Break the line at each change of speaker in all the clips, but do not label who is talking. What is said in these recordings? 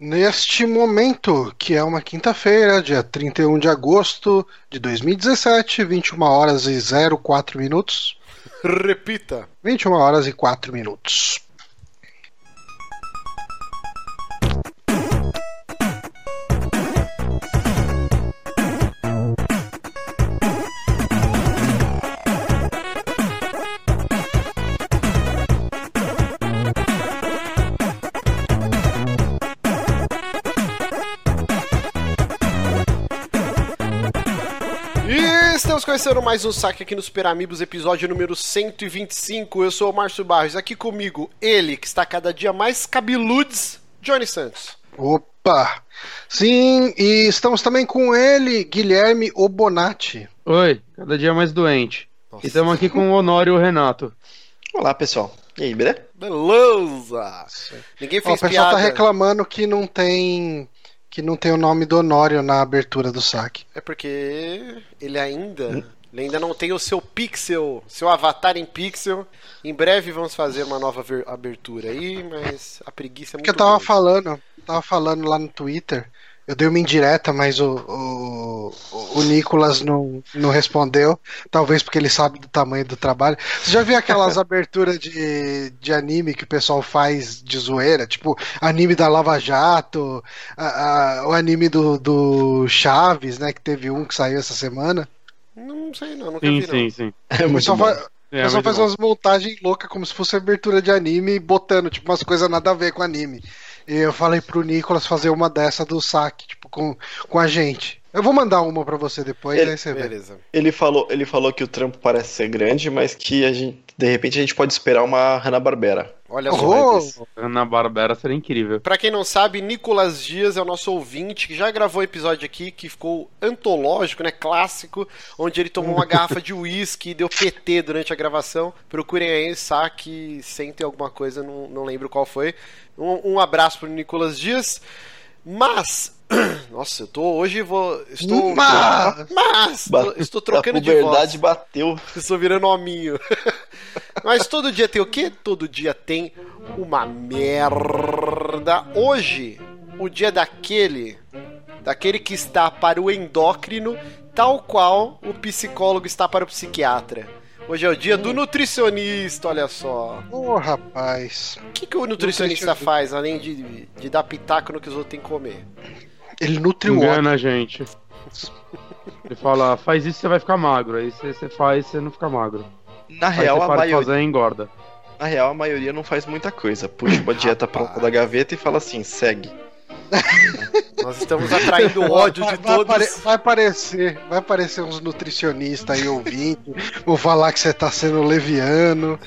Neste momento, que é uma quinta-feira, dia 31 de agosto de 2017, 21 horas e 04 minutos.
Repita.
21 horas e 4 minutos.
Estamos começando mais um saque aqui no Super Amigos, episódio número 125. Eu sou o Márcio Barros, aqui comigo, ele que está cada dia mais cabeludes, Johnny Santos.
Opa! Sim, e estamos também com ele, Guilherme Obonati.
Oi, cada dia mais doente.
Nossa.
E estamos aqui com o Honório e o Renato.
Olá, pessoal. E aí, beleza?
Beleza! Ninguém
Ó, o
fez
pessoal
piada.
tá reclamando que não tem que não tem o nome do Honório na abertura do saque.
É porque ele ainda, ele ainda não tem o seu pixel, seu avatar em pixel. Em breve vamos fazer uma nova abertura aí, mas a preguiça é muito
Porque eu tava
grande.
falando, tava falando lá no Twitter. Eu dei uma indireta, mas o, o, o Nicolas não, não respondeu. Talvez porque ele sabe do tamanho do trabalho. Você já viu aquelas aberturas de, de anime que o pessoal faz de zoeira? Tipo, anime da Lava Jato, a- a- o anime do, do Chaves, né? Que teve um que saiu essa semana.
Não sei não, nunca
Sim,
vi não.
sim, sim.
É
O
muito
fa-
É,
o pessoal faz
bom.
umas montagens loucas como se fosse abertura de anime, botando tipo umas coisas nada a ver com anime. E eu falei pro Nicolas fazer uma dessa do saque, tipo, com, com a gente. Eu vou mandar uma pra você depois,
Ele-
aí você vê.
Beleza.
Ele falou, ele falou que o trampo parece ser grande, mas que a gente, de repente a gente pode esperar uma Hanna-Barbera.
Olha só.
Oh,
Na Barbera seria incrível.
Pra quem não sabe, Nicolas Dias é o nosso ouvinte que já gravou episódio aqui que ficou antológico, né, clássico, onde ele tomou uma garrafa de uísque e deu PT durante a gravação. Procurem aí, saque, sentem alguma coisa, não, não lembro qual foi. Um, um abraço pro Nicolas Dias. Mas, nossa, eu tô hoje vou estou
Mas-
mas estou trocando de voz.
puberdade bateu.
Estou virando hominho. Mas todo dia tem o quê? Todo dia tem uma merda. Hoje, o dia daquele, daquele que está para o endócrino, tal qual o psicólogo está para o psiquiatra. Hoje é o dia do nutricionista, olha só.
Ô, rapaz.
O que, que o nutricionista
Nutricionista.
faz, além de, de dar pitaco no que os outros têm que comer?
Ele nutre o.
Engana a gente. Ele fala, faz isso você vai ficar magro. Aí você, você faz você não fica magro.
Na
Aí
real, a maioria,
fazer engorda.
na real, a maioria não faz muita coisa. Puxa uma dieta pronta da gaveta e fala assim, segue.
Nós estamos atraindo o ódio de
vai, vai apare-
todos.
vai aparecer, vai aparecer uns nutricionistas aí ouvindo. vou falar que você tá sendo leviano.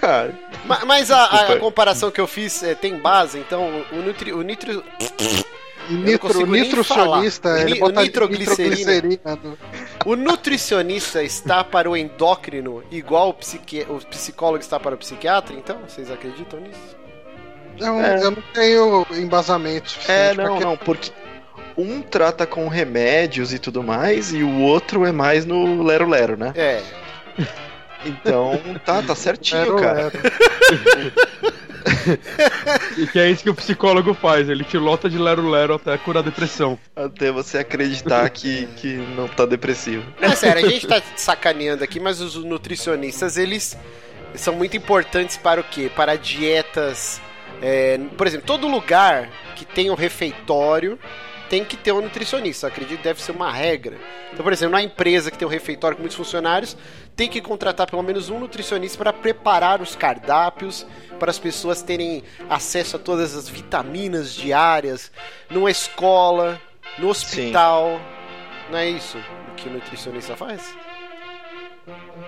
Cara,
Ma- Mas a, a- a comparação que eu fiz é, tem base, então o, nutri, o
E nitro, nitrocionista,
falar.
ele bota
nitroglicerina.
nitroglicerina no-
o nutricionista está para o endócrino igual o, psiqui, o psicólogo está para o psiquiatra, então? Vocês acreditam nisso?
Eu,
É.
eu não tenho embasamento
é,
suficiente
não,
pra
não, porque um trata com remédios e tudo mais, e o outro é mais no lero-lero, né?
É.
Então, tá, tá certinho,
Lero,
cara.
lero.
E que é isso que o psicólogo faz. Ele te lota de lero-lero até curar a depressão.
Até você acreditar que, que não tá depressivo.
Não, é sério, a gente tá sacaneando aqui, mas os nutricionistas, eles são muito importantes para o quê? Para dietas. É, por exemplo, todo lugar que tem um refeitório tem que ter um nutricionista. Eu acredito que deve ser uma regra. Então, por exemplo, na empresa que tem um refeitório com muitos funcionários, tem que contratar pelo menos um nutricionista para preparar os cardápios, para as pessoas terem acesso a todas as vitaminas diárias, numa escola, no hospital. Não é isso o que o nutricionista faz?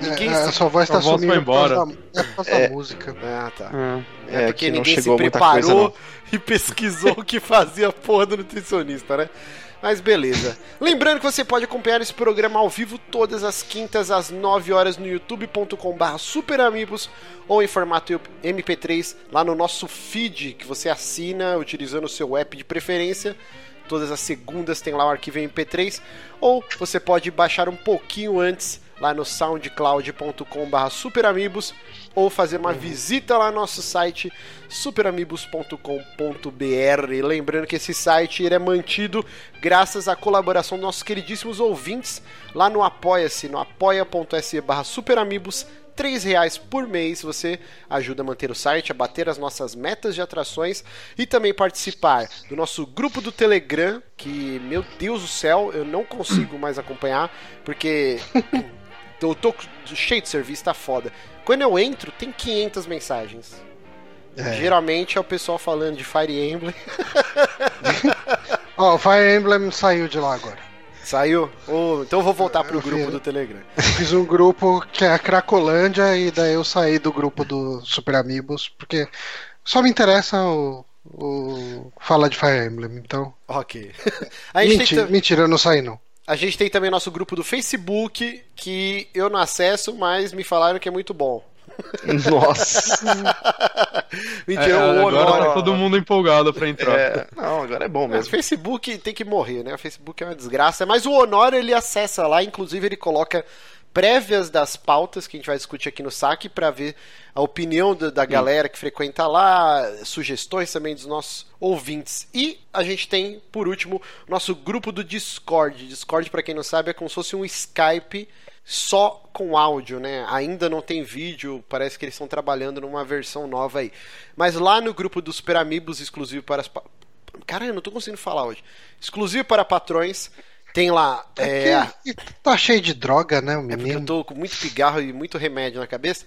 Ninguém
É, a sua voz tá
Sua voz
sumindo
foi
por causa
embora.
da, é
É.
música.
Ah, tá.
É.
É,
É,
porque ninguém se
coisa,
preparou e pesquisou o que fazia a porra do nutricionista, né? Mas beleza. Lembrando que você pode acompanhar esse programa ao vivo todas as quintas às 9 horas no youtube.com.br superamigos ou em formato MP3 lá no nosso feed que você assina utilizando o seu app de preferência. Todas as segundas tem lá o arquivo MP3. Ou você pode baixar um pouquinho antes lá no soundcloud.com.br superamigos ou fazer uma visita lá no nosso site superamigos.com.br. Lembrando que esse site ele é mantido graças à colaboração dos nossos queridíssimos ouvintes lá no Apoia-se, no apoia.se barra superamigos. R$ reais por mês você ajuda a manter o site, a bater as nossas metas de atrações e também participar do nosso grupo do Telegram, que, meu Deus do céu, eu não consigo mais acompanhar, porque eu tô cheio de serviço, tá foda. Quando eu entro, tem 500 mensagens.
É.
Geralmente é o pessoal falando de Fire Emblem.
Ó, o Fire Emblem saiu de lá agora.
Saiu? Oh, então eu vou voltar pro
Eu
grupo
vi.
do Telegram.
Fiz um grupo que é a Cracolândia e daí eu saí do grupo do Super Amigos, porque só me interessa o, o falar de Fire Emblem, então.
Ok.
Mentira,
tem,
mentira, eu não saí não.
A gente tem também nosso grupo do Facebook, que eu não acesso, mas me falaram que é muito bom.
Nossa.
Mentira,
É,
o
agora
Honor.
tá todo mundo empolgado pra entrar.
É, não, agora é bom
O
mesmo.
Facebook tem que morrer, né? O Facebook é uma desgraça. Mas o Honor ele acessa lá, inclusive ele coloca prévias das pautas que a gente vai discutir aqui no saque para ver a opinião da, da galera que frequenta lá, sugestões também dos nossos ouvintes. E a gente tem, por último, nosso grupo do Discord. Discord, para quem não sabe, é como se fosse um Skype só com áudio, né? Ainda não tem vídeo, parece que eles estão trabalhando numa versão nova aí. Mas lá no grupo dos Super Amigos, exclusivo para as. pa- Cara, eu não tô conseguindo falar hoje. Exclusivo para patrões, tem lá. É,
É tá cheio de droga, né, o
é porque eu
menino?
tô com muito pigarro e muito remédio na cabeça.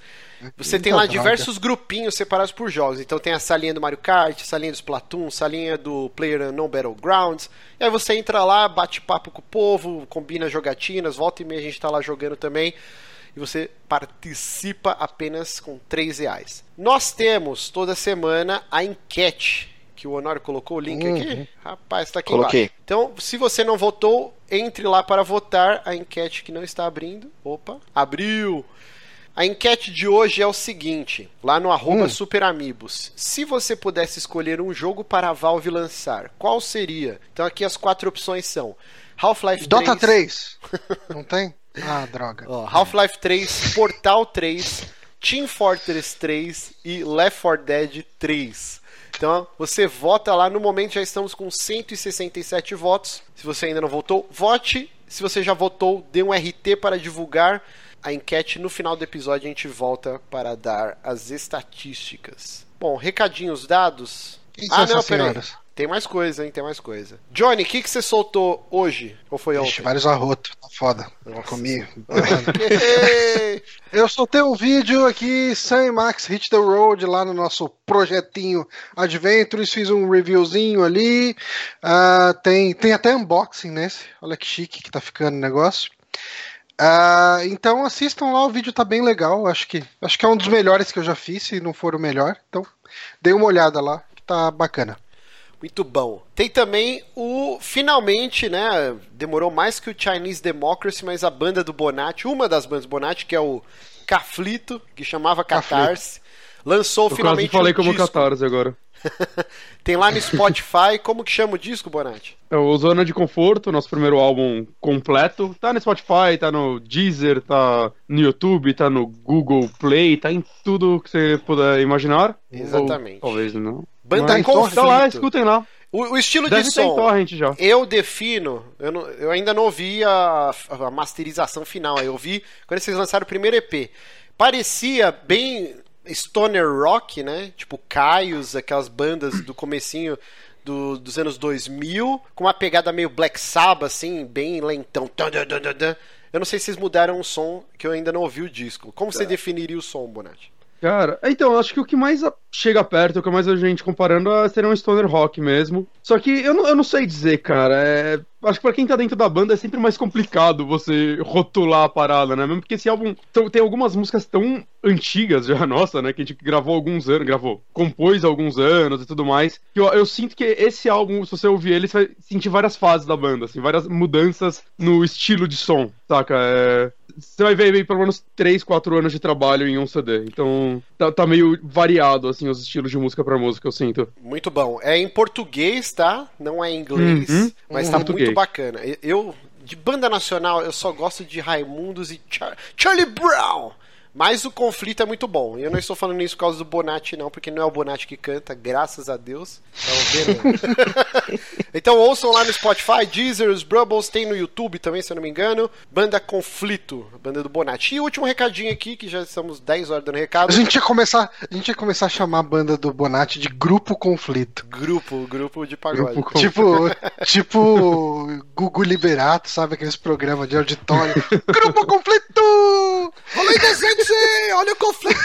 Você
Muita
tem lá
droga.
diversos grupinhos separados por jogos. Então tem a salinha do Mario Kart, salinha do Splatoon, salinha do Player No Battlegrounds. E aí você entra lá, bate papo com o povo, combina jogatinas, volta e meia a gente tá lá jogando também. E você participa apenas com 3 reais. Nós temos toda semana a enquete. Que o Honório colocou o link
Uhum.
aqui. Rapaz, tá aqui
Coloquei.
embaixo. Então, se você não votou, entre lá para votar. A enquete que não está abrindo. Opa, abriu! A enquete de hoje é o seguinte, lá no arroba
Hum.
superamigos. Se você pudesse escolher um jogo para a Valve lançar, qual seria? Então aqui as quatro opções são Half-Life 3,
Dota 3. Não tem? Ah, droga.
Half-Life 3, Portal 3, Team Fortress 3 e Left 4 Dead 3. Então você vota lá, no momento já estamos com 167 votos. Se você ainda não votou, vote. Se você já votou, dê um RT para divulgar a enquete. No final do episódio a gente volta para dar as estatísticas. Bom, recadinhos dados. Ah, não, peraí. Tem mais coisa, hein? Tem mais coisa. Johnny, o que, que você soltou hoje? Ou foi
Ixi,
ontem?
vários arrotos. Tá foda. Eu
Nossa.
comi. Eu soltei um vídeo aqui, Sam e Max Hit the Road, lá no nosso projetinho Adventures, fiz um reviewzinho ali. Ah, tem, tem até unboxing nesse. Olha que chique que tá ficando o negócio. Ah, então assistam lá, o vídeo tá bem legal. Acho que, acho que é um dos melhores que eu já fiz, se não for o melhor. Então, dê uma olhada lá, que tá bacana.
Muito bom. Tem também o. Finalmente, né? Demorou mais que o Chinese Democracy, mas a banda do Bonatti, uma das bandas do Bonatti, que é o Caflito, que chamava Catarse, lançou
Eu quase
finalmente
falei
um
como
disco.
Catarse agora.
Tem lá no Spotify. Como que chama o disco, Bonatti?
É o Zona de Conforto, nosso primeiro álbum completo. Tá no Spotify, tá no Deezer, tá no YouTube, tá no Google Play, tá em tudo que você puder imaginar.
Exatamente.
Ou, talvez não.
Banda
Mas,
Conflito.
Tá lá, escutem lá.
O, o estilo
Deve
de
em
som.
torrent já.
Eu defino, eu, não- eu ainda não ouvi a, a masterização final, eu vi quando vocês lançaram o primeiro EP. Parecia bem stoner rock, né? Tipo Caios, aquelas bandas do comecinho do- dos anos 2000, com uma pegada meio Black Sabbath, assim, bem lentão. Eu não sei se vocês mudaram o som, que eu ainda não ouvi o disco. Como você definiria o som, Bonatti?
Cara, então, acho que o que mais chega perto, o que mais a gente comparando é, seria um stoner rock mesmo. Só que eu não, eu não sei dizer, cara. é- Acho que pra quem tá dentro da banda é sempre mais complicado você rotular a parada, né? Mesmo porque esse álbum tão- tem algumas músicas tão antigas já, nossa, né? Que a gente gravou alguns anos, gravou, compôs alguns anos e tudo mais. Que eu, eu sinto que esse álbum, se você ouvir ele, você vai sentir várias fases da banda, assim, várias mudanças no estilo de som, saca? É, Você vai ver pelo menos 3, 4 anos de trabalho em um CD. Então tá, tá meio variado, assim, os estilos de música pra música, eu sinto.
Muito bom. É em português, tá? Não é em inglês,
Uhum.
mas
Em
tá
português.
muito bacana. Eu de banda nacional, eu só gosto de Raimundos e Char Charlie Brown. Mas o conflito é muito bom. Eu não estou falando isso por causa do Bonatti, não, porque não é o Bonatti que canta, graças a Deus. É então ouçam lá no Spotify, Deezer, os Brubbles, tem no YouTube também, se eu não me engano. Banda Conflito, banda do Bonatti. E o último recadinho aqui, que já estamos 10 horas dando recado.
A gente ia começar, a gente ia começar a chamar a banda do Bonatti de Grupo Conflito.
Grupo, grupo de pagode.
Grupo, tipo, tipo Gugu Liberato, sabe? Aqueles programas de auditório. grupo Conflito!
Falei gente! Olha o conflito!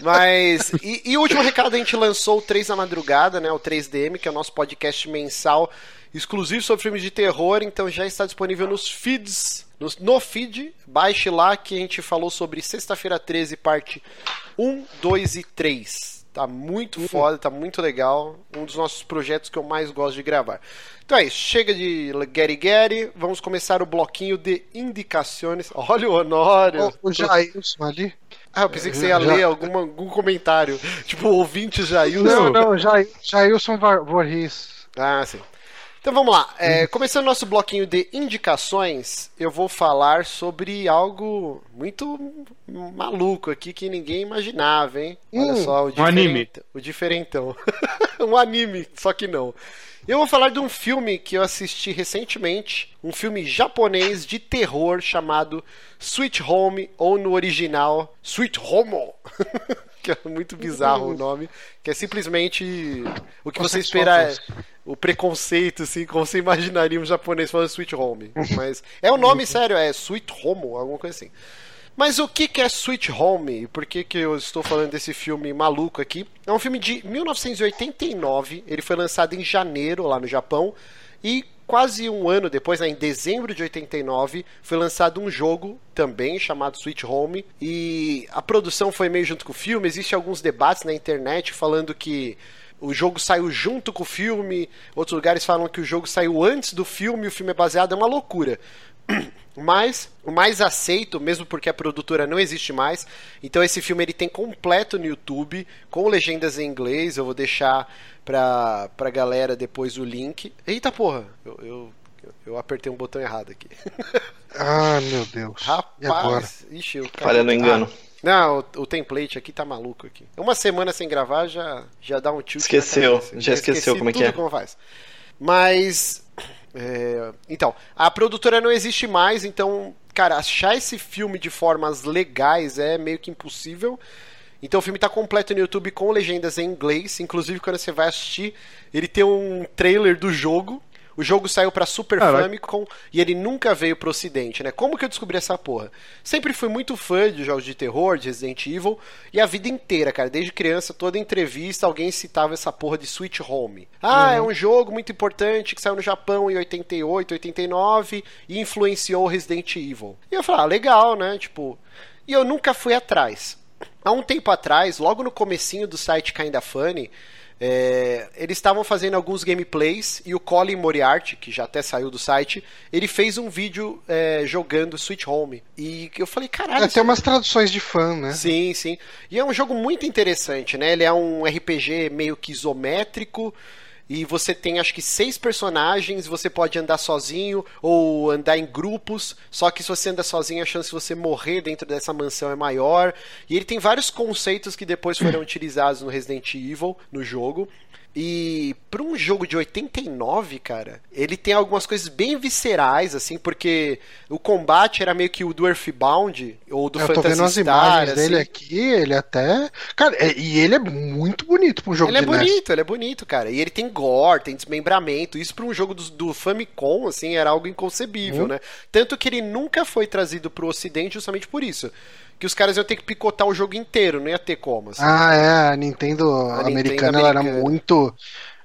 Mas, e, e, o último recado, a gente lançou o 3 da madrugada, né? O 3DM, que é o nosso podcast mensal exclusivo sobre filmes de terror, então já está disponível nos feeds, no, no feed, baixe lá que a gente falou sobre Sexta-feira 13, parte 1, 2 e 3. Tá muito uhum. foda, tá muito legal. Um dos nossos projetos que eu mais gosto de gravar. Então é isso, chega de Gary Gary, vamos começar o bloquinho de indicações. Olha o Honório.
O, o Jailson ali.
Ah, eu pensei que você ia já... ler algum, algum comentário. Tipo, ouvinte Jailson.
Não, não, Jailson Voorhees.
Ah, sim. Então vamos lá. É, começando nosso bloquinho de indicações, eu vou falar sobre algo muito maluco aqui que ninguém imaginava, hein?
Olha hum, só, o um anime.
O diferentão. um anime, só que não. Eu vou falar de um filme que eu assisti recentemente, um filme japonês de terror chamado Sweet Home, ou no original, Sweet Home, que é muito bizarro o nome, que é simplesmente o que você espera, o preconceito, assim, como você imaginaria um japonês falando Sweet Home. Mas é o nome sério, é Sweet Home, alguma coisa assim. Mas o que, é Sweet Home? Por que, que eu estou falando desse filme maluco aqui? É um filme de 1989, ele foi lançado em janeiro lá no Japão, e quase um ano depois, né, em dezembro de 89, foi lançado um jogo também chamado Sweet Home, e a produção foi meio junto com o filme, existem alguns debates na internet falando que o jogo saiu junto com o filme, outros lugares falam que o jogo saiu antes do filme, o filme é baseado, é uma loucura. Mas o mais aceito, mesmo porque a produtora não existe mais, então esse filme ele tem completo no YouTube, com legendas em inglês. Eu vou deixar pra, pra galera depois o link. Eita porra, eu, eu, eu apertei um botão errado aqui.
ah, meu Deus.
Rapaz, ixi, eu
Falha no engano.
Ah, não, o, o, template aqui tá maluco aqui. Uma semana sem gravar já, já dá um tilt.
Esqueceu, já esqueceu como é que é.
Como faz. Mas é, então, a produtora não existe mais, então, cara, achar esse filme de formas legais é meio que impossível. Então o filme está completo no YouTube com legendas em inglês. Inclusive, quando você vai assistir, ele tem um trailer do jogo o jogo saiu para Super Caraca. Famicom e ele nunca veio pro ocidente, né? Como que eu descobri essa porra? Sempre fui muito fã de jogos de terror, de Resident Evil, e a vida inteira, cara, desde criança, toda entrevista alguém citava essa porra de Switch Home. Ah, uhum. é um jogo muito importante que saiu no Japão em 88, 89 e influenciou Resident Evil. E eu falei, ah, legal, né? Tipo, e eu nunca fui atrás. Há um tempo atrás, logo no comecinho do site Kinda Funny, é, eles estavam fazendo alguns gameplays e o Colin Moriarty, que já até saiu do site, ele fez um vídeo é, jogando Switch Home. E eu falei, caralho.
É, tem umas traduções de fã, né?
Sim, sim. E é um jogo muito interessante, né? Ele é um RPG meio que isométrico. E você tem acho que seis personagens, você pode andar sozinho ou andar em grupos. Só que se você anda sozinho, a chance de você morrer dentro dessa mansão é maior. E ele tem vários conceitos que depois foram utilizados no Resident Evil, no jogo. E para um jogo de 89, cara, ele tem algumas coisas bem viscerais, assim, porque o combate era meio que o do Earthbound ou do
Eu
Phantasy
tô vendo as
Star,
imagens
assim.
dele aqui, ele até. Cara, é, e ele é muito bonito para um jogo
ele
de
é bonito, ele é bonito, cara. E ele tem gore, tem desmembramento. Isso para um jogo do, do, Famicom, assim, era algo inconcebível, hum. né? Tanto que ele nunca foi trazido para o Ocidente justamente por isso que os caras iam ter que picotar o jogo inteiro, não ia ter como. Assim.
Ah, é, a Nintendo a americana, Nintendo era muito.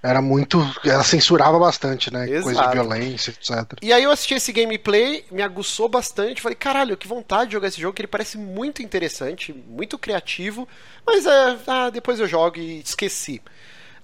Era muito. Ela censurava bastante, né? Exato. Coisa de violência, etc.
E aí eu assisti esse gameplay, me aguçou bastante. Falei, caralho, que vontade de jogar esse jogo, que ele parece muito interessante, muito criativo. Mas é, ah, depois eu jogo e esqueci.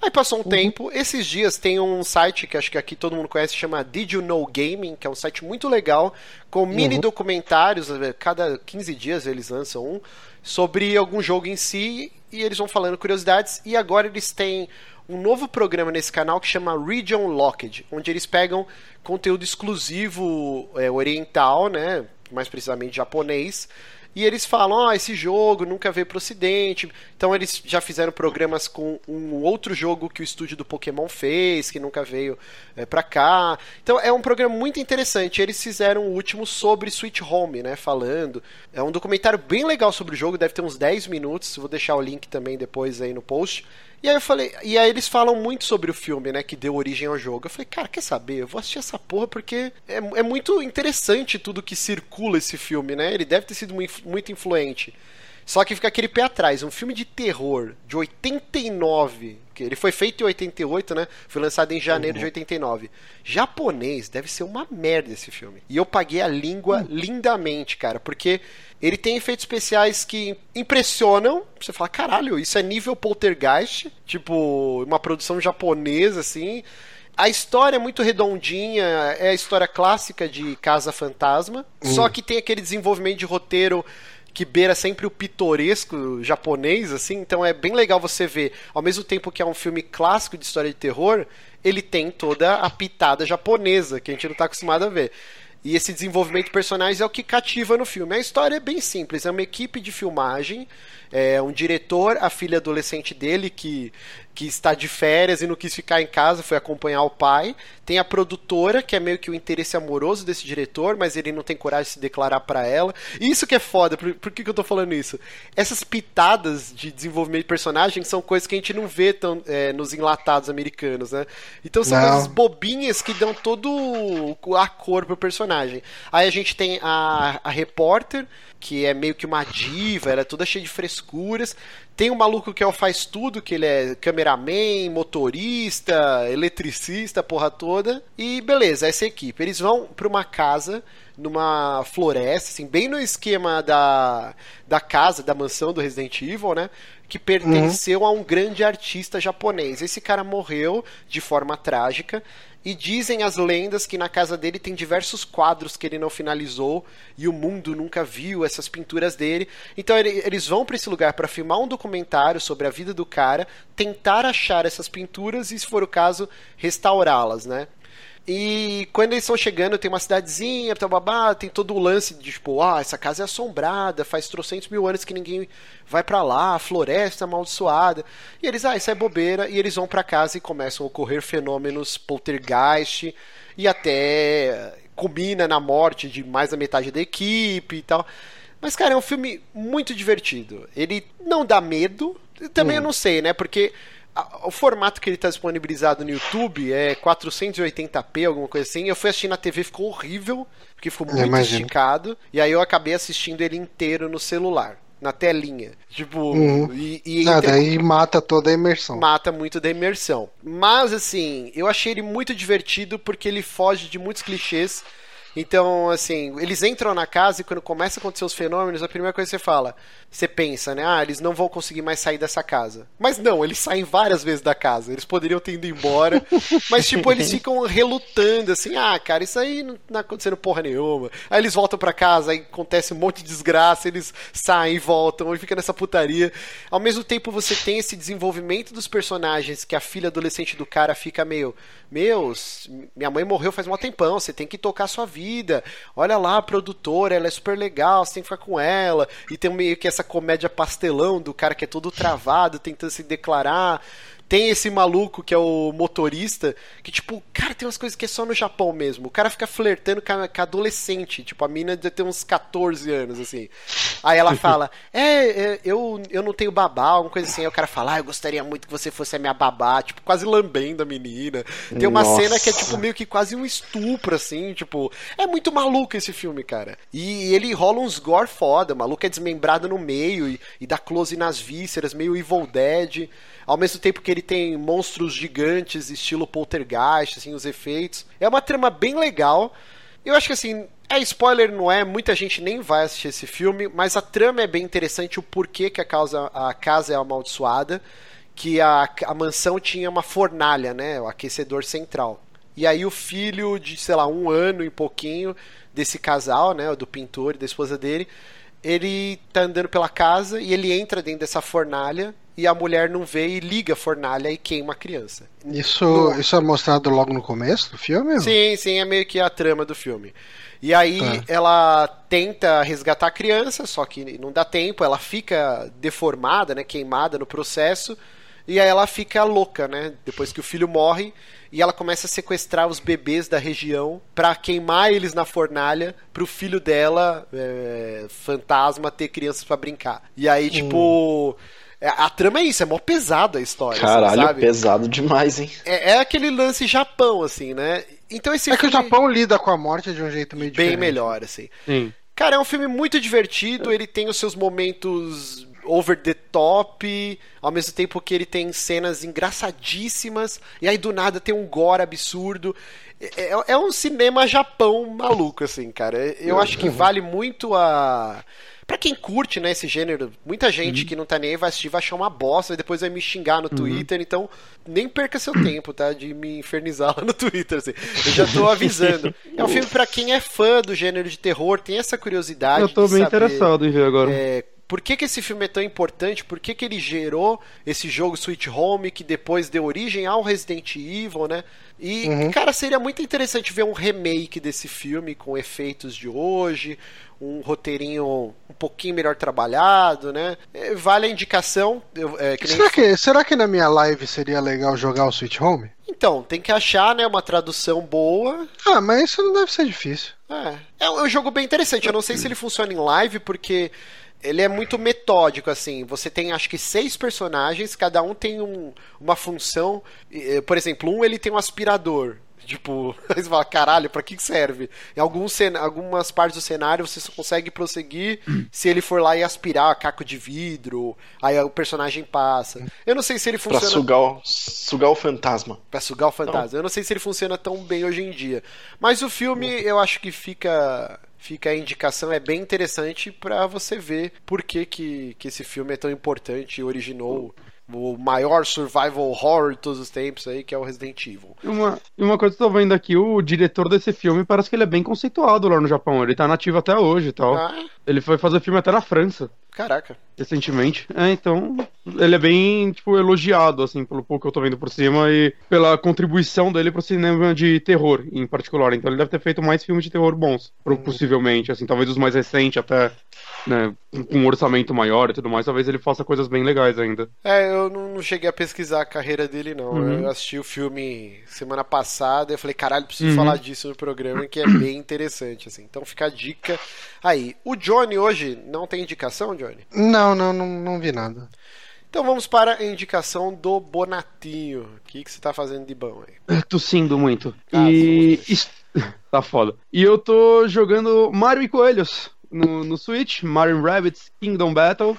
Aí passou um uhum. tempo, esses dias tem um site que acho que aqui todo mundo conhece, chama Did You Know Gaming, que é um site muito legal, com mini uhum. documentários, eh, cada 15 dias eles lançam um, sobre algum jogo em si, e eles vão falando curiosidades, e agora eles têm um novo programa nesse canal que chama Region Locked, onde eles pegam conteúdo exclusivo é, oriental, né? Mais precisamente japonês, e eles falam, oh, esse jogo nunca veio pro ocidente. Então eles já fizeram programas com um outro jogo que o estúdio do Pokémon fez, que nunca veio é, pra cá. Então é um programa muito interessante. Eles fizeram o último sobre Sweet Home, né, falando. É um documentário bem legal sobre o jogo, deve ter uns 10 minutos. Vou deixar o link também depois aí no post. E aí eu falei, e aí eles falam muito sobre o filme, né, que deu origem ao jogo. Eu falei, cara, quer saber? Eu vou assistir essa porra porque é, é muito interessante tudo que circula esse filme, né? Ele deve ter sido muito influente. Só que fica aquele pé atrás, um filme de terror de 89, que ele foi feito em 88, né? Foi lançado em janeiro uhum. de 89. Japonês, deve ser uma merda esse filme. E eu paguei a língua uhum. lindamente, cara, porque ele tem efeitos especiais que impressionam. Você fala, caralho, isso é nível poltergeist. Tipo, uma produção japonesa, assim. A história é muito redondinha, é a história clássica de Casa Fantasma. Hum. Só que tem aquele desenvolvimento de roteiro que beira sempre o pitoresco japonês, assim. Então é bem legal você ver. Ao mesmo tempo que é um filme clássico de história de terror, ele tem toda a pitada japonesa, que a gente não está acostumado a ver. E esse desenvolvimento de personagens é o que cativa no filme. A história é bem simples, é uma equipe de filmagem, é um diretor, a filha adolescente dele que que está de férias e não quis ficar em casa, foi acompanhar o pai. Tem a produtora, que é meio que o interesse amoroso desse diretor, mas ele não tem coragem de se declarar para ela. E isso que é foda, por, por que, que eu tô falando isso? Essas pitadas de desenvolvimento de personagem são coisas que a gente não vê tão, é, nos enlatados americanos, né? Então são não. coisas bobinhas que dão todo a cor pro personagem. Aí a gente tem a, a repórter, que é meio que uma diva, ela é toda cheia de frescuras. Tem um maluco que é o faz tudo, que ele é cameraman, motorista, eletricista, porra toda. E beleza, essa equipe. Eles vão para uma casa numa floresta, assim, bem no esquema da, da casa, da mansão do Resident Evil, né? Que pertenceu uhum. a um grande artista japonês. Esse cara morreu de forma trágica. E dizem as lendas que na casa dele tem diversos quadros que ele não finalizou e o mundo nunca viu essas pinturas dele. Então ele, eles vão para esse lugar para filmar um documentário sobre a vida do cara, tentar achar essas pinturas e, se for o caso, restaurá-las, né? E quando eles estão chegando, tem uma cidadezinha, babá, tem todo o lance de tipo, ah, essa casa é assombrada, faz trocentos mil anos que ninguém vai para lá, floresta amaldiçoada. E eles, ah, isso é bobeira, e eles vão para casa e começam a ocorrer fenômenos poltergeist e até combina na morte de mais da metade da equipe e tal. Mas, cara, é um filme muito divertido. Ele não dá medo, também hum. eu não sei, né? Porque o formato que ele está disponibilizado no YouTube é 480p, alguma coisa assim. Eu fui assistir na TV, ficou horrível, porque ficou muito esticado. E aí eu acabei assistindo ele inteiro no celular, na telinha. Tipo,
uhum. e, e ah, entre... daí mata toda a imersão.
Mata muito da imersão. Mas, assim, eu achei ele muito divertido porque ele foge de muitos clichês. Então, assim, eles entram na casa e quando começa a acontecer os fenômenos, a primeira coisa que você fala, você pensa, né? Ah, eles não vão conseguir mais sair dessa casa. Mas não, eles saem várias vezes da casa. Eles poderiam ter ido embora. mas, tipo, eles ficam relutando, assim, ah, cara, isso aí não tá acontecendo porra nenhuma. Aí eles voltam para casa, aí acontece um monte de desgraça, eles saem e voltam, e fica nessa putaria. Ao mesmo tempo, você tem esse desenvolvimento dos personagens que a filha adolescente do cara fica meio, meus, minha mãe morreu faz um tempão, você tem que tocar sua vida. Olha lá, a produtora, ela é super legal, você tem que ficar com ela. E tem meio que essa comédia pastelão do cara que é todo travado, tentando se declarar. Tem esse maluco que é o motorista, que, tipo, cara, tem umas coisas que é só no Japão mesmo. O cara fica flertando com a, com a adolescente, tipo, a mina deve ter uns 14 anos, assim. Aí ela fala, é, é, eu, eu não tenho babá, alguma coisa assim. Aí o cara fala, ah, eu gostaria muito que você fosse a minha babá, tipo, quase lambendo a menina. Tem uma Nossa. cena que é, tipo, meio que quase um estupro, assim, tipo. É muito maluco esse filme, cara. E ele rola uns gore foda, o maluco é desmembrado no meio e, e dá close nas vísceras, meio Evil Dead ao mesmo tempo que ele tem monstros gigantes, estilo poltergeist, assim, os efeitos. É uma trama bem legal. Eu acho que assim, é spoiler, não é? Muita gente nem vai assistir esse filme, mas a trama é bem interessante, o porquê que a, causa, a casa é amaldiçoada, que a, a mansão tinha uma fornalha, né? O aquecedor central. E aí o filho de, sei lá, um ano e pouquinho desse casal, né? Do pintor e da esposa dele, ele tá andando pela casa e ele entra dentro dessa fornalha e a mulher não vê e liga a fornalha e queima a criança.
Isso, isso é mostrado logo no começo do filme?
Sim, sim, é meio que a trama do filme. E aí
Tá.
ela tenta resgatar a criança, só que não dá tempo, ela fica deformada, né, queimada no processo, e aí ela fica louca, né, depois que o filho morre, e ela começa a sequestrar os bebês da região pra queimar eles na fornalha pro filho dela, é, fantasma, ter crianças pra brincar. E aí, tipo, é, a trama é isso, é mó pesada a história, assim,
Caralho,
sabe?
pesado demais, hein?
É, é aquele lance Japão, assim, né? Então esse
É que o
filme
Japão lida com a morte de um jeito meio
bem
diferente.
melhor, assim.
Sim.
Cara, é um filme muito divertido, ele tem os seus momentos over the top, ao mesmo tempo que ele tem cenas engraçadíssimas, e aí do nada tem um gore absurdo. É, é- é um cinema Japão maluco, assim, cara. Eu acho que vale muito a. Pra quem curte, né, esse gênero, muita gente que não tá nem aí vai assistir, vai achar uma bosta e depois vai me xingar no Twitter, então nem perca seu tempo, tá? De me infernizar lá no Twitter, assim. Eu já tô avisando. É um filme pra quem é fã do gênero de terror, tem essa curiosidade.
Eu tô bem
saber,
interessado em ver agora.
é, por que, que esse filme é tão importante? Por que, que ele gerou esse jogo Sweet Home que depois deu origem ao Resident Evil, né? E, cara, seria muito interessante ver um remake desse filme com efeitos de hoje, um roteirinho um pouquinho melhor trabalhado, né? É, Vale a indicação. eu- é, que
Será que, será que na minha live seria legal jogar o Switch Home?
Então, tem que achar né, uma tradução boa.
Ah, mas isso não deve ser difícil.
É, é um é um jogo bem interessante. Eu não sei se ele funciona em live, porque ele é muito metódico, assim. Você tem, acho que, seis personagens, cada um tem um- uma função. Eh, Por exemplo, um ele tem um aspirador. Tipo, você fala, caralho, pra que serve? Em alguns algumas partes do cenário você só consegue prosseguir se ele for lá e aspirar caco de vidro, aí o personagem passa. Eu não sei se ele
Pra
funciona
sugar o, sugar o fantasma.
Pra sugar o fantasma. Eu não sei se ele funciona tão bem hoje em dia. Mas o filme, eu acho que fica. Fica a indicação, é bem interessante pra você ver por que, que, que esse filme é tão importante e originou o maior survival horror de todos os tempos aí, que é o Resident Evil.
E Uma, uma coisa que eu tô vendo aqui, o diretor desse filme parece que ele é bem conceituado lá no Japão. Ele tá nativo até hoje e tal.
Ah,
Ele foi fazer filme até na França,
caraca.
recentemente. É, então, ele é bem, tipo, elogiado, assim, pelo pouco que eu tô vendo por cima e pela contribuição dele pro cinema de terror, em particular. Então ele deve ter feito mais filmes de terror bons, pro- possivelmente, assim, talvez os mais recentes até, né, com- um orçamento maior e tudo mais, talvez ele faça coisas bem legais ainda.
É, eu não cheguei a pesquisar a carreira dele, não. Eu assisti o filme semana passada e falei, caralho, preciso falar disso no programa, que é bem interessante, assim. Então fica a dica aí. O Johnny hoje não tem indicação, Johnny?
Não, não, não, não vi nada.
Então vamos para a indicação do Bonatinho. O que, que você tá fazendo de bom aí?
Tossindo muito.
Ah,
e. tá foda. E eu tô jogando Mario e Coelhos no, no Switch, Mario Rabbits Kingdom Battle.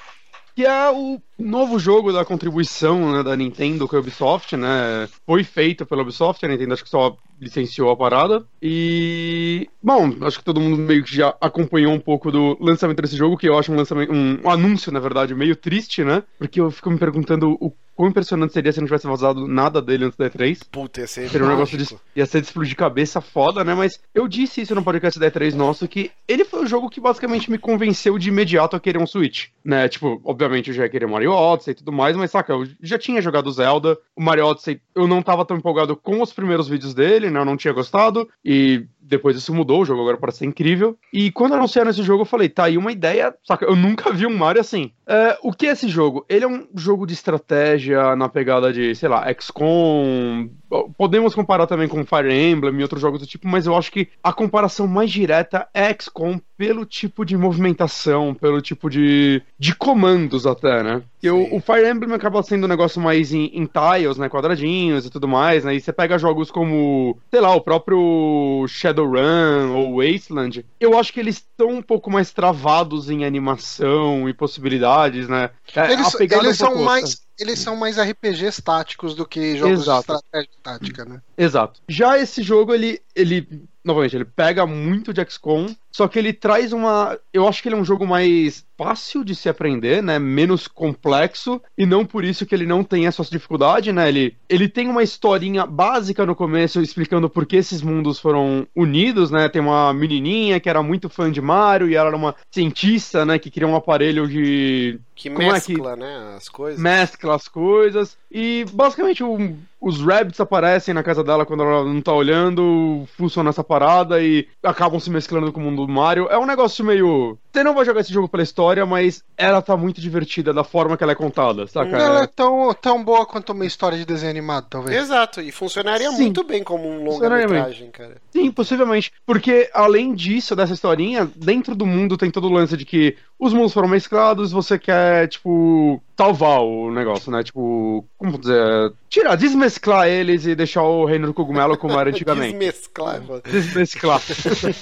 Que é o novo jogo da contribuição né, da Nintendo com a Ubisoft, né? Foi feito pela Ubisoft, a Nintendo acho que só licenciou a parada. E. Bom, acho que todo mundo meio que já acompanhou um pouco do lançamento desse jogo, que eu acho um lançamento. um, um anúncio, na verdade, meio triste, né? Porque eu fico me perguntando o quão impressionante seria se não tivesse vazado nada dele antes da E3.
Puta, ia ser
Seria um negócio de. ia ser de explodir cabeça foda, né? Mas eu disse isso no podcast da E3 nosso, que ele foi o jogo que basicamente me convenceu de imediato a querer um Switch. Né? Tipo, obviamente eu já ia querer Mario Odyssey e tudo mais, mas saca, eu já tinha jogado Zelda. O Mario Odyssey, eu não tava tão empolgado com os primeiros vídeos dele, né? Eu não tinha gostado. E depois isso mudou, o jogo agora parece ser incrível. E quando anunciaram esse jogo, eu falei, tá aí uma ideia, saca? Eu nunca vi um Mario assim. É, o que é esse jogo? Ele é um jogo de estratégia na pegada de, sei lá, XCOM. Podemos comparar também com Fire Emblem e outros jogos do tipo, mas eu acho que a comparação mais direta é XCOM pelo tipo de movimentação, pelo tipo de, de comandos até, né? E o, o Fire Emblem acaba sendo um negócio mais em, em tiles, né? Quadradinhos e tudo mais, né? E você pega jogos como, sei lá, o próprio Shadowrun ou Wasteland. Eu acho que eles estão um pouco mais travados em animação e possibilidades, né? É,
Eles, eles são mais, eles são mais RPGs táticos do que jogos
Exato.
de estratégia tática, né?
Exato. Já esse jogo, ele, ele, novamente, ele pega muito de XCOM, só que ele traz uma. Eu acho que ele é um jogo mais fácil de se aprender, né? Menos complexo, e não por isso que ele não tem essa dificuldade, né? Ele, ele tem uma historinha básica no começo explicando por que esses mundos foram unidos, né? Tem uma menininha que era muito fã de Mario e ela era uma cientista, né? Que queria um aparelho de.
Que
Como é
mescla,
que-
né, as coisas.
Mescla as coisas. E basicamente o- os rabbits aparecem na casa dela quando ela não tá olhando, funciona essa parada e acabam se mesclando com o mundo do Mario. É um negócio meio. Você não vai jogar esse jogo pela história, mas ela tá muito divertida da forma que ela é contada, saca?
Ela é
É-
tão, tão boa quanto uma história de desenho animado, talvez.
Exato, e funcionaria
Sim.
muito bem como um longa-metragem, cara.
Sim, possivelmente. Porque, além disso, dessa historinha, dentro do mundo tem todo o lance de que os mundos foram mesclados, você quer, tipo, salvar o negócio, né? Tipo, como dizer? Tirar, desmesclar eles e deixar o reino do cogumelo como era antigamente.
Desmesclar.
Desmesclar.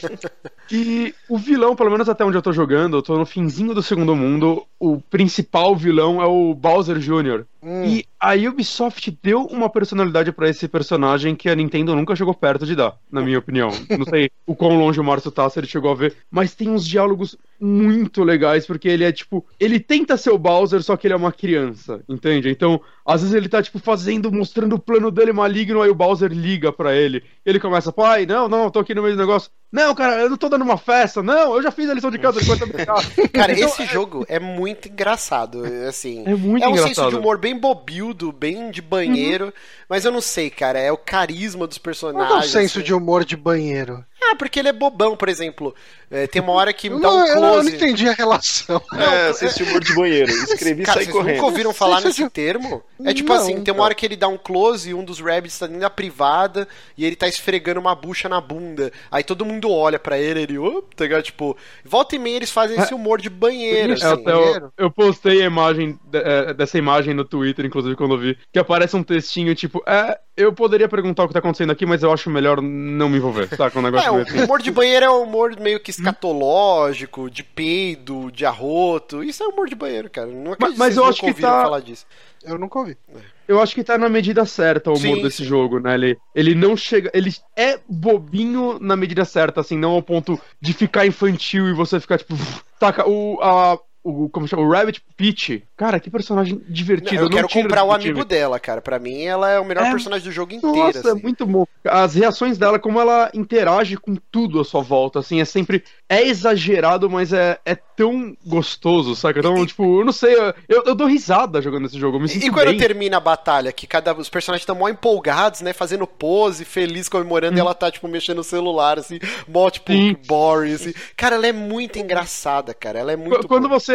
e o vilão, pelo menos até onde eu tô jogando, eu tô no finzinho do segundo mundo, o principal vilão é o Bowser Jr.
Hum.
E a Ubisoft deu uma personalidade pra esse personagem que a Nintendo nunca chegou perto de dar, na minha opinião. Não sei o quão longe o Márcio tá, se ele chegou a ver, mas tem uns diálogos muito legais, porque ele é tipo. Ele tenta ser o Bowser, só que ele é uma criança, entende? Então, às vezes ele tá, tipo, fazendo, mostrando o plano dele maligno, aí o Bowser liga pra ele. Ele começa, pai, não, não, tô aqui no meio do negócio. Não, cara, eu não tô dando uma festa, não, eu já fiz a lição de casa, pode brincar.
Cara,
Então,
esse jogo é muito engraçado, assim.
É muito
é um senso
engraçado.
de humor bem bobildo, bem de banheiro, mas eu não sei, cara, é o carisma dos
Qual
personagens.
é o senso
assim.
de humor de banheiro?
Ah, porque ele é bobão, por exemplo. É, tem uma hora que
Eu
dá
não,
um
eu não- eu não
close.
entendi a relação.
é, assiste humor de banheiro. Escrevi e
Cara,
saí
vocês nunca
correndo.
ouviram falar nesse termo? É tipo
Não,
assim, tem uma hora que ele dá um close e um dos rabbits tá dentro da privada e ele tá esfregando uma bucha na bunda. Aí todo mundo olha pra ele e ele, opa, tá ligado? Tipo, volta e meia eles fazem esse humor de banheiro,
É,
assim.
até eu, eu postei a imagem de- é, dessa imagem no Twitter, inclusive, quando eu vi, que aparece um textinho tipo, é, eu poderia perguntar o que tá acontecendo aqui, mas eu acho melhor não me envolver, saca? Um negócio
É,
meio assim.
o humor de banheiro é um humor meio que escatológico, de peido, de arroto. Isso é humor de banheiro, cara. Não acredito
mas
vocês
eu
nunca
acho que tá-
falar disso.
Eu nunca ouvi.
Eu acho que tá na medida certa o humor
Sim,
desse
sim.
jogo, né? Ele, ele não chega. Ele é bobinho na medida certa, assim, não ao ponto de ficar infantil e você ficar, tipo. Saca, o. A, o como chama? O Rabbit Peach. Cara, que personagem divertido.
eu quero
não
comprar o amigo dela, cara. Pra mim, ela é o melhor
É,
personagem do jogo inteiro.
Nossa, é
assim.
muito bom. As reações dela, como ela interage com tudo à sua volta, assim, é sempre. É exagerado, mas é, é tão gostoso, saca? Então, tipo, eu não sei, eu, eu dou risada jogando esse jogo. Eu me sinto
E quando
bem.
termina a batalha, que cada os personagens estão mó empolgados, né? Fazendo pose, feliz, comemorando, e ela tá, tipo, mexendo no celular, assim, mó, tipo,
Sim.
boring, assim. Cara, ela é muito engraçada, cara. Ela é muito.
Qu- Quando
boa.
você.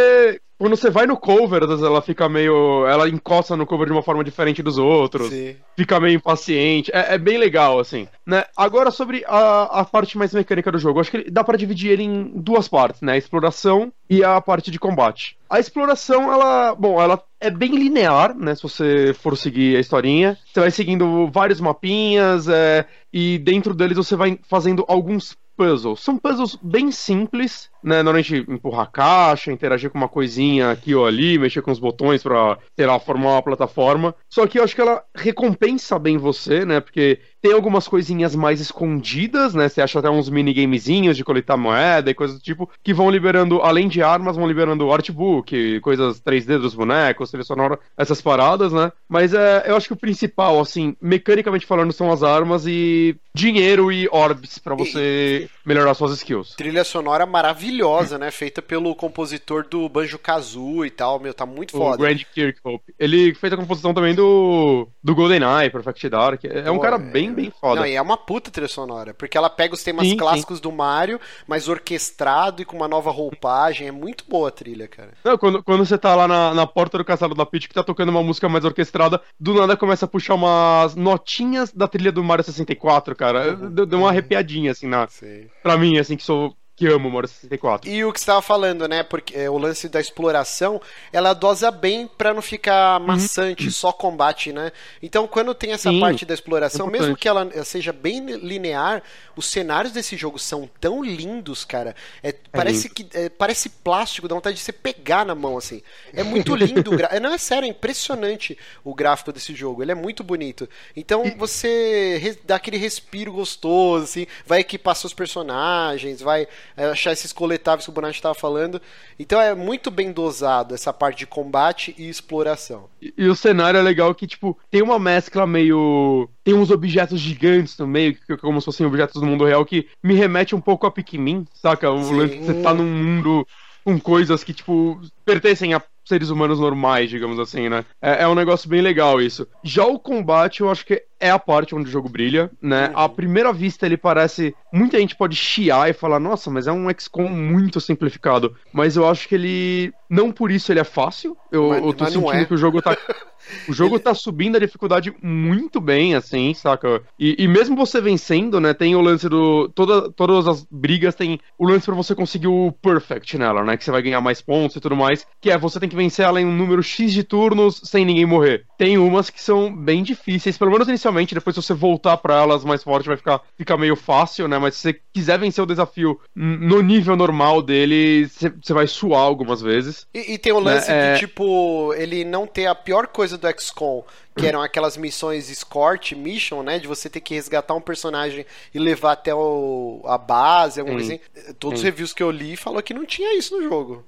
Quando você vai no cover, às vezes ela fica meio. Ela encosta no cover de uma forma diferente dos outros.
Sim.
Fica meio impaciente. É, é bem legal, assim. Né? Agora, sobre a, a parte mais mecânica do jogo. Acho que dá pra dividir ele em duas partes, né? A exploração e a parte de combate. A exploração, ela. Bom, ela é bem linear, né? Se você for seguir a historinha. Você vai seguindo vários mapinhas, é, e dentro deles você vai fazendo alguns puzzles. São puzzles bem simples, né? Normalmente empurrar a caixa, interagir com uma coisinha aqui ou ali, mexer com os botões pra, sei lá, formar uma plataforma. Só que eu acho que ela recompensa bem você, né? Porque tem algumas coisinhas mais escondidas, né? Você acha até uns minigamezinhos de coletar moeda e coisas do tipo, que vão liberando, além de armas, vão liberando artbook, coisas 3D dos bonecos, trilha sonora, essas paradas, né? Mas é, eu acho que o principal, assim, mecanicamente falando, são as armas e dinheiro e orbs pra você melhorar suas skills.
Trilha sonora maravilhosa, né? Feita pelo compositor do Banjo Kazooie e tal. Meu, tá muito
O
foda.
Grant Kirkhope. Ele fez a composição também do, do GoldenEye, Perfect Dark. É um
Pô,
cara
é-
bem, bem foda.
Não, e é uma puta trilha sonora, porque ela pega os temas
Sim, sim.
clássicos do Mario, mas orquestrado e com uma nova roupagem. É muito boa a trilha, cara.
Não, quando, quando você tá lá na, na porta do castelo da Peach que tá tocando uma música mais orquestrada, do nada começa a puxar umas notinhas da trilha do Mario 64, cara. Deu, deu uma arrepiadinha, assim, na,
Sim.
Pra mim, assim, que sou. Que amo o Mario 64.
E o que você estava falando, né? Porque é, o lance da exploração, ela dosa bem pra não ficar maçante, só combate, né? Então, quando tem essa
Sim,
parte da exploração,
é
mesmo que ela seja bem linear, os cenários desse jogo são tão lindos, cara. É, parece que é, parece plástico, dá vontade de você pegar na mão assim. É muito lindo, o gra... é, não é sério, é impressionante o gráfico desse jogo. Ele é muito bonito. Então, você dá aquele respiro gostoso, assim, vai equipar seus personagens, vai é, achar esses coletáveis que o Bonatti estava falando. Então é muito bem dosado essa parte de combate e exploração.
E, e, o cenário é legal que, tipo, tem uma mescla meio. Tem uns objetos gigantes no meio, que, como se fossem objetos do mundo real, que me remete um pouco a Pikmin, saca? O lance você tá num mundo com coisas que, tipo, pertencem a seres humanos normais, digamos assim, né? É, é, um negócio bem legal isso. Já o combate, eu acho que é a parte onde o jogo brilha, né? Uhum. À primeira vista ele parece. Muita gente pode chiar e falar, nossa, mas é um XCOM muito simplificado. Mas eu acho que ele. Não por isso ele é fácil. Eu, mas, eu tô sentindo é. que o jogo tá. O jogo ele... tá subindo a dificuldade muito bem, assim, saca? E, e, mesmo você vencendo, né? Tem o lance do. Toda, todas as brigas tem o lance para você conseguir o perfect nela, né? Que você vai ganhar mais pontos e tudo mais. Que é você tem que vencer ela em um número X de turnos sem ninguém morrer. Tem umas que são bem difíceis, pelo menos inicialmente, depois se você voltar para elas mais forte vai ficar, ficar meio fácil, né? Mas se você quiser vencer o desafio no nível normal dele, você vai suar algumas vezes.
E, e tem o lance né? de, é... tipo, ele não ter a pior coisa do XCOM, que eram aquelas missões escort mission, né? De você ter que resgatar um personagem e levar até o, a base, alguma coisa assim. Todos os reviews que eu li falou que não tinha isso no jogo.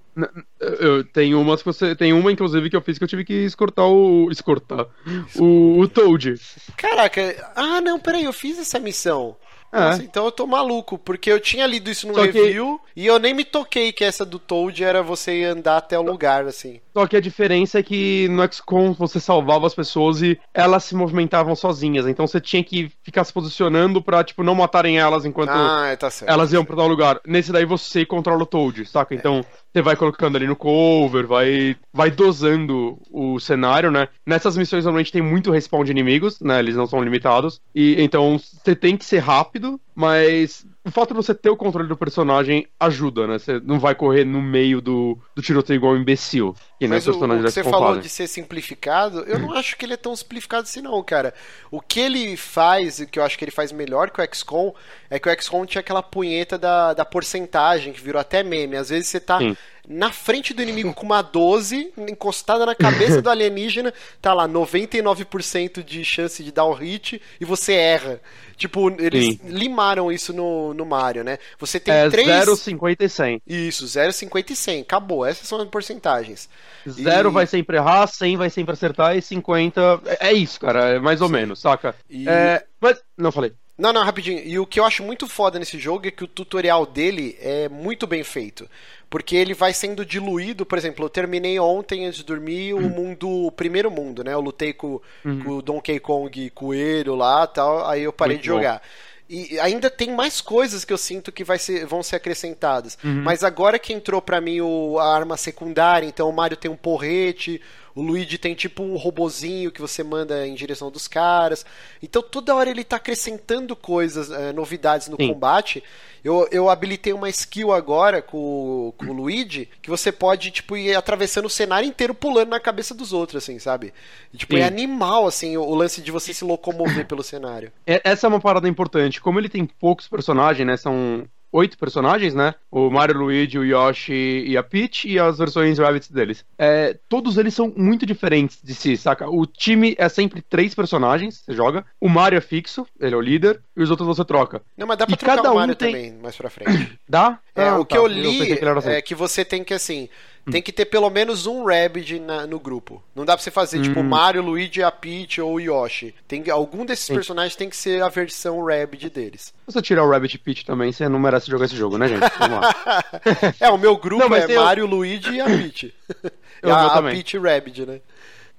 Eu tenho umas que você. Tem uma, inclusive, que eu fiz que eu tive que escortar o. Escortar. O, o Toad.
Caraca, ah não, peraí, eu fiz essa missão. É. Nossa, então eu tô maluco, porque eu tinha lido isso no Só review que... e eu nem me toquei que essa do Toad era você andar até o lugar, assim.
Só que a diferença é que no XCOM você salvava as pessoas e elas se movimentavam sozinhas, então você tinha que ficar se posicionando pra, tipo, não matarem elas enquanto
ah, tá certo,
elas iam pra tal lugar. Nesse daí você controla o Toad, saca? Então... É você vai colocando ali no cover, vai, vai dosando o cenário, né? Nessas missões normalmente tem muito respawn de inimigos, né? Eles não são limitados. E então você tem que ser rápido, mas o fato de você ter o controle do personagem ajuda, né? Você não vai correr no meio do, do tiroteio igual um imbecil.
Que Mas o, o que você falou fazem. de ser simplificado, eu não acho que ele é tão simplificado assim não, cara. O que ele faz, o que eu acho que ele faz melhor que o XCOM, é que o XCOM tinha aquela punheta da, da porcentagem, que virou até meme. Às vezes você tá... Sim na frente do inimigo com uma 12, encostada na cabeça do alienígena, tá lá 99% de chance de dar um hit e você erra. Tipo, eles Sim. limaram isso no, no Mario, né? Você tem
é
três.
0, 50 e 100.
Isso, 0, 50 e 100. Acabou. Essas são as porcentagens.
0 e... vai sempre errar, 100 vai sempre acertar e 50. É, é isso, cara. É mais ou Sim. menos, saca? E... É... Mas. Não falei.
Não, não, rapidinho. E o que eu acho muito foda nesse jogo é que o tutorial dele é muito bem feito. Porque ele vai sendo diluído, por exemplo, eu terminei ontem antes de dormir o mundo, o primeiro mundo, né? Eu lutei com, uhum. com o Donkey Kong coelho lá tal, aí eu parei muito de jogar. Bom. E ainda tem mais coisas que eu sinto que vai ser, vão ser acrescentadas. Uhum. Mas agora que entrou para mim o, a arma secundária, então o Mario tem um porrete, o Luigi tem tipo um robozinho que você manda em direção dos caras. Então toda hora ele tá acrescentando coisas, é, novidades no Sim. combate. Eu, eu habilitei uma skill agora com, com o Luigi que você pode, tipo, ir atravessando o cenário inteiro pulando na cabeça dos outros, assim, sabe? E, tipo, é Sim. é animal, assim, o, o, lance de você se locomover pelo cenário.
É, essa é uma parada importante. Como ele tem poucos personagens, né? São oito personagens, né? O Mario, Luigi, o Yoshi e a Peach e as versões Rabbits deles. É, todos eles são muito diferentes de si, saca? O time é sempre três personagens, você joga. O Mario é fixo, ele é o líder, e os outros você troca.
Não, mas dá pra e trocar cada o Mario um tem... também, mais pra frente.
dá?
É, ah, o que tá. eu li eu que assim. é que você tem que, assim. Tem que ter pelo menos um Rabbit na, no grupo. Não dá pra você fazer, tipo, hum. tipo, Mario, Luigi, a Peach ou Yoshi. Tem, algum desses Sim. personagens tem que ser a versão Rabbit deles.
Se você tirar o Rabbit Peach também, você não merece jogar esse jogo, né, gente? Vamos lá.
é, o meu grupo não, é Mario, Luigi e a Peach. e a, a Peach Rabbit, né?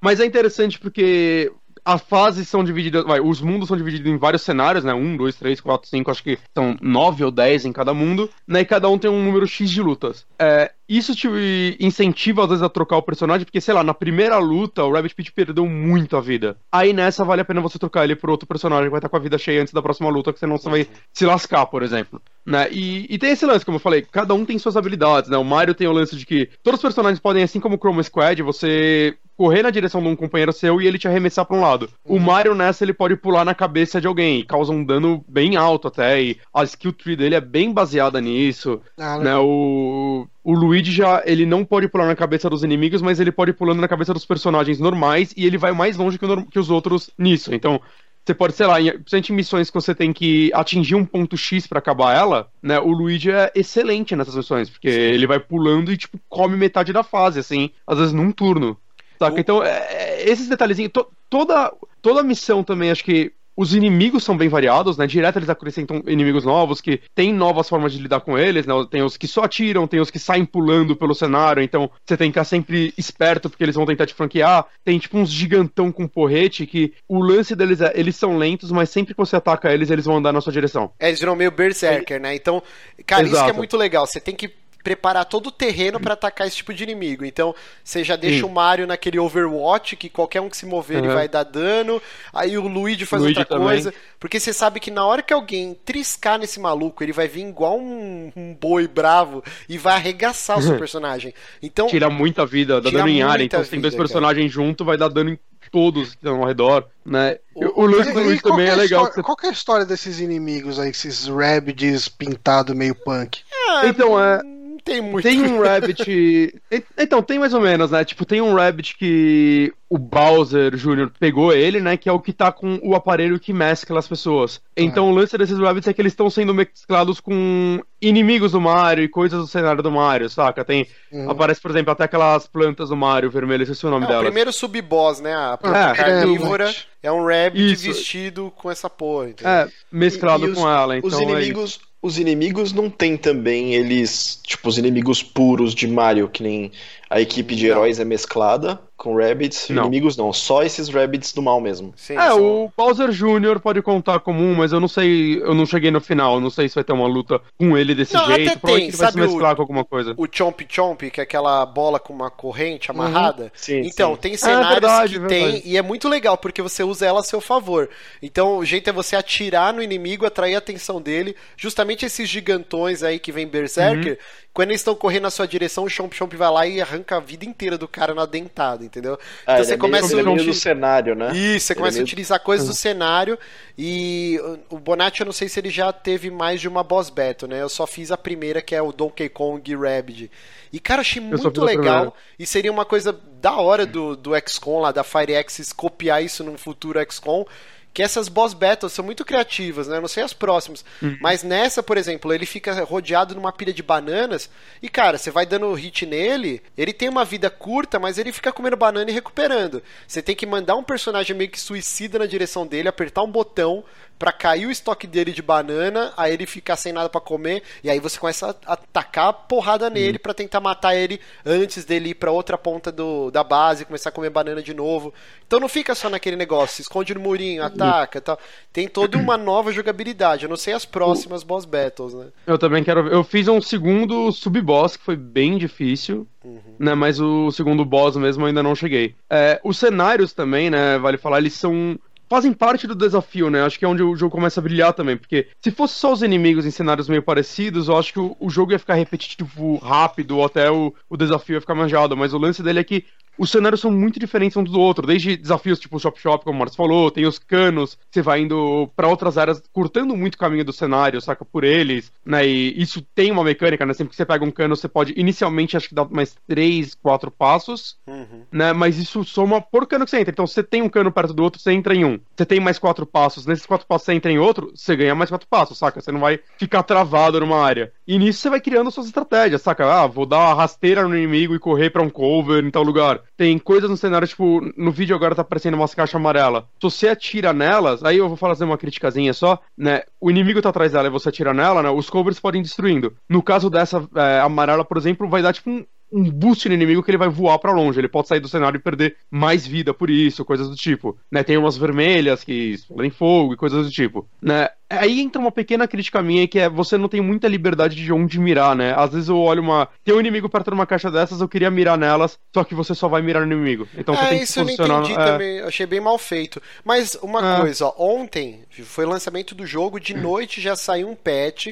Mas é interessante porque as fases são divididas, vai, os mundos são divididos em vários cenários, né? Um, dois, três, quatro, cinco, acho que são nove ou dez em cada mundo, né? E cada um tem um número X de lutas. É, isso te incentiva, às vezes, a trocar o personagem, porque, sei lá, na primeira luta, o Rabbit Pit perdeu muito a vida. Aí nessa vale a pena você trocar ele por outro personagem que vai estar com a vida cheia antes da próxima luta, que senão você vai se lascar, por exemplo. Né? E, e tem esse lance, como eu falei, cada um tem suas habilidades, né? O Mario tem o lance de que todos os personagens podem, assim como o Chroma Squad, você correr na direção de um companheiro seu e ele te arremessar para um lado. O uhum. Mario nessa ele pode pular na cabeça de alguém, causa um dano bem alto até, e a skill tree dele é bem baseada nisso. Ah, né? O o Luigi já ele não pode pular na cabeça dos inimigos, mas ele pode ir pulando na cabeça dos personagens normais e ele vai mais longe que, o, que os outros nisso. Então, você pode, sei lá, em, principalmente em missões que você tem que atingir um ponto X pra acabar ela, né? O Luigi é excelente nessas missões, porque ele vai pulando e, tipo, come metade da fase, assim, às vezes num turno. Saca?
O-
Então, é, é, esses detalhezinhos, to- toda, toda missão também, acho que os inimigos são bem variados, né? Direto eles acrescentam inimigos novos que tem novas formas de lidar com eles, né? Tem os que só atiram, tem os que saem pulando pelo cenário, então você tem que estar sempre esperto porque eles vão tentar te franquear. Tem tipo uns gigantão com porrete que o lance deles é, eles são lentos, mas sempre que você ataca eles, eles vão andar na sua direção.
É, eles viram meio berserker, né? Então, cara, isso que é
Exato.
muito legal. Você tem que preparar todo o terreno pra atacar esse tipo de inimigo. Então, você já deixa
Sim.
o Mario naquele Overwatch, que qualquer um que se mover ele
Uhum.
vai dar dano. Aí o Luigi faz
Luigi
outra
também.
coisa. Porque você sabe que na hora que alguém triscar nesse maluco, ele vai vir igual um, um boi bravo e vai arregaçar o seu personagem. Então,
Tira muita vida, dá dano em área, então se tem dois personagens juntos, vai dar dano em todos que estão ao redor, né?
O-
O, lance do Luigi
qual
também é
a
legal.
história-
você-
Qual que é a história desses inimigos aí, esses Rabbids pintados meio punk?
ah,
Então, é-
tem muito.
Tem um Rabbit. Então, tem mais ou menos, né? Tipo, tem um Rabbit que o Bowser Jr. pegou ele, né? Que é o que tá com o aparelho que mescla as pessoas. Então, o lance desses Rabbits é que eles estão sendo mesclados com inimigos do Mario e coisas do cenário do Mario, saca? Tem.
Uhum.
Aparece, por exemplo, até aquelas plantas do Mario vermelho, esqueci o nome
É, o
delas.
primeiro sub-boss, né? A planta
É,
carnívora
é,
é um rabbit
Isso.
vestido com essa porra. entendeu?
É, mesclado
E- e os-
com ela. Então,
os
é
inimigos, os inimigos não tem também eles, tipo, os inimigos puros de Mario, que nem a equipe de
Não.
heróis é mesclada com Rabbids,
Não.
inimigos não, só esses Rabbids do mal mesmo.
Sim,
É,
são-
o Bowser Jr. pode contar como um, mas eu não sei, eu não cheguei no final, eu não sei se vai ter uma luta com ele desse
Não,
jeito,
até tem,
vai se
sabe o-
mesclar com alguma coisa.
o Chomp Chomp, que é aquela bola com uma corrente amarrada.
Sim,
então,
sim.
tem cenários
verdade,
que
verdade.
tem, e é muito legal, porque você usa ela a seu favor. Então, o jeito é você atirar no inimigo, atrair a atenção dele. Justamente esses gigantões aí que vem Berserker, quando eles estão correndo na sua direção, o Chomp Chomp vai lá e arranca a vida inteira do cara na dentada, entendeu?
Ah,
então
ele
você
é
começa
é
a
meio do cenário, né?
Isso, você
Ele
começa
é
a
meio-
utilizar coisas do cenário e o Bonatti eu não sei se ele já teve mais de uma boss battle, né? Eu só fiz a primeira que é o Donkey Kong Rabbids. E cara, achei
só
muito
a
legal e seria uma coisa da hora do, do XCOM lá, da FireX copiar isso num futuro XCOM. Que essas boss battles são muito criativas, né? Eu não sei as próximas.
Uhum.
Mas nessa, por exemplo, ele fica rodeado numa pilha de bananas. E, cara, você vai dando hit nele. Ele tem uma vida curta, mas ele fica comendo banana e recuperando. Você tem que mandar um personagem meio que suicida na direção dele, apertar um botão pra cair o estoque dele de banana, aí ele ficar sem nada pra comer, e aí você começa a atacar porrada nele pra tentar matar ele antes dele ir pra outra ponta do, da base, começar a comer banana de novo. Então não fica só naquele negócio, se esconde no murinho, ataca e tal. Tem toda uma nova jogabilidade. Eu não sei as próximas boss battles, né?
Eu também quero ver. Eu fiz um segundo sub-boss que foi bem difícil, né? Mas o segundo boss mesmo eu ainda não cheguei. É, os cenários também, né? Vale falar, eles são. Fazem parte do desafio, né? Acho que é onde o jogo começa a brilhar também. Porque se fosse só os inimigos em cenários meio parecidos, eu acho que o, o jogo ia ficar repetitivo rápido, ou até o, o desafio ia ficar manjado. Mas o lance dele é que os cenários são muito diferentes um do outro, desde desafios tipo Shop Shop, como o Marcos falou, tem os canos, você vai indo pra outras áreas, cortando muito o caminho do cenário, saca, por eles, né, e isso tem uma mecânica, né, sempre que você pega um cano, você pode, inicialmente, acho que dá mais três, quatro passos,
Uhum.
né, mas isso soma por cano que você entra, então se você tem um cano perto do outro, você entra em um, você tem mais quatro passos, nesses quatro passos você entra em outro, você ganha mais quatro passos, saca, você não vai ficar travado numa área, e nisso você vai criando suas estratégias, saca, ah, vou dar uma rasteira no inimigo e correr pra um cover em tal lugar, tem coisas no cenário, tipo, no vídeo agora tá aparecendo umas caixas amarelas. Se você atira nelas, aí eu vou fazer uma criticazinha só, né? O inimigo tá atrás dela e você atira nela, né? Os covers podem ir destruindo. No caso dessa é, amarela, por exemplo, vai dar tipo um, um boost no inimigo que ele vai voar pra longe. Ele pode sair do cenário e perder mais vida por isso, coisas do tipo. Né? Tem umas vermelhas que explodem fogo e coisas do tipo. Né? Aí entra uma pequena crítica minha que é você não tem muita liberdade de onde mirar, né? Às vezes eu olho uma. Tem um inimigo perto de uma caixa dessas, eu queria mirar nelas, só que você só vai mirar no inimigo. Então você
é,
tem que
isso
se
eu não
posicionar.
entendi
é,
também. Achei bem mal feito. Mas uma
É.
coisa, ó, ontem foi o lançamento do jogo, de noite já saiu um patch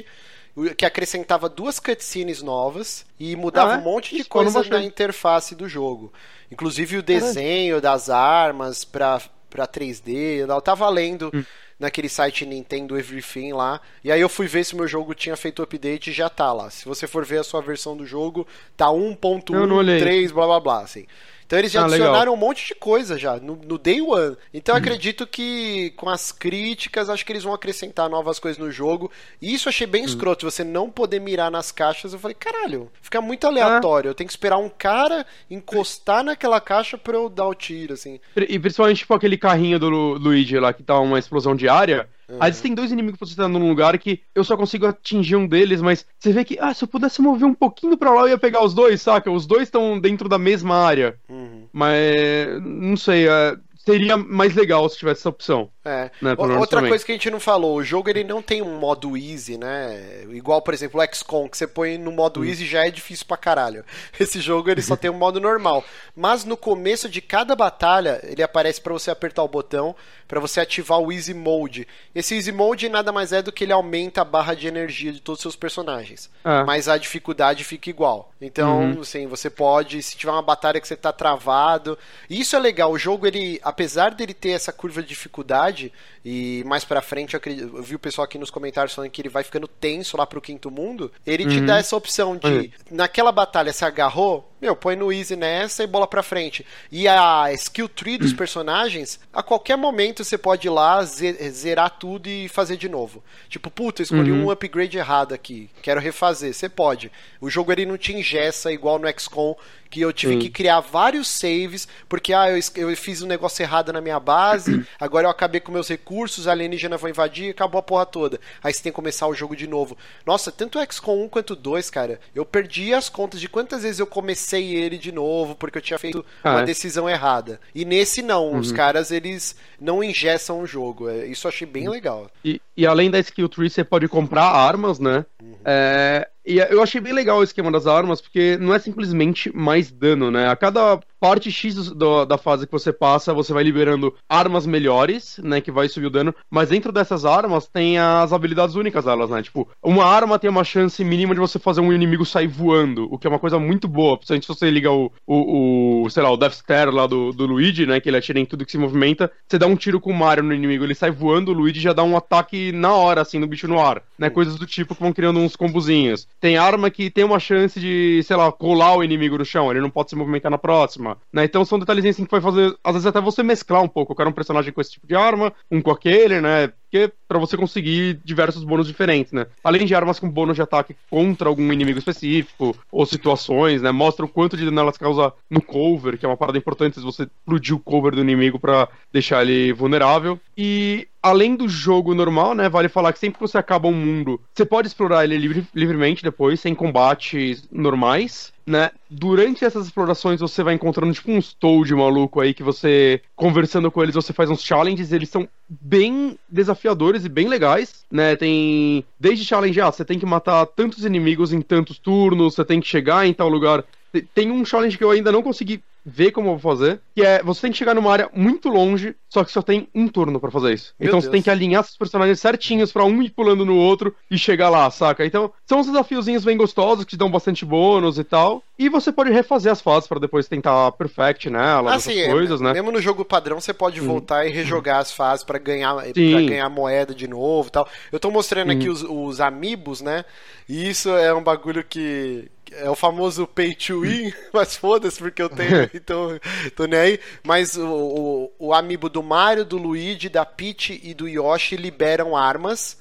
que acrescentava duas cutscenes novas e mudava
Ah, é?
um monte de
Isso, não
coisa na interface do jogo. Inclusive o desenho das armas pra, pra 3D. Eu tava lendo
Hum.
naquele site Nintendo Everything lá. E aí eu fui ver se meu jogo tinha feito update e já tá lá. Se você for ver a sua versão do jogo, tá
Eu não olhei.
1.13, blá blá blá, assim. Então eles já
Ah,
adicionaram
legal.
um monte de coisa já, no, no Day One. Então eu acredito que com as críticas, acho que eles vão acrescentar novas coisas no jogo. E isso eu achei bem escroto, você não poder mirar nas caixas. Eu falei, caralho, fica muito aleatório. Eu tenho que esperar um cara encostar naquela caixa pra eu dar o tiro, assim.
E principalmente, tipo, aquele carrinho do Lu- Luigi lá, que tá uma explosão diária. Aí você tem dois inimigos tá num lugar que eu só consigo atingir um deles, mas você vê que, ah, se eu pudesse mover um pouquinho pra lá, eu ia pegar os dois, saca? Os dois estão dentro da mesma área.
Uhum.
Mas, não sei, é, seria mais legal se tivesse essa opção.
É.
Né,
Outra coisa que a gente não falou, o jogo ele não tem um modo easy, né? Igual, por exemplo, o XCOM, que você põe no modo easy já é difícil pra caralho. Esse jogo ele só tem um modo normal. Mas no começo de cada batalha, ele aparece pra você apertar o botão pra você ativar o easy mode. Esse easy mode nada mais é do que ele aumenta a barra de energia de todos os seus personagens.
É.
Mas a dificuldade fica igual. Então,
Uhum.
assim, você pode, se tiver uma batalha que você tá travado. Isso é legal, o jogo, ele, apesar dele ter essa curva de dificuldade, e mais pra frente eu, acredito- eu vi o pessoal aqui nos comentários falando que ele vai ficando tenso lá pro quinto mundo, ele te dá essa opção de,
Uhum.
naquela batalha, se agarrou, meu, põe no easy nessa e bola pra frente. E a skill tree dos personagens, a qualquer momento você pode ir lá, ze- zerar tudo e fazer de novo. Tipo, puta, eu escolhi
Uhum.
um upgrade errado aqui, quero refazer. Você pode. O jogo ele não te ingessa igual no XCOM, que eu tive
Sim.
que criar vários saves, porque ah, eu, eu fiz um negócio errado na minha base, agora eu acabei com meus recursos, a alienígena vão invadir, acabou a porra toda. Aí você tem que começar o jogo de novo. Nossa, tanto o XCOM 1 quanto o 2, cara, eu perdi as contas de quantas vezes eu comecei ele de novo, porque eu tinha feito
Ah,
uma
é?
decisão errada. E nesse não, os caras eles não ingessam o jogo. É, Isso eu achei bem legal.
E, e além da skill tree, você pode comprar armas, né? É, e eu achei bem legal o esquema das armas, porque não é simplesmente mais dano, né? A cada parte X do- da fase que você passa, você vai liberando armas melhores, né? Que vai subir o dano. Mas dentro dessas armas tem as habilidades únicas delas, né? Tipo, uma arma tem uma chance mínima de você fazer um inimigo sair voando, o que é uma coisa muito boa. Principalmente se você liga o, o, o, sei lá, o Death Stare lá do, do Luigi, né? Que ele atira em tudo que se movimenta. Você dá um tiro com o Mario no inimigo, ele sai voando, o Luigi já dá um ataque na hora, assim, no bicho no ar. Né? Coisas do tipo que vão criando uns combozinhos. Tem arma que tem uma chance de, sei lá, colar o inimigo no chão, ele não pode se movimentar na próxima. Né? Então são detalhezinhos assim que vai fazer, às vezes até você mesclar um pouco. Eu quero um personagem com esse tipo de arma, um com aquele, né? Porque pra você conseguir diversos bônus diferentes, né? Além de armas com bônus de ataque contra algum inimigo específico, ou situações, né? Mostra o quanto de dano elas causam no cover, que é uma parada importante se você explodir o cover do inimigo pra deixar ele vulnerável. E além do jogo normal, né? Vale falar que sempre que você acaba um mundo, você pode explorar ele livre- livremente depois, sem combates normais. Né? Durante essas explorações você vai encontrando tipo uns toad maluco aí que você conversando com eles você faz uns challenges, eles são bem desafiadores e bem legais, né? Tem desde challenge, ah, você tem que matar tantos inimigos em tantos turnos, você tem que chegar em tal lugar. Te- Tem um challenge que eu ainda não consegui ver como eu vou fazer, que é você tem que chegar numa área muito longe, só que só tem um turno pra fazer isso.
Meu
então você
Deus.
tem que alinhar seus personagens certinhos pra um ir pulando no outro e chegar lá, saca? Então são uns desafiozinhos bem gostosos que te dão bastante bônus e tal. E você pode refazer as fases pra depois tentar perfect nelas,
Assim, é,
coisas, né?
mesmo no jogo padrão você pode voltar e rejogar as fases pra ganhar,
Sim.
ganhar moeda de novo e tal. Eu tô mostrando aqui os, os amiibos, né? E isso é um bagulho que é o famoso pay to win, mas foda-se porque eu tenho, então tô nem aí. Mas o, o, o amiibo do Mario, do Luigi, da Peach e do Yoshi liberam armas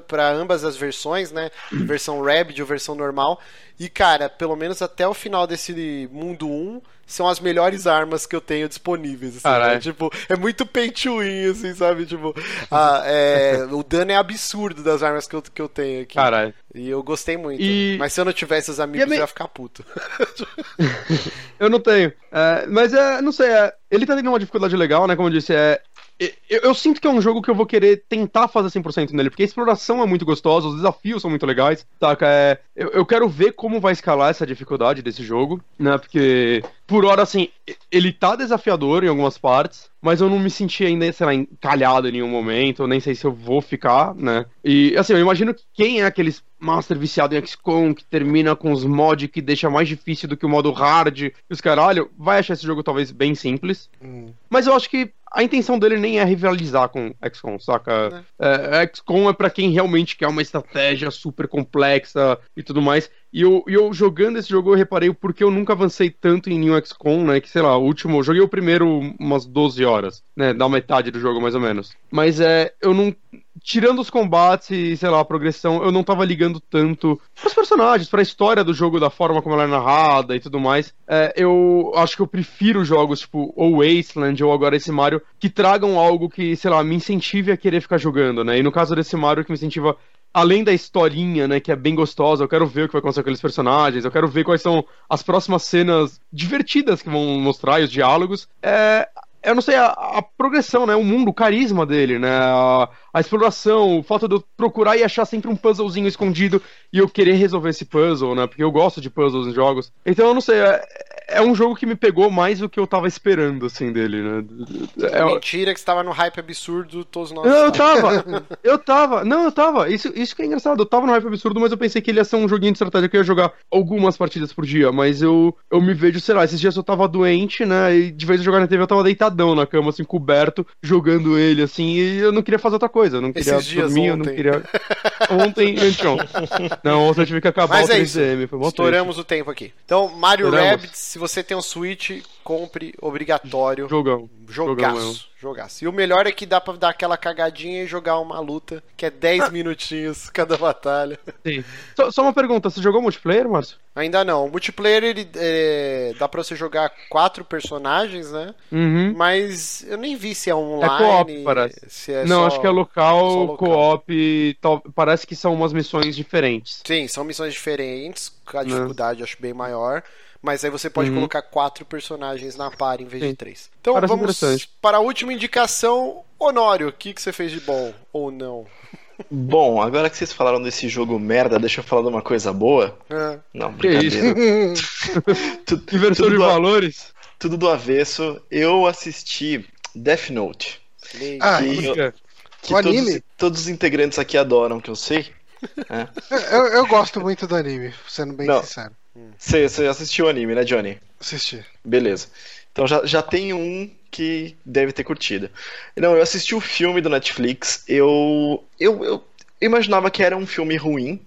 pra ambas as versões, né? Versão Rabbit ou versão normal. E, cara, pelo menos até o final desse mundo 1, são as melhores armas que eu tenho disponíveis. Assim, né? Tipo, é muito win, assim, sabe? Tipo, a- é, o dano é absurdo das armas que eu, que eu tenho aqui.
Caralho.
E eu gostei muito.
E-
Mas se eu não tivesse os amigos,
é bem-
eu ia ficar puto.
Eu não tenho. É, mas é, não sei, é, ele tá tendo uma dificuldade legal, né? Como eu disse, é. Eu, eu sinto que é um jogo que eu vou querer tentar fazer 100% nele, porque a exploração é muito gostosa, os desafios são muito legais, saca? É, eu, eu quero ver como vai escalar essa dificuldade desse jogo, né? Porque, por hora, assim, ele tá desafiador em algumas partes, mas eu não me senti ainda, sei lá, encalhado em nenhum momento, nem sei se eu vou ficar, né? E, assim, eu imagino que quem é aqueles Master viciado em XCOM que termina com os mods que deixa mais difícil do que o modo hard e os caralho, vai achar esse jogo talvez bem simples.
Hum.
Mas eu acho que a intenção dele nem é rivalizar com XCOM, saca? É, XCOM é pra quem realmente quer uma estratégia super complexa e tudo mais. E eu, eu jogando esse jogo, eu reparei porque eu nunca avancei tanto em New XCOM, né? Que sei lá, o último. Eu joguei o primeiro umas 12 horas, né? Da metade do jogo, mais ou menos. Mas é. Eu não. Tirando os combates e, sei lá, a progressão, eu não tava ligando tanto pros personagens, pra história do jogo, da forma como ela é narrada e tudo mais. É, eu acho que eu prefiro jogos tipo ou Wasteland ou agora esse Mario que tragam algo que, sei lá, me incentive a querer ficar jogando, né? E no caso desse Mario que me incentiva além da historinha, né, que é bem gostosa, eu quero ver o que vai acontecer com aqueles personagens, eu quero ver quais são as próximas cenas divertidas que vão mostrar e os diálogos. É, eu não sei, a, a, progressão, né? O mundo, o carisma dele, né? A, exploração, o fato de eu procurar e achar sempre um puzzlezinho escondido e eu querer resolver esse puzzle, né? Porque eu gosto de puzzles em jogos. Então eu não sei, é, é um jogo que me pegou mais do que eu tava esperando, assim, dele, né?
É, Mentira que você tava no hype absurdo, todos nós.
Não, eu tava, eu tava, não, eu tava. Isso, isso que é engraçado, eu tava no hype absurdo, mas eu pensei que ele ia ser um joguinho de estratégia que eu ia jogar algumas partidas por dia, mas eu, eu me vejo, sei lá, esses dias eu tava doente, né? E de vez em jogar na TV eu tava deitadão na cama, assim, coberto, jogando ele, assim, e eu não queria fazer outra coisa, eu não queria
esses dormir, eu não
queria. ontem, anteontem. Não, ontem eu tive que acabar
mas o 3DM, é foi Estouramos triste. o tempo aqui. Então, Mario Rabbids, se você tem um Switch, compre obrigatório.
Jogão.
Jogaço. Jogão jogaço. E o melhor é que dá pra dar aquela cagadinha e jogar uma luta, que é 10 minutinhos cada batalha.
Sim. Só, só, uma pergunta, você jogou multiplayer, Márcio?
Ainda não. O multiplayer, ele é, dá pra você jogar quatro personagens, né?
Uhum.
Mas eu nem vi se é online.
É co-op,
é
não,
só,
acho que é local, co-op. Parece que são umas missões diferentes.
Sim, são missões diferentes. A dificuldade acho bem maior. Mas aí você pode uhum. colocar quatro personagens na par em vez Sim. de três. Então Parece vamos para a última indicação. Honório, o que, que você fez de bom ou não?
Bom, agora que vocês falaram desse jogo merda, deixa eu falar de uma coisa boa.
É.
Não, brincadeira.
tudo, Inversão de valores?
Tudo do avesso. Eu assisti Death Note.
Ah, que, eu,
que o todos, anime? todos os integrantes aqui adoram, que eu sei.
É. Eu, eu, gosto muito do anime, sendo bem Não, sincero.
Você, assistiu o anime, né, Johnny?
Assisti.
Beleza. Então já, já tem um que deve ter curtido. Não, eu assisti o filme do Netflix. Eu, eu, eu imaginava que era um filme ruim,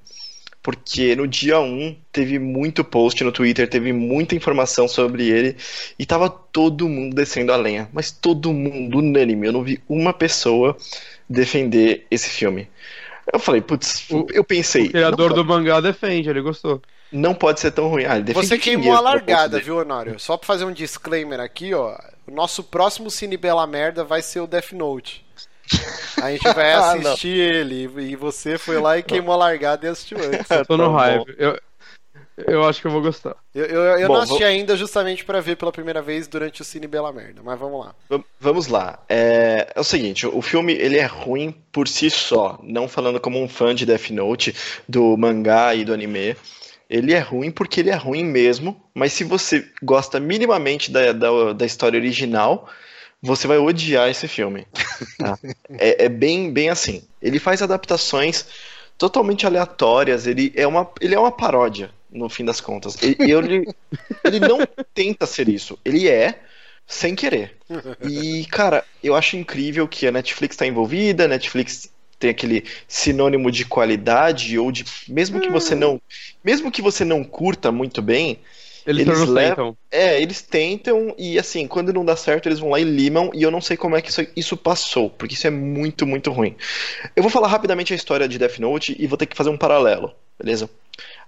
porque no dia 1 teve muito post no Twitter, teve muita informação sobre ele e tava todo mundo descendo a lenha, mas todo mundo unânime, eu não vi uma pessoa defender esse filme. Eu falei, putz, eu pensei. O
criador do mangá defende, ele gostou
não pode ser tão ruim. Ah,
Você queimou a largada, viu, Honório? Só pra fazer um disclaimer aqui, ó. O nosso próximo Cine Bela Merda vai ser o Death Note. A gente vai ah, assistir ah, ele. E você foi lá e queimou a largada e assistiu antes.
Eu tô no tá hype. Eu, eu acho que eu vou gostar.
Eu, eu, eu Bom, não assisti vou... ainda justamente para ver pela primeira vez durante o Cine Bela Merda, mas vamos lá.
V vamos lá. É... é, o seguinte, o filme ele é ruim por si só, não falando como um fã de Death Note, do mangá e do anime. Ele é ruim porque ele é ruim mesmo, mas se você gosta minimamente da, da, da história original, você vai odiar esse filme. Tá? é, é, bem, bem assim. Ele faz adaptações totalmente aleatórias, ele é uma, ele é uma paródia, no fim das contas. Ele, ele, ele não tenta ser isso, ele é sem querer. E, cara, eu acho incrível que a Netflix está envolvida, a Netflix tem aquele sinônimo de qualidade ou de mesmo que você não mesmo que você não curta muito bem
eles, eles levam,
é eles tentam e assim quando não dá certo eles vão lá e limam e eu não sei como é que isso, isso passou porque isso é muito muito ruim. Eu vou falar rapidamente a história de Death Note e vou ter que fazer um paralelo beleza?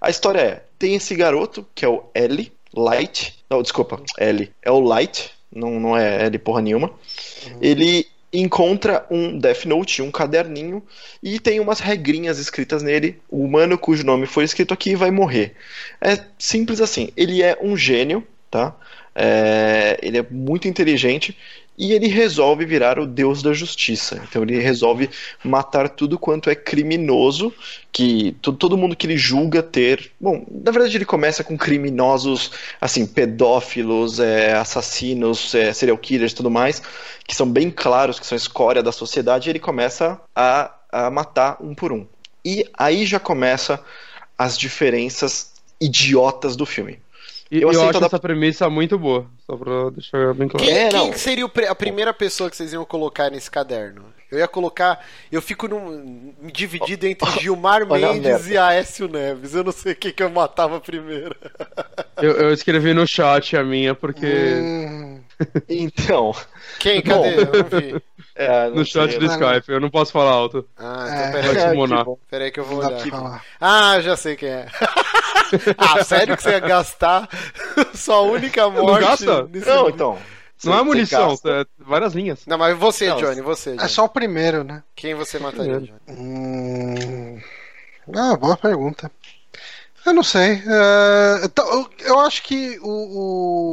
A história é tem esse garoto que é o L Light. Não desculpa L é o Light não, não é L porra nenhuma. Uhum. ele encontra um Death Note, um caderninho, e tem umas regrinhas escritas nele. O humano cujo nome foi escrito aqui vai morrer. É simples assim. Ele é um gênio, tá? É, ele é muito inteligente e ele resolve virar o deus da justiça. Então ele resolve matar tudo quanto é criminoso, que todo mundo que ele julga ter. Bom, na verdade ele começa com criminosos, assim, pedófilos, é, assassinos, é, serial killers, tudo mais, que são bem claros que são escória da sociedade. E ele começa a, a matar um por um. E aí já começa as diferenças idiotas do filme.
Eu, eu acho da... essa premissa muito boa, só pra deixar bem claro.
Quem, é, quem seria a primeira pessoa que vocês iam colocar nesse caderno? Eu ia colocar. Eu fico num, dividido entre Gilmar Mendes e Aécio Neves. Eu não sei quem que eu matava primeiro.
Eu, eu escrevi no chat a minha, porque.
Hum,
Então,
Quem? Cadê? Eu não vi.
é, não
no chat
sei,
do
não, não.
Skype, eu não posso falar alto.
Ah,
É.
então
Vai
peraí. Peraí que eu vou olhar. Ah, já sei quem é. ah, sério que você ia gastar sua única morte?
gasta?
nesse-
Não, então.
Não é munição,
gasta.
é várias linhas.
Não, mas você,
Não,
Johnny, você.
É
Johnny.
só o primeiro, né?
Quem você mataria,
Primeiro.
Johnny?
Hum... Ah, boa pergunta. Eu não sei. É, então, eu, acho que o,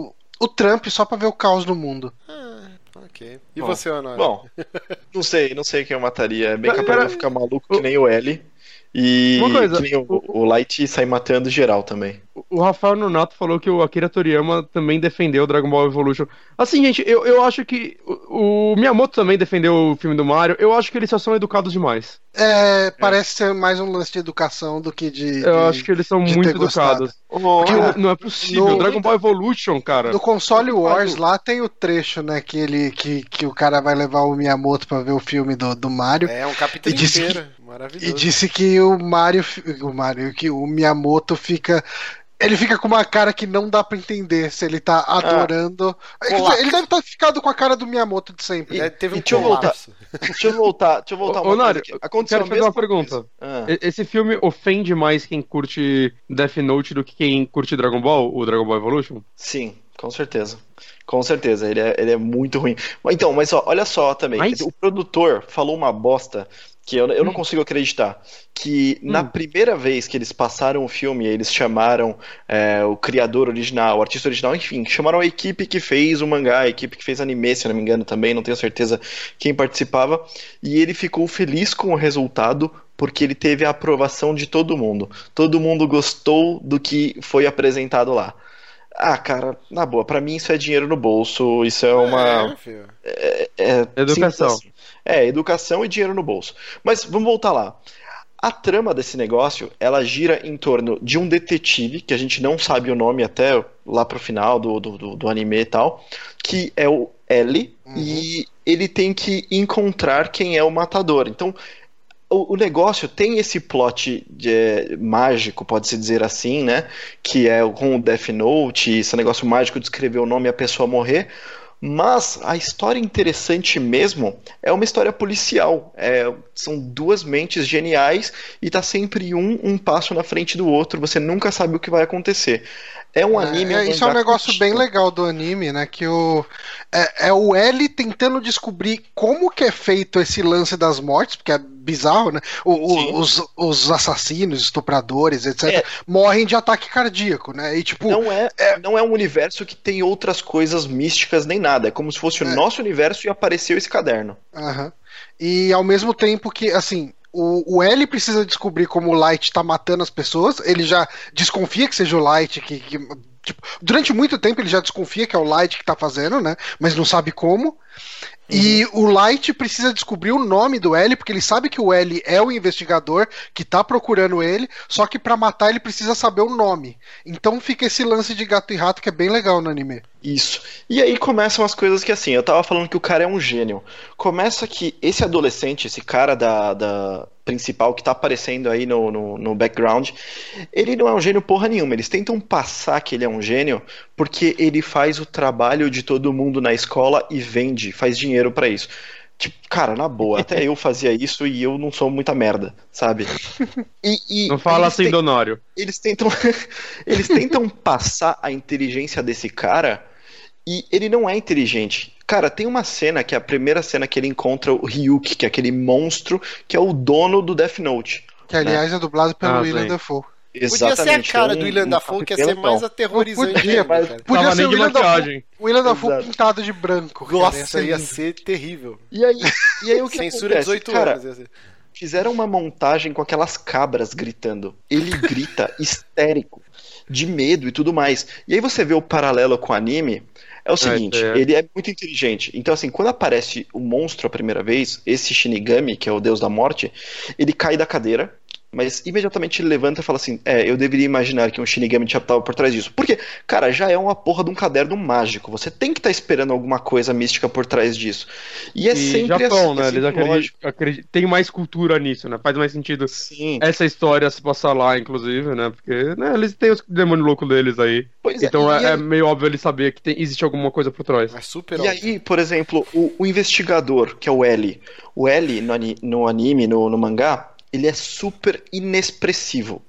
o, o Trump só pra ver o caos no mundo.
Ah, ok. E
Bom,
você, Honório?
Bom, não sei, não sei quem eu mataria. É bem capaz de eu ficar maluco que nem o L. E
Uma coisa,
que o, o Light sair matando geral também.
O Rafael Nonato falou que o Akira Toriyama também defendeu Dragon Ball Evolution. Assim, gente, eu, eu acho que o, o Miyamoto também defendeu o filme do Mario. Eu acho que eles só são educados demais.
É, parece ser mais um lance de educação do que de.
Eu
de-
acho que eles são muito educados.
Oh,
Cara, não é possível.
no-
Dragon Ball Evolution, cara.
No console Wars lá tem o trecho, né? Que, ele, que, que o cara vai levar o Miyamoto pra ver o filme do, do Mario.
É um capítulo
E
inteiro.
E
Maravilhoso.
disse que o Mario, o Mario, que o Miyamoto fica. Ele fica com uma cara que não dá pra entender se ele tá adorando. Quer dizer,
Colapso.
ele deve estar ficado com a cara do Miyamoto de sempre.
É, teve um
e deixa eu voltar. Deixa eu voltar, deixa eu voltar
Ô, Nário.
Aconteceu
quero
a
fazer
mesma
uma pergunta.
Ah.
E- Esse filme ofende mais quem curte Death Note do que quem curte Dragon Ball, o Dragon Ball Evolution?
Sim, com certeza. Com certeza, ele é, ele é muito ruim. Então, mas ó, olha só também.
Mas-
O produtor falou uma bosta que eu, eu não consigo acreditar. Que na
Hum.
primeira vez que eles passaram o filme, eles chamaram é, o criador original, o artista original, enfim, chamaram a equipe que fez o mangá, a equipe que fez anime, se eu não me engano também, não tenho certeza quem participava. E ele ficou feliz com o resultado porque ele teve a aprovação de todo mundo. Todo mundo gostou do que foi apresentado lá. Ah, cara, na boa, pra mim isso é dinheiro no bolso, isso é uma.
É, filho.
É,
Educação.
simples assim. É, educação e dinheiro no bolso. Mas vamos voltar lá. A trama desse negócio, ela gira em torno de um detetive, que a gente não sabe o nome até lá pro final do, do, do, anime e tal, que é o L, e ele tem que encontrar quem é o matador. Então, o, o negócio tem esse plot de- mágico, pode-se dizer assim, né? Que é com o Death Note, esse negócio mágico de escrever o nome e a pessoa morrer. Mas a história interessante mesmo é uma história policial. É, são duas mentes geniais e tá sempre um um passo na frente do outro. Você nunca sabe o que vai acontecer. É um anime.
É, isso é um negócio bem legal do anime, né? Que o, é, é o L tentando descobrir como que é feito esse lance das mortes, porque é bizarro, né? O- o- os, os assassinos, estupradores, etc.,
É.
morrem de ataque cardíaco, né? E tipo,
Não é, não é um universo que tem outras coisas místicas nem nada. É como se fosse o
É.
nosso universo e apareceu esse caderno.
Aham. E ao mesmo tempo que, assim, o, o L precisa descobrir como o Light tá matando as pessoas, ele já desconfia que seja o Light que. que- tipo, durante muito tempo ele já desconfia que é o Light que tá fazendo, né? Mas não sabe como. E o Light precisa descobrir o nome do L, porque ele sabe que o L é o investigador que tá procurando ele, só que pra matar ele precisa saber o nome. Então fica esse lance de gato e rato que é bem legal no anime.
Isso. E aí começam as coisas que assim, eu tava falando que o cara é um gênio. Começa que esse adolescente, esse cara da, da principal que tá aparecendo aí no, no, no background, ele não é um gênio porra nenhuma. Eles tentam passar que ele é um gênio porque ele faz o trabalho de todo mundo na escola e vende, faz dinheiro pra isso. Tipo, cara, na boa, até eu fazia isso e eu não sou muita merda, sabe? E, e
Não fala assim,
têm-
Donório.
eles tentam eles tentam passar a inteligência desse cara e ele não é inteligente. Cara, tem uma cena que é a primeira cena que ele encontra o Ryuk, que é aquele monstro que é o dono do Death Note.
Que aliás é dublado pelo
Ah,
William
sim.
Dafoe.
Podia ser a
Exatamente.
cara
é um-
do William
um
Dafoe, que ia ser mais aterrorizante
Podia,
mas-
cara.
Podia
Tava
ser o William Dafoe, o William Dafoe pintado de branco. cara,
Nossa, ia
lindo.
ser terrível.
E aí, e aí o que
Censura
acontece?
18
Cara,
anos.
Fizeram uma montagem com aquelas cabras gritando. Ele grita histérico, de medo e tudo mais. E aí você vê o paralelo com o anime. É o seguinte,
é.
ele é muito inteligente. Então, assim, quando aparece o monstro a primeira vez, esse Shinigami, que é o deus da morte, ele cai da cadeira mas imediatamente ele levanta e fala assim: É, eu deveria imaginar que um Shinigami já estava por trás disso. Porque, cara, já é uma porra de um caderno mágico. Você tem que estar tá esperando alguma coisa mística por trás disso. E é
e
sempre
Japão,
assim.
né?
é
Eles acreditam, acreditam- tem mais cultura nisso, né? Faz mais sentido
Sim.
essa história se passar lá, inclusive, né? Porque né, eles têm os demônios loucos deles aí.
Pois é,
Então
e
é, é
aí-
meio óbvio ele saber que tem- existe alguma coisa por trás.
É super
E
óbvio.
aí, por exemplo, o, o investigador, que é o L. O L no, no anime, no, no mangá, ele é super inexpressivo.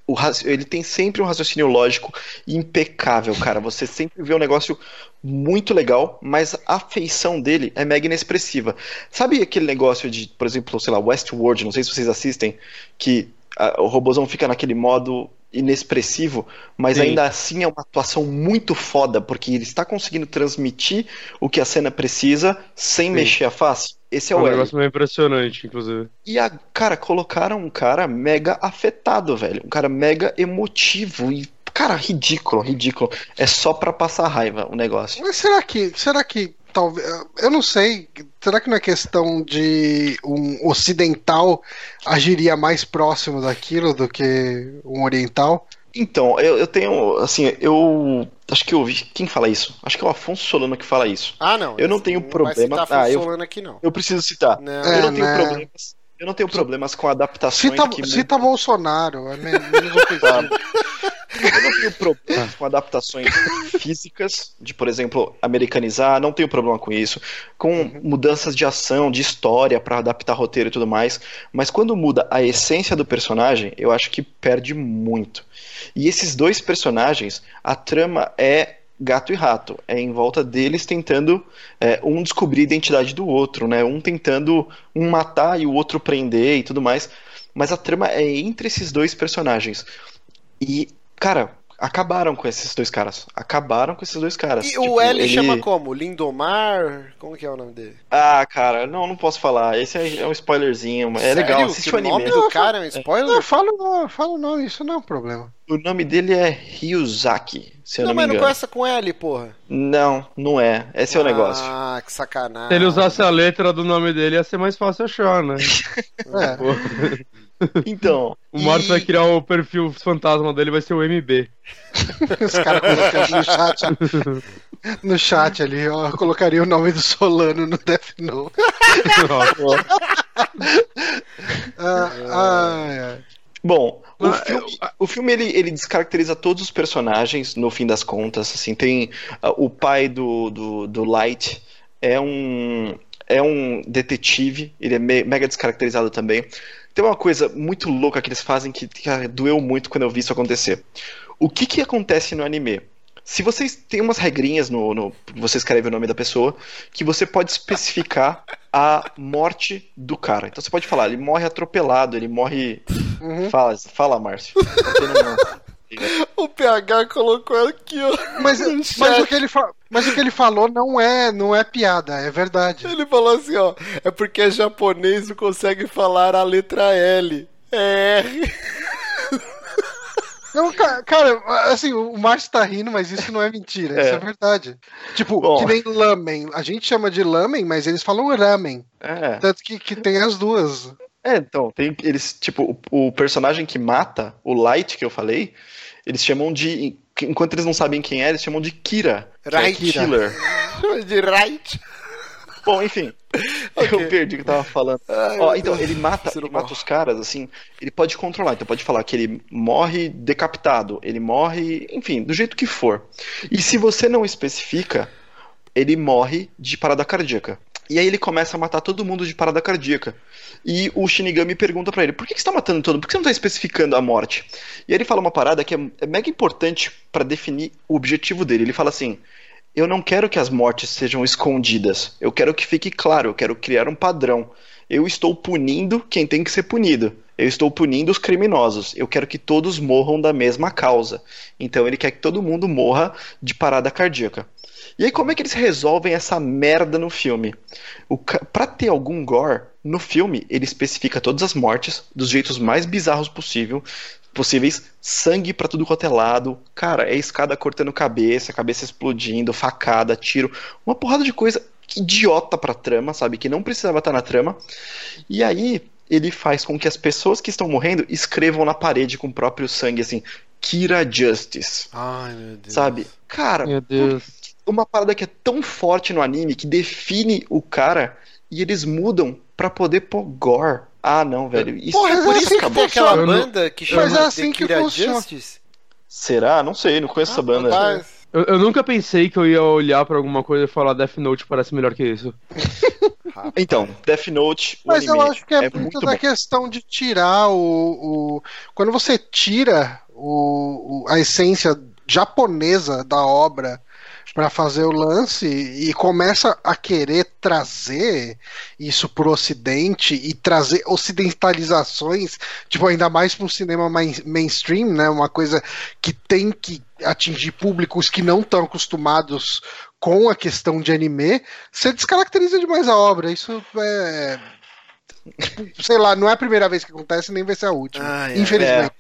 Ele tem sempre um raciocínio lógico impecável, cara. Você sempre vê um negócio muito legal, mas a feição dele é mega inexpressiva. Sabe aquele negócio de, por exemplo, sei lá, Westworld, não sei se vocês assistem, que ah, o robôzão fica naquele modo inexpressivo, mas
Sim.
ainda assim é uma atuação muito foda, porque ele está conseguindo transmitir o que a cena precisa sem mexer a face. Esse é
É
o
um negócio meio impressionante, inclusive.
E a, cara, colocaram um cara mega afetado, velho. Um cara mega emotivo e, cara, ridículo, ridículo. É só pra passar raiva o negócio.
Mas será que, será que talvez, eu não sei, será que não é questão de um ocidental agiria mais próximo daquilo do que um oriental?
Então, eu, eu tenho, assim, eu acho que eu ouvi, quem fala isso? Acho que é o Afonso Solano que fala isso.
Ah, não.
Eu não tenho
Vai
problema-
citar
Ah, eu-
Fulano aqui, não.
Eu preciso citar.
Não.
É,
eu não tenho
né?
problemas. Eu não tenho problemas com adaptações
Cita,
que
cita Bolsonaro, é men- menos ofensivo.
Tenho problemas com adaptações físicas, de, por exemplo, americanizar, não tenho problema com isso. Com mudanças de ação, de história, pra adaptar roteiro e tudo mais. Mas quando muda a essência do personagem, eu acho que perde muito. E esses dois personagens, a trama é gato e rato. É em volta deles tentando é, um descobrir a identidade do outro, né? Um tentando um matar e o outro prender e tudo mais. Mas a trama é entre esses dois personagens. E, cara, acabaram com esses dois caras. Acabaram com esses dois caras.
E
Tipo,
o L
ele-
chama como? Lindomar? Como que é o nome dele?
Ah, cara, não, não posso falar. Esse é, é um spoilerzinho. mas É legal,
Sério?
assiste
Que
o
o nome
anime.
do cara é um spoiler?
Não, fala não, fala não, isso não é um problema.
O nome dele é Ryuzaki, se eu
Não,
não, me
mas não
engano.
começa com L, porra.
Não, não é. Esse é o negócio.
Ah, que sacanagem.
Se ele usasse a letra do nome dele, ia ser mais fácil achar, né?
É.
Então.
o Marcos vai
e-
criar o perfil fantasma dele, vai ser o MB.
Os caras colocando no chat. No chat ali, ó, eu colocaria o nome do Solano no Death Note. Ah, ai.
Bom, o
Mas,
filme, o filme ele, ele descaracteriza todos os personagens, no fim das contas. Assim, tem ah, o pai do, do, do Light, é um, é um detetive, ele é me- mega descaracterizado também. Tem uma coisa muito louca que eles fazem que, cara, doeu muito quando eu vi isso acontecer. O que, que acontece no anime? Se vocês têm umas regrinhas no, no você escreve o nome da pessoa que você pode especificar a morte do cara. Então você pode falar, ele morre atropelado, ele morre
Uhum.
Fala, fala, Márcio.
O PH colocou aqui, ó.
Mas, mas, o que ele fa- mas o que ele falou não é, não é piada, é verdade.
Ele falou assim, ó. É porque japonês não consegue falar a letra L. É R.
Não, ca- cara, assim, o Márcio tá rindo, mas isso não é mentira,
É.
isso é verdade. Tipo,
Bom.
que nem lamen. A gente chama de lamen, mas eles falam ramen.
É.
Tanto que, que tem as duas.
É, então, tem eles, tipo, o, o personagem que mata, o Light que eu falei, eles chamam de. Enquanto eles não sabem quem é, eles chamam de Kira. é
Right.
Killer.
De right.
Bom, enfim. Eu perdi o que eu tava falando.
Ai,
Ó, então,
Deus.
ele mata, ele mata os caras, assim, ele pode controlar. Então pode falar que ele morre decapitado, ele morre, enfim, do jeito que for. E se você não especifica, ele morre de parada cardíaca. E aí ele começa a matar todo mundo de parada cardíaca. E o Shinigami pergunta pra ele: por que, que você tá matando todo mundo? Por que você não tá especificando a morte? E aí ele fala uma parada que é, é mega importante pra definir o objetivo dele. Ele fala assim: eu não quero que as mortes sejam escondidas. Eu quero que fique claro, eu quero criar um padrão. Eu estou punindo quem tem que ser punido. Eu estou punindo os criminosos. Eu quero que todos morram da mesma causa. Então ele quer que todo mundo morra de parada cardíaca. E aí, como é que eles resolvem essa merda no filme? O ca- Pra ter algum gore, no filme ele especifica todas as mortes dos jeitos mais bizarros possível, possíveis, sangue pra tudo quanto é lado, cara, é escada cortando cabeça, cabeça explodindo, facada, tiro, uma porrada de coisa idiota pra trama, sabe, que não precisava estar na trama. E aí ele faz com que as pessoas que estão morrendo escrevam na parede com o próprio sangue, assim, Kira Justice.
Ai, meu Deus.
Sabe? Cara,
Meu Deus.
Uma parada que é tão forte no anime que define o cara e eles mudam pra poder pôr gore. Ah, não, velho. Isso
Porra,
É por
é
isso
assim
que
que
tem aquela banda que chama
Mas é assim
The
que
Kira
funciona.
Justice?
Será? Não sei, não conheço essa banda.
Rapaz,
Eu, eu nunca pensei que eu ia olhar pra alguma coisa e falar Death Note parece melhor que isso.
Então, Death Note, o
Mas eu acho que é, muito,
muito
da
bom.
questão de tirar o, o- Quando você tira o, o- a essência japonesa da obra para fazer o lance e começa a querer trazer isso pro ocidente e trazer ocidentalizações, tipo, ainda mais para um cinema main- mainstream, né? Uma coisa que tem que atingir públicos que não estão acostumados com a questão de anime, você descaracteriza demais a obra. Isso é. Tipo, sei lá, não é a primeira vez que acontece, nem vai ser a última.
Ai.
Infelizmente.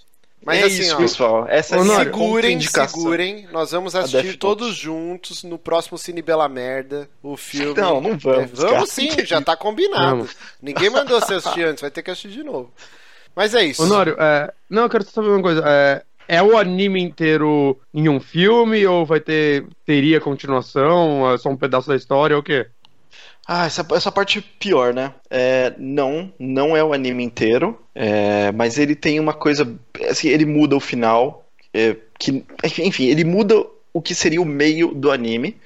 Mas
é
assim,
isso,
ó,
pessoal. Essa é
segurem, segurem. Nós vamos assistir todos juntos no próximo Cine Bela Merda, o filme.
Não, não vamos,
É, vamos
cara.
sim, já tá combinado.
Vamos.
Ninguém mandou você assistir antes, vai ter que assistir de novo. Mas é isso.
Honório, é... não, eu quero saber uma coisa. É... é o anime inteiro em um filme ou vai ter teria continuação? É só um pedaço da história ou o quê?
Ah, essa, essa parte pior, né? É, não, não é o anime inteiro, é, mas ele tem uma coisa, assim, ele muda o final, é, que, enfim, ele muda o que seria o meio do anime.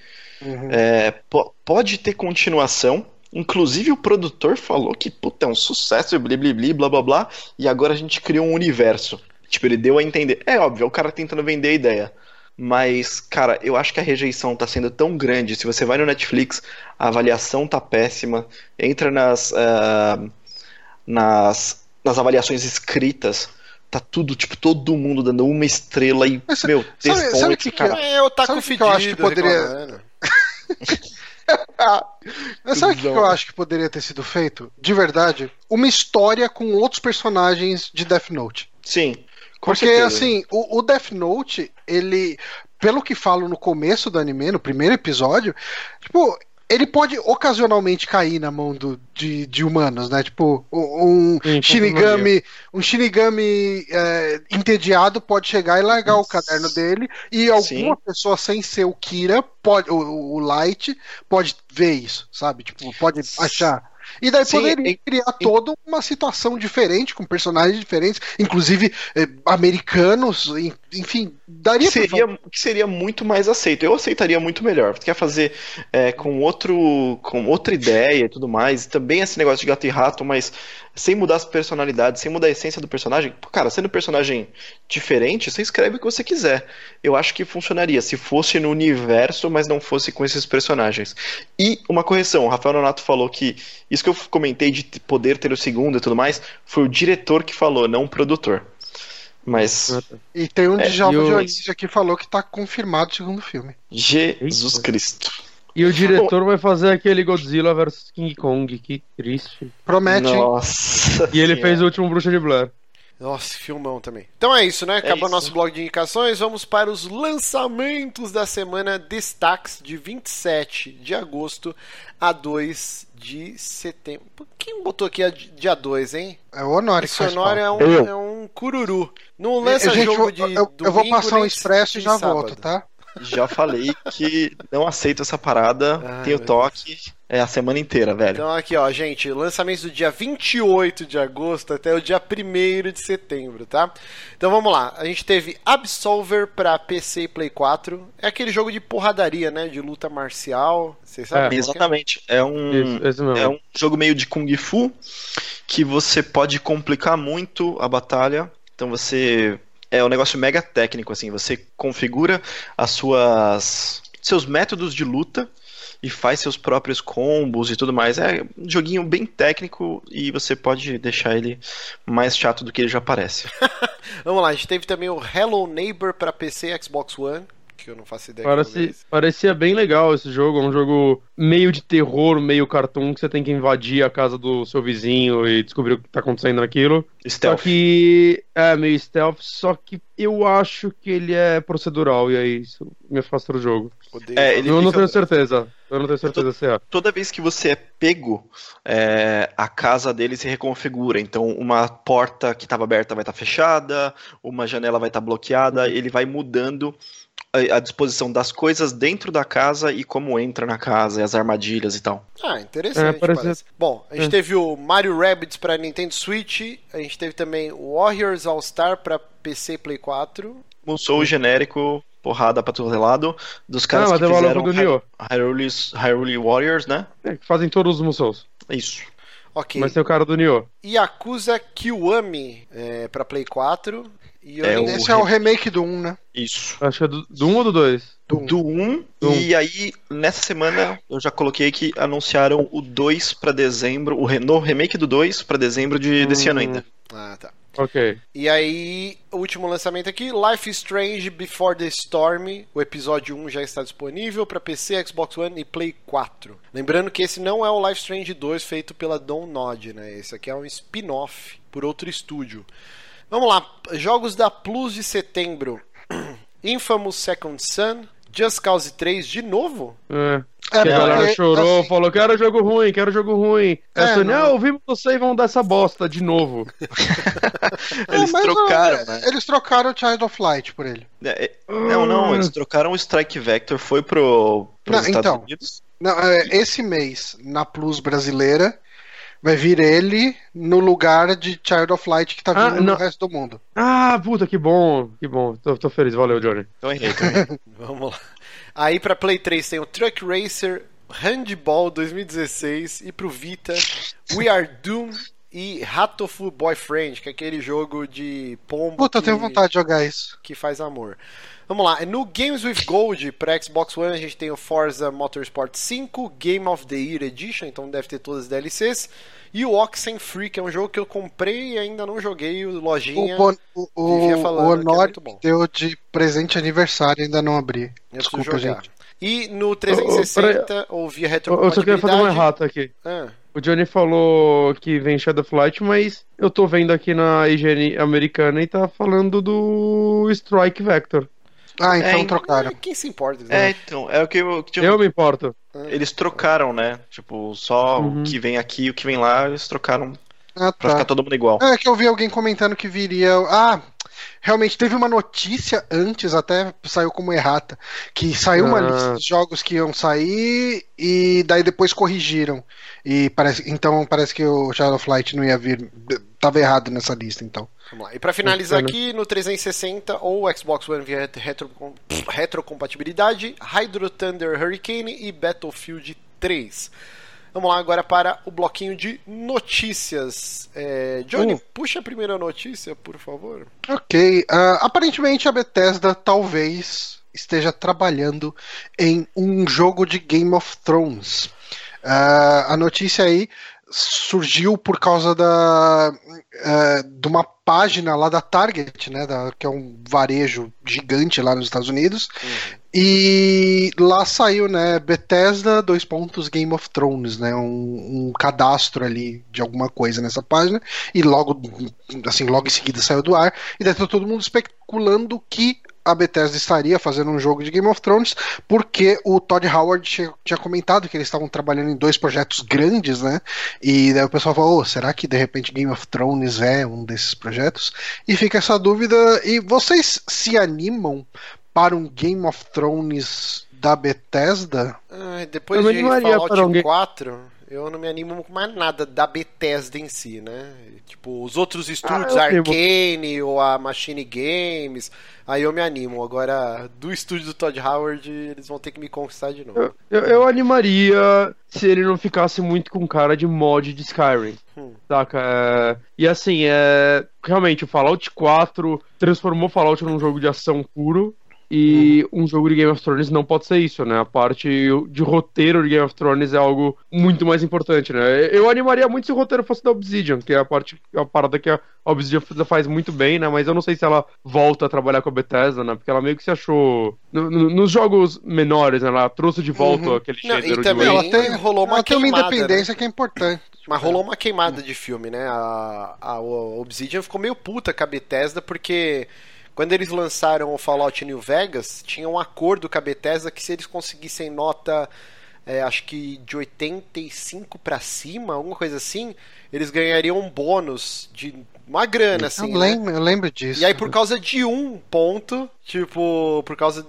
Uhum.
É, po- pode ter continuação. Inclusive o produtor falou que puta, é um sucesso, bli, bli, bli, blá blá blá, e agora a gente criou um universo. Tipo, ele deu a entender. É óbvio, é o cara tentando vender a ideia. Mas, cara, eu acho que a rejeição tá sendo tão grande. Se você vai no Netflix, a avaliação tá péssima. Entra nas, ah, nas, nas avaliações escritas. Tá tudo, tipo, todo mundo dando uma estrela e,
Mas
meu,
sabe- sabe
oito,
que que
cara.
É, eu taco
Sabe o que que eu acho que poderia- sabe o que que eu acho que poderia ter sido feito? De verdade, uma história com outros personagens de Death Note.
Sim.
Porque, assim, o, o Death Note, ele, pelo que falo no começo do anime, no primeiro episódio, tipo, ele pode ocasionalmente cair na mão do, de, de humanos, né? Tipo, um
Sim,
Shinigami, um Shinigami é, entediado pode chegar e largar o caderno dele, e alguma pessoa sem ser o Kira, pode, o, o Light, pode ver isso, sabe? Tipo, pode achar. E daí
Sim,
poderia
em-
criar toda uma situação diferente, com personagens diferentes, inclusive eh, americanos, en- enfim, daria
que
pra
seria, que seria muito mais aceito. Eu aceitaria muito melhor. Você quer fazer é, com outro, com outra ideia e tudo mais. Também esse negócio de gato e rato, mas sem mudar as personalidades, sem mudar a essência do personagem. Cara, sendo um personagem diferente, você escreve o que você quiser. Eu acho que funcionaria se fosse no universo, mas não fosse com esses personagens. E uma correção, o Rafael Nonato falou que isso que eu comentei de poder ter o segundo e tudo mais, foi o diretor que falou, não o produtor. Mas
E tem um
É,
Djalma
o-
Dionísio que falou que tá confirmado o segundo filme.
Jesus
Eita.
Cristo.
E o diretor vai fazer aquele Godzilla vs King Kong, que triste.
Promete, hein?
Nossa.
E ele
Senhora.
fez o último Bruxa de Blair.
Nossa, filmão também. Então é isso, né? Acabou
isso.
nosso blog de indicações. Vamos para os lançamentos da semana destaques de 27 de agosto a 2 de setembro. Quem botou aqui a di- dia 2, hein?
É o Honório que
Esse Honório
falta.
é um,
Eu.
é um cururu. Não lança
Gente,
jogo
eu-
de
eu, eu vou
domingo,
passar um expresso e já
sábado.
volto, tá?
Já falei que não aceito essa parada.
Ai,
Tenho toque. É a semana inteira, velho.
Então aqui, ó, gente, lançamentos do dia 28 de agosto até o dia 1 de setembro, tá? Então vamos lá. A gente teve Absolver pra PC e Play 4. É aquele jogo de porradaria, né? De luta marcial. Vocês sabem?
É.
que é?
Exatamente. É um,
Isso, mesmo.
é um jogo meio de Kung Fu que você pode complicar muito a batalha. Então você. É um negócio mega técnico, assim. Você configura as suas. seus métodos de luta e faz seus próprios combos e tudo mais. É um joguinho bem técnico e você pode deixar ele mais chato do que ele já parece.
Vamos lá, a gente teve também o Hello Neighbor pra PC e Xbox One. Que eu não faço ideia. é
Parece,
esse.
parecia bem legal esse jogo. É um jogo meio de terror, meio cartoon, que você tem que invadir a casa do seu vizinho e descobrir o que tá acontecendo naquilo. Só
Stealth.
que é meio stealth, só que eu acho que ele é procedural, e aí isso me afasta do jogo.
É,
eu não
fica-
tenho certeza. Eu não tenho certeza se é.
Toda vez que você é pego, é, a casa dele se reconfigura. Então, uma porta que estava aberta vai estar fechada, uma janela vai estar bloqueada. Ele vai mudando a, a disposição das coisas dentro da casa e como entra na casa, e as armadilhas e tal.
Ah, interessante.
É, parece-
parece. Bom, a gente
É.
teve o Mario Rabbids pra Nintendo Switch, a gente teve também o Warriors All Star pra PC e Play 4.
Mousou genérico, porrada pra todo lado, dos caras
Ah, mas
que
é o
fizeram
do Nioh.
Hyrule, Hyrule Warriors, né?
É, que fazem todos os Musous.
Isso.
Ok.
Mas tem o cara do Nioh.
Yakuza Kiwami é, pra Play 4. E
É, o-
Esse é o remake do 1, né?
Isso.
Acho que é do, do 1 ou do 2?
Do 1.
Do 1,
Do
e aí nessa semana eu já coloquei que anunciaram o 2 pra dezembro, o re- no remake do 2 pra dezembro de, desse
Hum.
ano ainda.
Ah, tá.
Ok.
E aí, o último lançamento aqui, Life is Strange Before the Storm. O episódio 1 já está disponível para PC, Xbox One e Play 4. Lembrando que esse não é o Life is Strange 2 feito pela Dontnod, né? Esse aqui é um spin-off por outro estúdio. Vamos lá, jogos da Plus de setembro. Infamous Second Son, Just Cause 3 de novo?
É.
É,
a galera chorou,
assim,
falou, quero jogo ruim, quero jogo ruim.
É,
É, Sony,
não-
ah, ouvimos você e vão dar essa bosta de novo.
Eles
é, mas,
trocaram,
ó,
né?
Eles trocaram o Child of Light por ele.
É, é- não, não, eles trocaram o Strike Vector, foi pro, pros
Não,
Estados
então.
Unidos.
Não, é, esse mês, na Plus brasileira, vai vir ele no lugar de Child of Light que tá
Ah,
vindo no
não.
resto do mundo.
Ah, puta, que bom, que bom. Tô, tô feliz, valeu, Johnny.
Então errei, então errei.
Vamos lá. Aí pra Play 3 tem o Truck Racer Handball 2016 e pro Vita We Are Doom e Ratofu Boyfriend, que é aquele jogo de pombo
Puta, eu
que,
tenho vontade de jogar isso.
que faz amor. Vamos lá, no Games with Gold para Xbox One a gente tem o Forza Motorsport 5, Game of the Year Edition, então deve ter todas as DLCs, e o Oxenfree, que é um jogo que eu comprei e ainda não joguei, o lojinha.
O, Bon- o, o,
é
Honor
bom.
deu de presente aniversário ainda não abri.
Eu
Desculpa, gente.
E no 360 ou via
Eu, eu só queria fazer uma
retrocompatibilidade.
errata aqui.
Ah,
O Johnny falou que vem Shadow Flight, mas eu tô vendo aqui na IGN americana e tá falando do Strike Vector.
Ah, então
É,
trocaram.
quem se importa?
É, então, é o que eu. que eu-
Eu me importo.
Eles trocaram, né? Tipo, só
Uhum.
o que vem aqui e o que vem lá, eles trocaram
Ah,
pra ficar
tá.
todo mundo igual.
É que eu vi alguém comentando que viria. Ah, realmente teve uma notícia antes, até saiu como errata, que saiu uma
Ah.
lista de jogos que iam sair e daí depois corrigiram. E parece, então parece que o Shadow of Light não ia vir. Tava errado nessa lista, então.
Vamos lá. E pra finalizar
Bacana.
aqui, no 360 ou Xbox One via retro, retrocompatibilidade, Hydro Thunder Hurricane e Battlefield 3. Vamos lá agora para o bloquinho de notícias. É, Johnny,
Uh.
puxa a primeira notícia, por favor.
Ok. ah, aparentemente a Bethesda talvez esteja trabalhando em um jogo de Game of Thrones. Ah, a notícia aí surgiu por causa da ah, de uma página lá da Target, né, da- que é um varejo gigante lá nos Estados Unidos. E lá saiu, né, Bethesda, dois pontos, Game of Thrones, né, um, um cadastro ali de alguma coisa nessa página, e logo, assim, logo em seguida saiu do ar, e daí tá todo mundo especulando que a Bethesda estaria fazendo um jogo de Game of Thrones, porque o Todd Howard tinha, comentado que eles estavam trabalhando em dois projetos grandes, né, e daí o pessoal falou, "Oh, será que de repente Game of Thrones é um desses projetos? E fica essa dúvida, e vocês se animam para um Game of Thrones da Bethesda?
Ah, depois
Eu
de
animaria
Fallout
para alguém-
4, eu não me animo com mais nada da Bethesda em si, né? Tipo, os outros estúdios,
eu
a
animo.
Arcane ou a Machine Games, aí eu me animo. Agora, do estúdio do Todd Howard, eles vão ter que me conquistar de novo.
Eu, eu, eu animaria se ele não ficasse muito com cara de mod de Skyrim.
Hum.
Saca? É, E assim, é. Realmente, o Fallout 4 transformou Fallout num jogo de ação puro. E uhum. um jogo de Game of Thrones não pode ser isso, né? A parte de roteiro de Game of Thrones é algo muito mais importante, né? Eu animaria muito se o roteiro fosse da Obsidian, que é a parte, a parada que a Obsidian faz muito bem, né? Mas eu não sei se ela volta a trabalhar com a Bethesda, né? Porque ela meio que se achou. No, no, nos jogos menores, né? Ela trouxe de volta uhum. aquele
não, gênero e também de ela tem, rolou uma, ela
tem uma independência né? que é importante.
Mas rolou uma queimada de filme, né? A, a, a Obsidian ficou meio puta com a Bethesda porque quando eles lançaram o Fallout New Vegas, tinha um acordo com a Bethesda que se eles conseguissem nota, é, acho que de 85 para cima, alguma coisa assim, eles ganhariam um bônus de uma grana, assim.
Eu lembro,
né?
eu lembro disso.
E aí, por causa de um ponto, tipo, por causa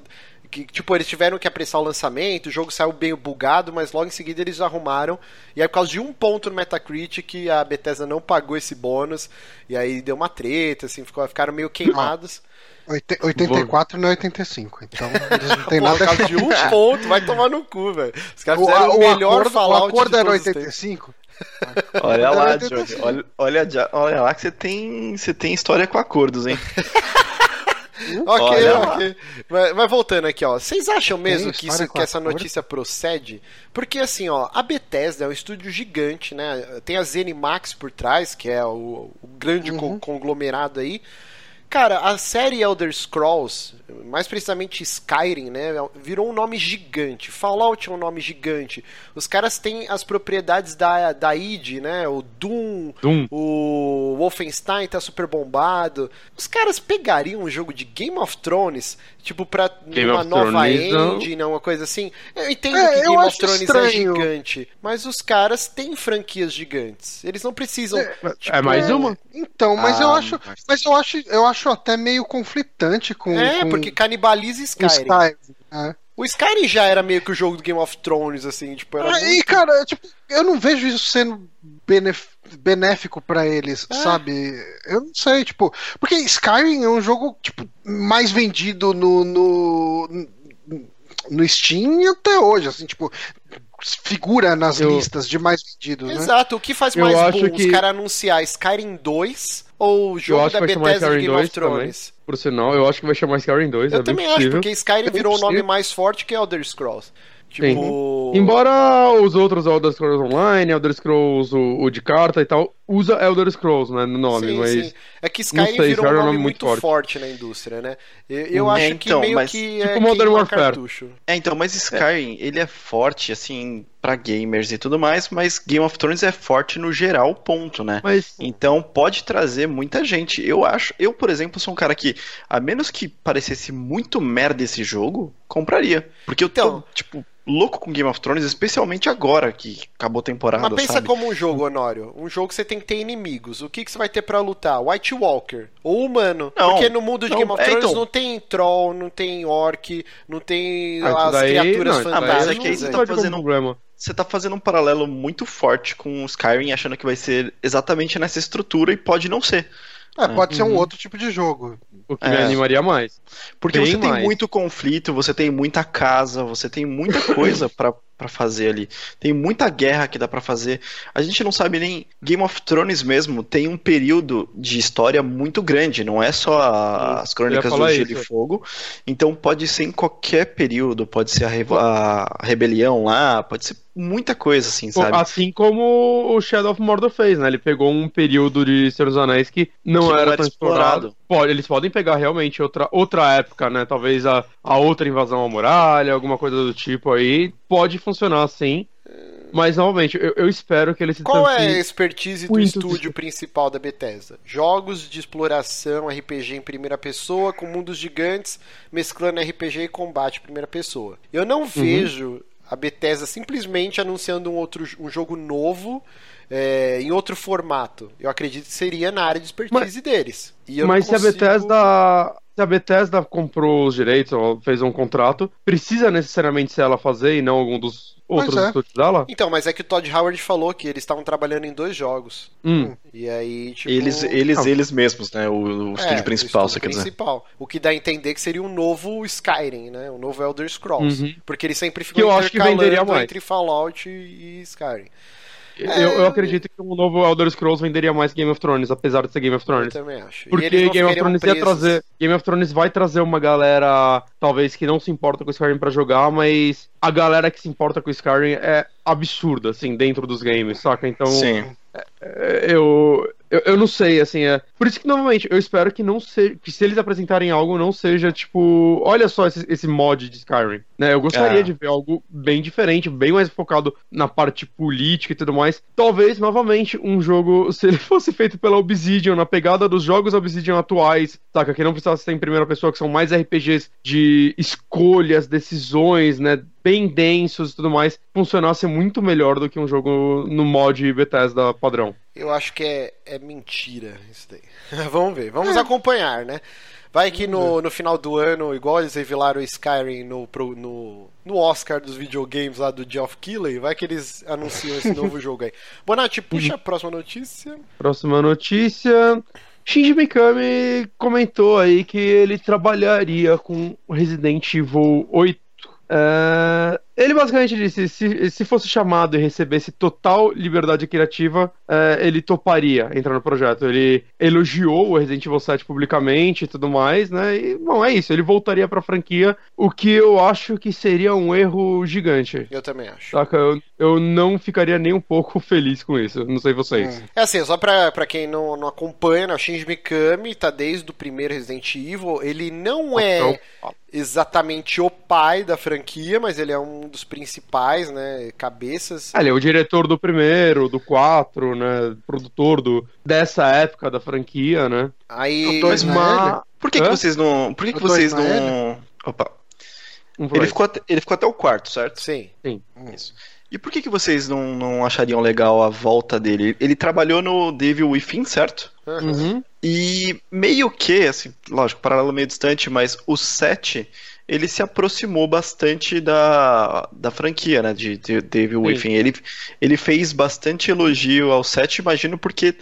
que, tipo, eles tiveram que apressar o lançamento, o jogo saiu bem bugado, mas logo em seguida eles arrumaram. E aí, por causa de um ponto no Metacritic, a Bethesda não pagou esse bônus. E aí deu uma treta, assim, ficou, ficaram meio queimados.
84 não é 85, então eles não tem nada
a ver. de um ponto, vai tomar no cu, velho. Os caras fizeram o, o melhor acordo, Fallout
O acordo era 85?
Olha lá, Johnny, olha, olha, olha lá que você tem, você tem história com acordos, hein?
ok, ok. Mas, mas, voltando aqui, ó. Vocês acham mesmo que, isso, que essa notícia procede? Porque assim, ó, a Bethesda é um estúdio gigante, né? Tem a ZeniMax por trás, que é o, o grande uhum. conglomerado aí. Cara, a série Elder Scrolls, mais precisamente Skyrim, né, virou um nome gigante. Fallout é um nome gigante. Os caras têm as propriedades da, da id, né, o Doom, Doom, o Wolfenstein tá super bombado. Os caras pegariam um jogo de Game of Thrones, tipo, pra Game uma nova Thrones, engine, não. uma coisa assim. Eu entendo é, que Game of Thrones é estranho. é gigante, mas os caras têm franquias gigantes. Eles não precisam.
É, tipo, é mais uma?
Então, mas ah, eu acho, mas eu acho, eu acho acho até meio conflitante com.
É,
com,
porque canibaliza Skyrim. Skyrim é. O Skyrim já era meio que o jogo do Game of Thrones, assim, tipo, era.
Ah, muito... E, cara, tipo, eu não vejo isso sendo benef... benéfico para eles, é. sabe? Eu não sei, tipo. Porque Skyrim é um jogo, tipo, mais vendido no. no no Steam até hoje, assim, tipo, figura nas eu... listas de mais vendidos,
Exato. né? Exato, o que faz mais eu bom que... os caras anunciar Skyrim 2 ou o jogo da Bethesda de Game of Thrones?
Também. Por sinal, eu acho que vai chamar Skyrim 2.
Eu é também acho, porque Skyrim é virou o um nome mais forte que Elder Scrolls.
Tipo... Embora os outros Elder Scrolls Online, Elder Scrolls o, o, de carta e tal, usa Elder Scrolls né, no nome, sim, mas... Sim.
É que Skyrim sei, virou um nome, nome muito forte. forte. na indústria, né? Eu, eu é, acho então, que meio mas... que
é tipo Modern Warfare.
Cartucho.
É, então, mas Skyrim, é. ele é forte, assim, para gamers e tudo mais, mas Game of Thrones é forte no geral, ponto, né? Mas... Então pode trazer muita gente. Eu acho, eu, por exemplo, sou um cara que, a menos que parecesse muito merda esse jogo, compraria. Porque eu tô, então... tipo louco com Game of Thrones, especialmente agora que acabou a temporada.
Mas pensa
sabe?
como um jogo, Honório. Um jogo que você tem que ter inimigos. O que, que você vai ter para lutar? White Walker ou humano. Não, Porque no mundo de não, Game of é, Thrones então... não tem troll, não tem orc, não tem ah, as daí, criaturas não, fantásticas. Ah, mas é que aí
você tá fazendo um problema. Você tá fazendo um paralelo muito forte com o Skyrim, achando que vai ser exatamente nessa estrutura e pode não ser.
É, pode uhum. ser um uhum. outro tipo de jogo.
O que é. me animaria mais.
Porque Bem você mais. tem muito conflito, você tem muita casa, você tem muita coisa para para fazer ali. Tem muita guerra que dá para fazer. A gente não sabe nem Game of Thrones mesmo tem um período de história muito grande, não é só a, as crônicas do Gelo e Fogo. Então pode ser em qualquer período, pode ser a, a rebelião lá, pode ser muita coisa assim, sabe?
Assim como o Shadow of Mordor fez, né? Ele pegou um período de Senhor dos Anéis que não, que era, não era tão explorado. explorado. Pode, eles podem pegar realmente outra, outra época, né? Talvez a, a outra invasão à muralha, alguma coisa do tipo aí. Pode funcionar assim. Mas, novamente, eu, eu espero que ele se
Qual é a expertise do estúdio principal da Bethesda? Jogos de exploração, RPG em primeira pessoa, com mundos gigantes, mesclando RPG e combate em primeira pessoa. Eu não uhum. A Bethesda simplesmente anunciando um outro um jogo novo é, em outro formato. Eu acredito que seria na área de expertise mas, deles.
mas consigo... se a Bethesda se a Bethesda comprou os direitos ou fez um contrato, precisa necessariamente ser ela fazer e não algum dos outros é. estúdios dela?
Então, mas é que o Todd Howard falou que eles estavam trabalhando em dois jogos.
Hum.
E aí, tipo.
Eles, eles, eles mesmos, né? O, o estúdio é, principal, o
você quer principal. dizer. O que dá a entender que seria um novo Skyrim, né? Um novo Elder Scrolls. Uhum. Porque eles sempre ficam
intercalando entre
Fallout e Skyrim.
Eu, eu acredito que um novo Elder Scrolls venderia mais Game of Thrones, apesar de ser Game of
Eu
Thrones.
também acho.
Porque Game of Thrones ia trazer. Game of Thrones vai trazer uma galera, talvez, que não se importa com Skyrim pra jogar, mas a galera que se importa com Skyrim é absurda, assim, dentro dos games, saca? Então.
Sim.
É, eu, eu, eu não sei, assim, é. Por isso que, novamente, eu espero que não seja. Que se eles apresentarem algo, não seja tipo. Olha só esse, esse mod de Skyrim. Né? Eu gostaria
É.
de ver algo bem diferente, bem mais focado na parte política e tudo mais. Talvez, novamente, um jogo, se ele fosse feito pela Obsidian, na pegada dos jogos Obsidian atuais, saca? Que não precisasse ser em primeira pessoa, que são mais RPGs de escolhas, decisões, né? Bem densos e tudo mais, funcionasse muito melhor do que um jogo no mod Bethesda padrão.
Eu acho que é, é mentira isso daí. vamos ver, vamos acompanhar, né? Vai que no, no final do ano, igual eles revelaram o Skyrim no, pro- no, no Oscar dos videogames lá do Geoff Keighley, vai que eles anunciam esse novo jogo aí. Bonatti, puxa a próxima notícia.
Próxima notícia. Shinji Mikami comentou aí que ele trabalharia com Resident Evil 8. É, ele basicamente disse: se, se fosse chamado e recebesse total liberdade criativa, é, ele toparia entrar no projeto. Ele elogiou o Resident Evil 7 publicamente e tudo mais, né? E, bom, é isso. Ele voltaria pra franquia, o que eu acho que seria um erro gigante.
Eu também acho.
Saca? Eu, eu não ficaria nem um pouco feliz com isso. Não sei vocês.
É assim, só pra, pra quem não, não acompanha, né, o Shinji Mikami tá desde o primeiro Resident Evil. Ele não é
Então,
exatamente o pai da franquia, mas ele é um dos principais, né, cabeças.
Ele é o diretor do primeiro, do 4, né? Produtor do, dessa época da franquia, né?
Aí.
O dois é
Mas-
ele?
Por que, que vocês não. Por que, que vocês
não
não. Opa.
Foi.
Ele ficou, até, ele ficou até o quarto, certo?
Sim.
Isso. E por que, que vocês não, não achariam legal a volta dele? Ele trabalhou no Devil Within, certo?
Uhum.
E meio que, assim, lógico, paralelo meio distante, mas o 7, ele se aproximou bastante da, da franquia, né, de, de Devil
Sim.
Ele, ele fez bastante elogio ao 7, imagino, porque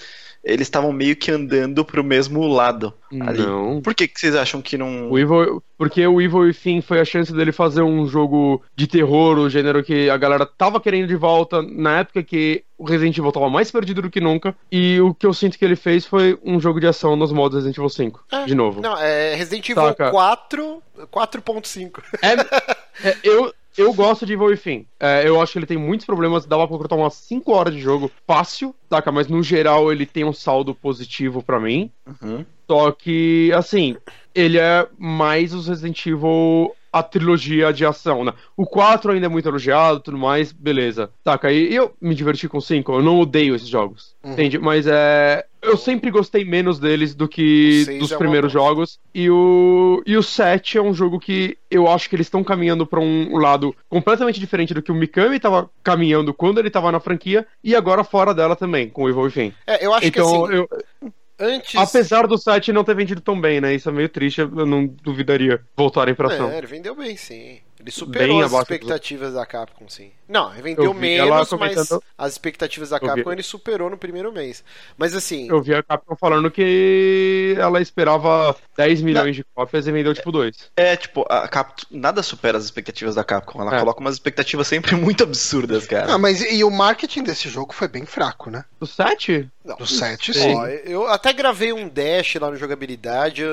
eles estavam meio que andando pro mesmo lado ali.
Não.
Por que, que vocês acham que não...
O Evil, porque o Evil Within foi a chance dele fazer um jogo de terror, o gênero que a galera tava querendo de volta na época que o Resident Evil tava mais perdido do que nunca. E o que eu sinto que ele fez foi um jogo de ação nos modos Resident Evil 5.
É,
de novo.
Não, é Resident Evil
Saca.
4, 4.5.
É, é, eu, eu gosto de Evil Within. É, eu acho que ele tem muitos problemas. Dava pra cortar umas 5 horas de jogo fácil, saca? Mas no geral ele tem um saldo positivo pra mim.
Uhum.
Só que, assim, ele é mais os Resident Evil, a trilogia de ação, né? O 4 ainda é muito elogiado tudo mais, beleza. Saca, e eu me diverti com o 5, eu não odeio esses jogos,
Uhum.
entende? Mas é. Eu sempre gostei menos deles do que dos
é
primeiros jogos. E o, e o 7 é um jogo que eu acho que eles estão caminhando pra um lado completamente diferente do que o Mikami tava caminhando quando ele tava na franquia e agora fora dela também, com o Evil Within.
É, eu acho
Então,
que assim,
eu,
antes.
Apesar do site não ter vendido tão bem, né? Isso é meio triste, eu não duvidaria voltarem pra ação.
É, ele vendeu bem, sim. Ele superou
Bem
as
abaixo do-
expectativas da Capcom, sim. Não, ele vendeu menos, mas
comentando-
as expectativas da. Capcom ele superou no primeiro mês. Mas assim,
Eu vi a Capcom falando que ela esperava 10 milhões de cópias e vendeu tipo 2.
É, tipo, a Capcom, nada supera as expectativas da Capcom. Ela
É.
coloca umas expectativas sempre muito absurdas, cara.
Ah, mas e o marketing desse jogo foi bem fraco, né?
O 7?
Não,
Do 7, sim.
Ó, eu até gravei um dash lá no jogabilidade,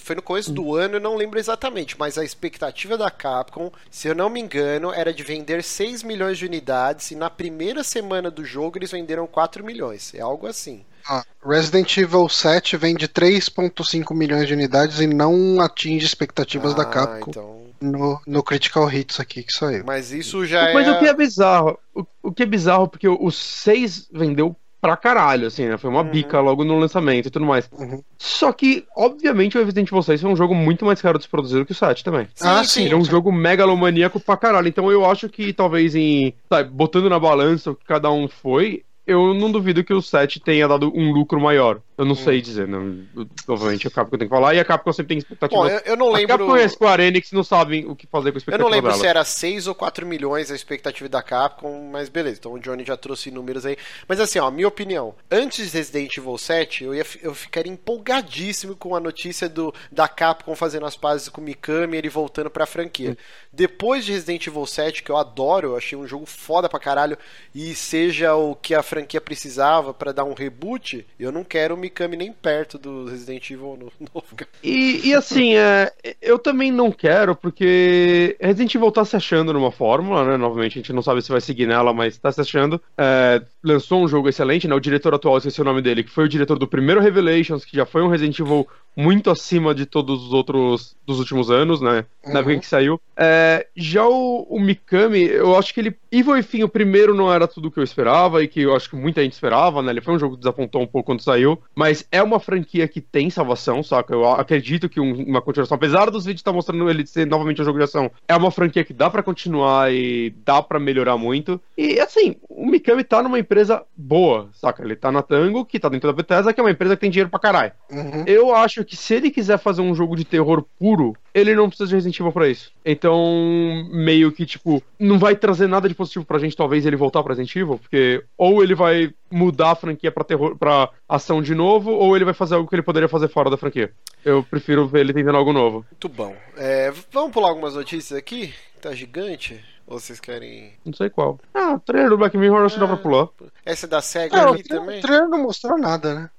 foi no começo do ano, eu não lembro exatamente, mas a expectativa da Capcom, se eu não me engano, era de vender 6 milhões de unidades e na primeira semana do jogo eles venderam 4 milhões. É algo assim.
Ah, Resident Evil 7 vende 3,5 milhões de unidades e não atinge expectativas da
Ah,
Capcom
então.
no, no Critical Hits aqui que saiu.
Mas isso já
Mas
é.
o que é bizarro? O, o que é bizarro porque o 6 vendeu pra caralho, assim, né? Foi uma
Uhum.
bica logo no lançamento e tudo mais.
Uhum.
Só que, obviamente, o Resident Evil 6 foi um jogo muito mais caro de se produzir do que o 7 também.
Ah, sim.
Ele é um jogo megalomaníaco pra caralho. Então eu acho que talvez em. Sabe, botando na balança o que cada um foi, eu não duvido que o 7 tenha dado um lucro maior. Eu não sei dizer, não. Eu- Obviamente, a Capcom tem que falar, e a Capcom sempre tem expectativa.
Bom, eu, eu não
A
lembro.
Capcom e a Square Enix não sabem o que fazer com a
Eu
expectativa
não lembro
dela.
se era 6 ou 4 milhões a expectativa da Capcom, mas beleza. Então o Johnny já trouxe números aí. Mas assim, ó, minha opinião. Antes de Resident Evil 7, eu, ia, eu ficaria empolgadíssimo com a notícia do, da Capcom fazendo as pazes com o Mikami e ele voltando pra franquia. Depois de Resident Evil 7, que eu adoro, eu achei um jogo foda pra caralho, e seja o que a franquia precisava pra dar um reboot, eu não quero Mikami nem perto do Resident Evil no- novo.
E, e assim, é, eu também não quero, porque Resident Evil tá se achando numa fórmula, né? Novamente, a gente não sabe se vai seguir nela, mas tá se achando. É, lançou um jogo excelente, né? O diretor atual, esqueci o nome dele, que foi o diretor do primeiro Revelations, que já foi um Resident Evil muito acima de todos os outros dos últimos anos, né? Na época
Uhum.
que saiu. É, já o, o Mikami, eu acho que ele. Evil enfim, o primeiro não era tudo o que eu esperava e que eu acho que muita gente esperava, né? Ele foi um jogo que desapontou um pouco quando saiu, mas é uma franquia que tem salvação, saca? Eu acredito que um- uma continuação, apesar dos vídeos estar mostrando ele ser novamente um jogo de ação, é uma franquia que dá pra continuar e dá pra melhorar muito. E assim, o Mikami tá numa empresa boa, saca? Ele tá na Tango, que tá dentro da Bethesda, que é uma empresa que tem dinheiro pra caralho.
Uhum.
Eu acho que se ele quiser fazer um jogo de terror puro, ele não precisa de Resident Evil pra isso. Então, meio que, tipo, não vai trazer nada de positivo pra gente, talvez, ele voltar pra Resident Evil, porque ou ele vai mudar a franquia pra terror, pra ação de novo, ou ele vai fazer algo que ele poderia fazer fora da franquia. Eu prefiro ver ele tentando algo novo.
Muito bom. É, vamos pular algumas notícias aqui? Tá gigante? Ou vocês querem.
Não sei qual. Ah, o trailer do Black Mirror acho que dá pra pular.
Essa é da SEGA
É,
aqui também?
o trailer não mostrou nada, né?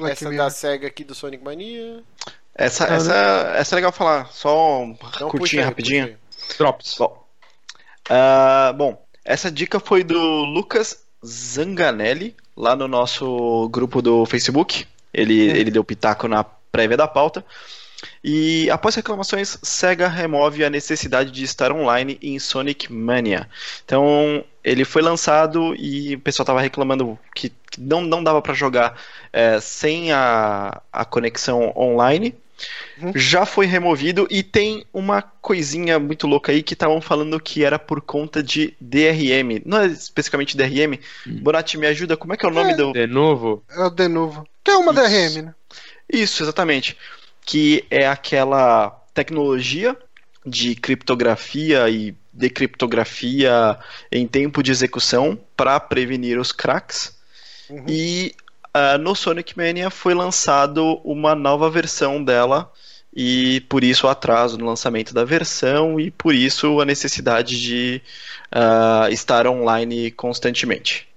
É.
Essa
Mirror.
da SEGA aqui do Sonic Mania.
Essa,
Ah,
essa, essa é legal falar, só um
Então puxa
curtinha,
aí,
rapidinho.
Drops.
Bom, ah, bom, essa dica foi do Lucas Zanganelli, lá no nosso grupo do Facebook. Ele, ele deu pitaco na prévia da pauta. E após reclamações, Sega remove a necessidade de estar online em Sonic Mania. Então, ele foi lançado e o pessoal estava reclamando que que não, não dava para jogar é, sem a, a conexão online.
Uhum.
Já foi removido e tem uma coisinha muito louca aí que estavam falando que era por conta de DRM. Não é especificamente DRM. Bonatti, me ajuda, como é que é o nome
É.
do.
De novo.
É o de novo. Que é uma
Isso.
DRM, né?
Isso, exatamente. Que é aquela tecnologia de criptografia e decriptografia em tempo de execução para prevenir os cracks.
Uhum.
E ah, no Sonic Mania foi lançado uma nova versão dela e por isso o atraso no lançamento da versão e por isso a necessidade de ah, estar online constantemente.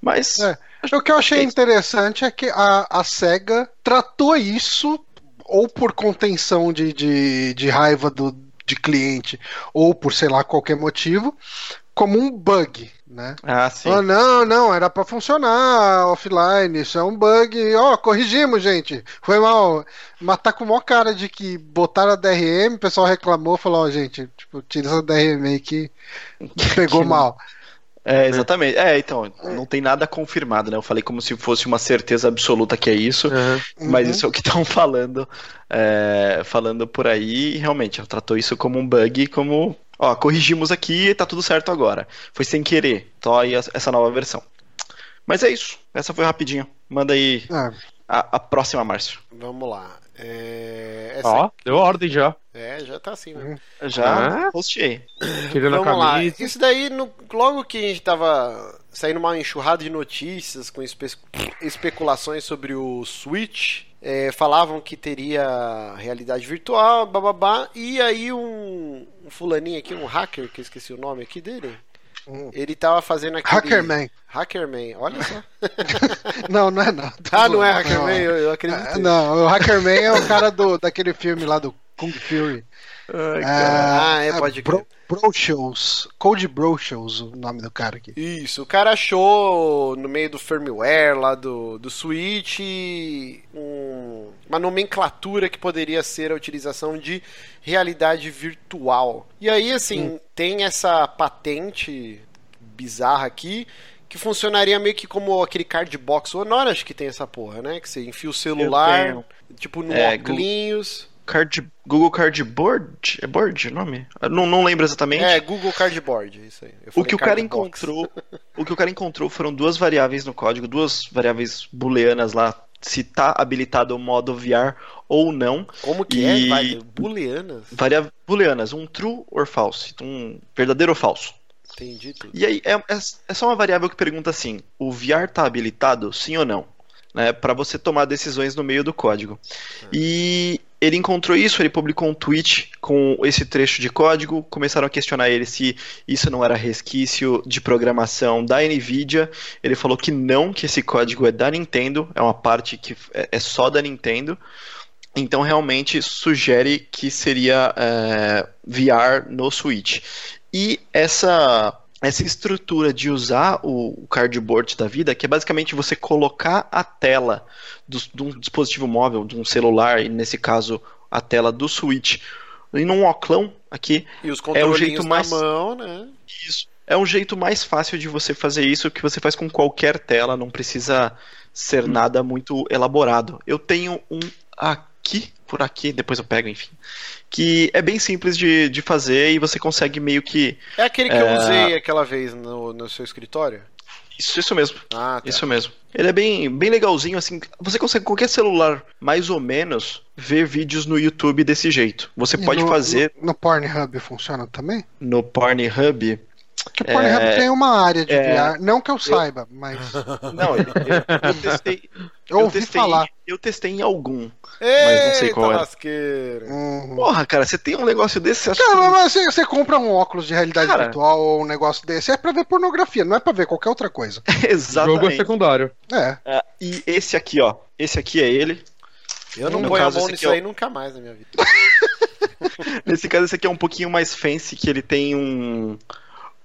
Mas
É. O que eu achei interessante é que a, a SEGA tratou isso, ou por contenção de, de, de raiva do, de cliente, ou por sei lá qualquer motivo, como um bug, né?
ah, sim.
Oh, não, não, era pra funcionar offline, isso é um bug. Ó, corrigimos, gente. Foi mal. Mas tá com maior cara de que botaram a DRM, o pessoal reclamou, falou, ó, gente, tipo, tira essa DRM aí que pegou
Que-
mal.
É, exatamente. É, então, não tem nada confirmado, né? Eu falei como se fosse uma certeza absoluta que é isso, mas
Uhum.
isso é o que estão falando, é, falando por aí, e realmente, tratou isso como um bug, como, ó, corrigimos aqui e tá tudo certo agora. Foi sem querer, então aí essa- nova versão. Mas é isso, essa foi rapidinho. Manda aí
Ah,
a, a próxima, Márcio.
Vamos lá. É, essa
Ó, deu ordem já.
É, já tá assim mesmo.
Já
Ah. Tirando
Vamos lá. Isso daí, no- logo que a gente tava saindo uma enxurrada de notícias com espe- especulações sobre o Switch, é, falavam que teria realidade virtual, bababá, e aí um, um fulaninho aqui, um hacker, que eu esqueci o nome aqui dele,
Hum.
ele tava fazendo aquele...
Hackerman.
Hackerman, olha só.
Não, não é não.
ah, não é Hackerman, eu, eu acredito.
É, Não, o Hackerman é o cara do, daquele filme lá do Kung Fury.
Ah, é, pode
Bro, Bro Shows. Code Bro Shows, o nome do cara aqui.
Isso, o cara achou no meio do firmware lá do, do Switch um- uma nomenclatura que poderia ser a utilização de realidade virtual. E aí, assim, tem essa patente bizarra aqui que funcionaria meio que como aquele card box. O Honor acho que tem essa porra, né? Que você enfia o celular, tipo no
É,
óculos.
Card, Google Cardboard? É board o nome? Eu Não, não lembro exatamente.
É, Google Cardboard, isso aí.
O que o cara encontrou, o que o cara encontrou foram duas variáveis no código, duas variáveis booleanas lá se tá habilitado o modo VR ou não.
Como que
E-
é? Vai, booleanas?
Variáveis booleanas, um true or false, um verdadeiro ou falso.
Entendi tudo.
E aí é, é- é só uma variável que pergunta assim: o VR tá habilitado, sim ou não? Né, para você tomar decisões no meio do código. E ele encontrou isso, ele publicou um tweet com esse trecho de código, começaram a questionar ele se isso não era resquício de programação da Nvidia. Ele falou que não, que esse código é da Nintendo, é uma parte que é é só da Nintendo. Então realmente sugere que seria é, VR no Switch. E essa essa estrutura de usar o cardboard da vida, que é basicamente você colocar a tela do- de um dispositivo móvel, de um celular, e nesse caso a tela do Switch, em um oclão aqui,
E os
É o jeito mais-
na mão, né?
isso é um jeito mais fácil de você fazer isso, que você faz com qualquer tela, não precisa ser nada muito elaborado. Eu tenho um aqui, por aqui, depois eu pego, enfim, que é bem simples de, de fazer e você consegue meio que.
É aquele que eu
É.
usei aquela vez no, no seu escritório?
Isso, isso mesmo.
Ah, tá.
Isso mesmo. Ele é bem, bem legalzinho, assim. Você consegue com qualquer celular, mais ou menos, ver vídeos no YouTube desse jeito. Você
E
pode
no-
fazer
No, no Pornhub funciona também?
no Pornhub.
O Pornhub
É,
tem uma área de
é,
VR, não que eu saiba, mas
Não, eu, eu- eu testei.
eu
eu
ouvi
testei,
falar.
Eu testei em algum.
Eita,
não sei qual é.
Uhum.
Porra, cara, você tem um negócio desse, você
Cara,
que-
mas você, você compra um óculos de realidade
Cara.
virtual ou um negócio desse, é pra ver pornografia, não é pra ver qualquer outra coisa.
O jogo é
Exatamente.
secundário.
É.
Ah, e esse aqui, ó. Esse aqui é ele.
Eu não ponho a mão nisso
é
aí nunca mais na minha vida.
Nesse caso, esse aqui é um pouquinho mais fancy, que ele tem um,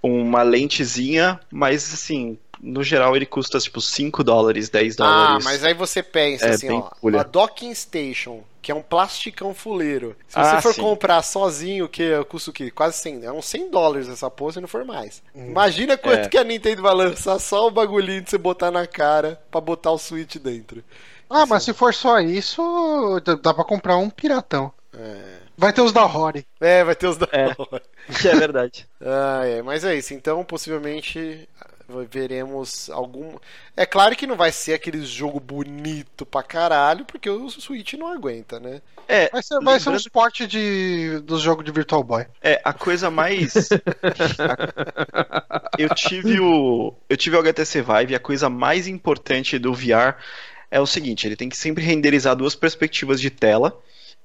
uma lentezinha, mas assim, no geral ele custa tipo 5 dólares, 10
Ah,
dólares.
mas aí você pensa
É,
assim, ó,
pulha.
a docking station, que é um plasticão fuleiro. Se
Ah,
você for
sim.
comprar sozinho, que custa o quê? Quase 100, é uns 100 dólares essa porra, se não for mais. Imagina quanto
É.
que a Nintendo vai lançar só o bagulhinho de você botar na cara pra botar o Switch dentro.
Ah, mas se for só isso, dá- pra comprar um piratão. Vai ter os da Rory.
É, vai ter os da
É. Que é verdade.
Ah, é, mas é isso. Então, possivelmente veremos algum. É claro que não vai ser aquele jogo bonito pra caralho, porque o Switch não aguenta, né?
Vai
É,
ser, vai ser um suporte de, do jogo de Virtual Boy.
É, a coisa mais. Eu tive o. Eu tive o HTC Vive, e a coisa mais importante do VR é o seguinte: ele tem que sempre renderizar duas perspectivas de tela.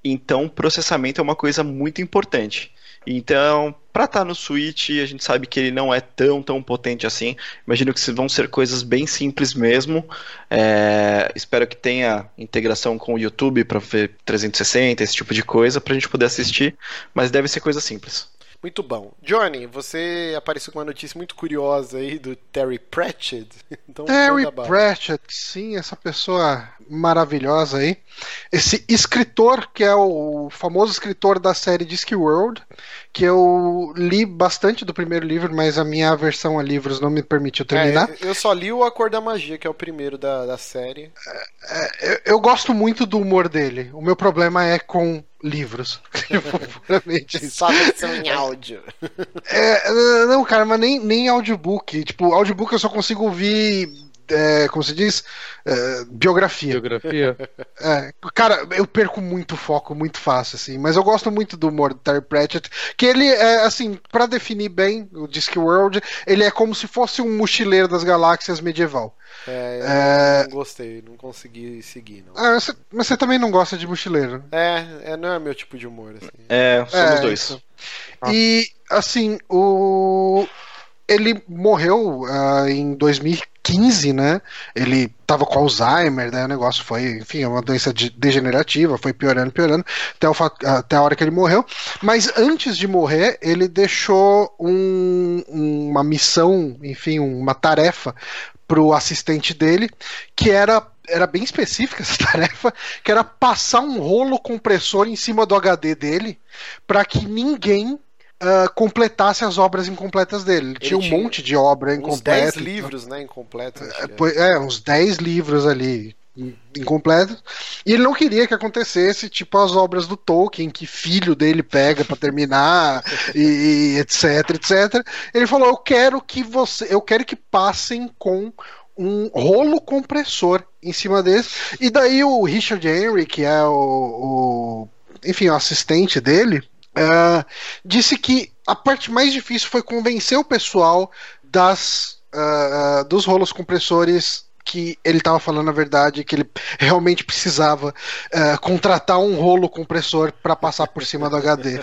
Então, processamento é uma coisa muito importante. Então, para estar no Switch, a gente sabe que ele não é tão, tão potente assim. Imagino que vão ser coisas bem simples mesmo. É, espero que tenha integração com o YouTube para ver 360, esse tipo de coisa, para a gente poder assistir. Mas deve ser coisa simples.
Muito bom. Johnny, você apareceu com uma notícia muito curiosa aí do Terry Pratchett. Então,
Terry. Pratchett, sim, essa pessoa maravilhosa aí. Esse escritor, que é o famoso escritor da série Discworld, que eu li bastante do primeiro livro, mas a minha aversão a livros não me permitiu terminar.
É, eu só li o A Cor da Magia, que é o primeiro da, da série.
Eu, eu gosto muito do humor dele. O meu problema é com livros.
Só versão em áudio.
É, não, cara, mas nem, nem audiobook. Tipo, audiobook eu só consigo ouvir. É, como se diz? É, biografia.
Geografia.
É, cara, eu perco muito foco muito fácil, assim. Mas eu gosto muito do humor do Terry Pratchett. Que ele é, assim, pra definir bem o Discworld, ele é como se fosse um mochileiro das galáxias medieval.
É, eu
É.
não gostei, não consegui seguir, não.
Ah, você- mas você também não gosta de mochileiro.
É, é, não é meu tipo de humor, assim.
É, somos
É,
dois.
isso. E, assim, o. Ele morreu ah, em 2015, né? Ele tava com Alzheimer, né? O negócio foi, enfim, é uma doença de- degenerativa, foi piorando, piorando, até, o até a hora que ele morreu. Mas antes de morrer, ele deixou um- uma missão, enfim, uma tarefa pro assistente dele, que era era bem específica essa tarefa, que era passar um rolo compressor em cima do HD dele para que ninguém ah, completasse as obras incompletas dele. Ele, tinha um
tinha
monte de obra
Uns
incompleta.
10
então.
livros, né, incompletos.
É,
é.
uns 10 livros ali in- incompletos. E ele não queria que acontecesse, tipo, as obras do Tolkien, que filho dele pega pra terminar, e, e etc, etc. Ele falou: Eu quero que você. Eu quero que passem com um rolo compressor em cima desse. E daí o Richard Henry, que é o, o enfim, o assistente dele, uh, disse que a parte mais difícil foi convencer o pessoal das, uh, dos rolos compressores que ele estava falando a verdade, que ele realmente precisava uh, contratar um rolo compressor para passar por cima do HD. uh,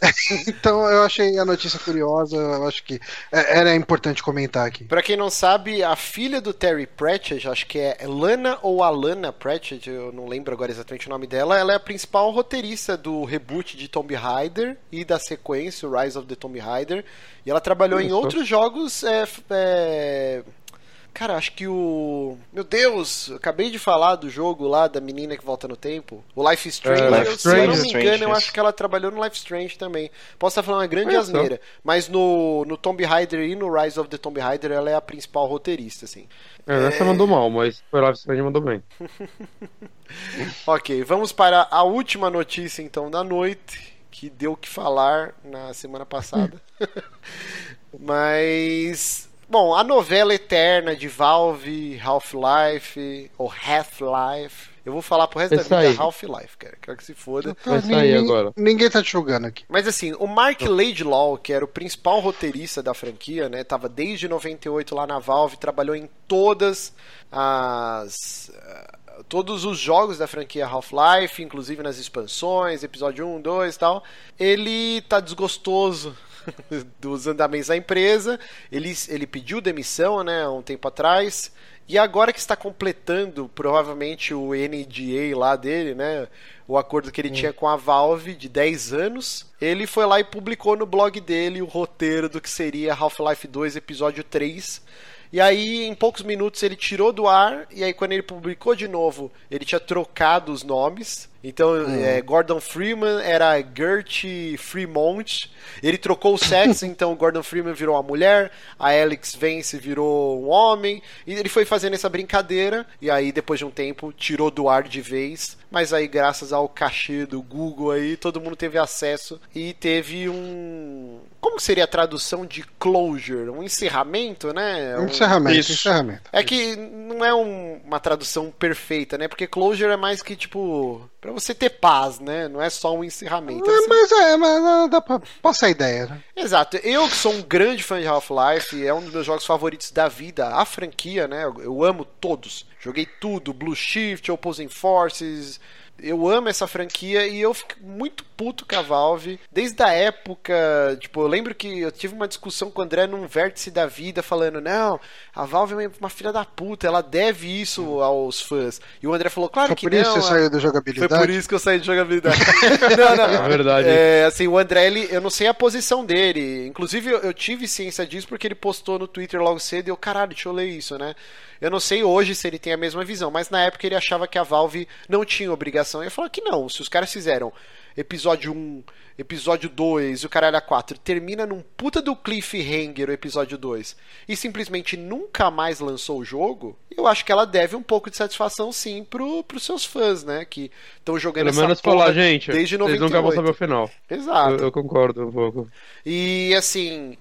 então eu achei a notícia curiosa, eu acho que é, era importante comentar aqui.
Para quem não sabe, a filha do Terry Pratchett, acho que é Lana ou Alana Pratchett, eu não lembro agora exatamente o nome dela, ela é a principal roteirista do reboot de Tomb Raider e da sequência, o Rise of the Tomb Raider. E ela trabalhou Isso. em outros jogos é, é, Cara, acho que o. Meu Deus, acabei de falar do jogo lá da menina que volta no tempo. O Life is Strange. Uh, Life eu, Strange. Se eu não me engano, eu acho que ela trabalhou no Life Strange também. Posso estar falando uma grande é, asneira. Mas no, no Tomb Raider e no Rise of the Tomb Raider, ela é a principal roteirista, assim.
É, essa é... mandou mal, mas o Life Strange mandou bem.
ok, vamos para a última notícia então da noite. Que deu o que falar na semana passada. mas Bom, a novela eterna de Valve, Half-Life, ou Half-Life. Eu vou falar pro resto Esse da vida Half-Life, cara. Quero que se foda.
Vai sair agora.
Ninguém tá te julgando aqui.
Mas assim, o Mark Laidlaw, que era o principal roteirista da franquia, né? Tava desde 98 lá na Valve, trabalhou em todas as uh, todos os jogos da franquia Half-Life, inclusive nas expansões, episódio 1, 2 e tal. Ele tá desgostoso dos andamentos da empresa. Ele, ele pediu demissão, né, há um tempo atrás. E agora que está completando provavelmente o NDA lá dele, né? O acordo que ele hum. tinha com a Valve de 10 anos, ele foi lá e publicou no blog dele o roteiro do que seria Half-Life 2 episódio 3. E aí, em poucos minutos, ele tirou do ar, e aí quando ele publicou de novo, ele tinha trocado os nomes. Então, hum. é, Gordon Freeman era Gert Fremont. Ele trocou o sexo, então Gordon Freeman virou uma mulher, a Alex Vance virou um homem. E ele foi fazendo essa brincadeira, e aí, depois de um tempo, tirou do ar de vez. Mas aí, graças ao cachê do Google aí, todo mundo teve acesso e teve um. Como seria a tradução de closure? Um encerramento, né?
Um encerramento, Isso. encerramento.
É que não é um, uma tradução perfeita, né? Porque closure é mais que tipo para você ter paz, né? Não é só um encerramento.
É, assim. Mas é, mas dá pra passar a ideia, né?
Exato. Eu que sou um grande fã de Half-Life, é um dos meus jogos favoritos da vida, a franquia, né? Eu amo todos. Joguei tudo, Blue Shift, Opposing Forces, eu amo essa franquia e eu fico muito puto com a Valve. Desde a época, tipo, eu lembro que eu tive uma discussão com o André num vértice da vida, falando: não, a Valve é uma filha da puta, ela deve isso aos fãs. E o André falou: claro Foi que não.
Foi por isso que você saiu da jogabilidade?
Foi por isso que eu saí de jogabilidade. não, não. É verdade. É, assim, o André, ele, eu não sei a posição dele. Inclusive, eu, eu tive ciência disso porque ele postou no Twitter logo cedo e eu, caralho, deixa eu ler isso, né? Eu não sei hoje se ele tem a mesma visão, mas na época ele achava que a Valve não tinha obrigação. Eu falo que não, se os caras fizeram episódio 1, episódio 2 e o caralho a 4 termina num puta do cliffhanger o episódio 2 e simplesmente nunca mais lançou o jogo, eu acho que ela deve um pouco de satisfação sim pro, pros seus fãs, né? Que estão jogando
Pelo menos falar, gente,
desde 98. Eles
nunca vão saber o final.
Exato.
Eu, eu concordo um pouco.
E assim,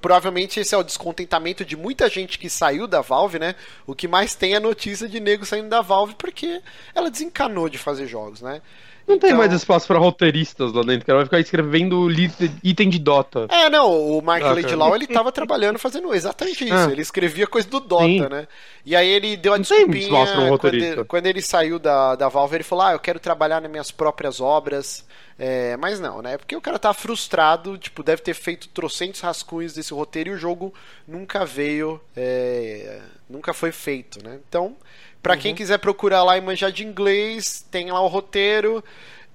provavelmente esse é o descontentamento de muita gente que saiu da Valve, né? O que mais tem é notícia de nego saindo da Valve porque ela desencanou de fazer jogos, né?
Não então... tem mais espaço para roteiristas lá dentro, que ela vai ficar escrevendo item de Dota.
É, não, o Mark ah, Laidlaw, ele tava trabalhando fazendo exatamente isso. Ah. Ele escrevia coisa do Dota, Sim. né? E aí ele deu a não desculpinha um quando, ele, quando ele saiu da, da Valve, ele falou: "Ah, eu quero trabalhar nas minhas próprias obras". É, mas não, né? Porque o cara tá frustrado, tipo, deve ter feito trocentos rascunhos desse roteiro e o jogo nunca veio, é, nunca foi feito, né? Então, para uhum. quem quiser procurar lá e manjar de inglês, tem lá o roteiro,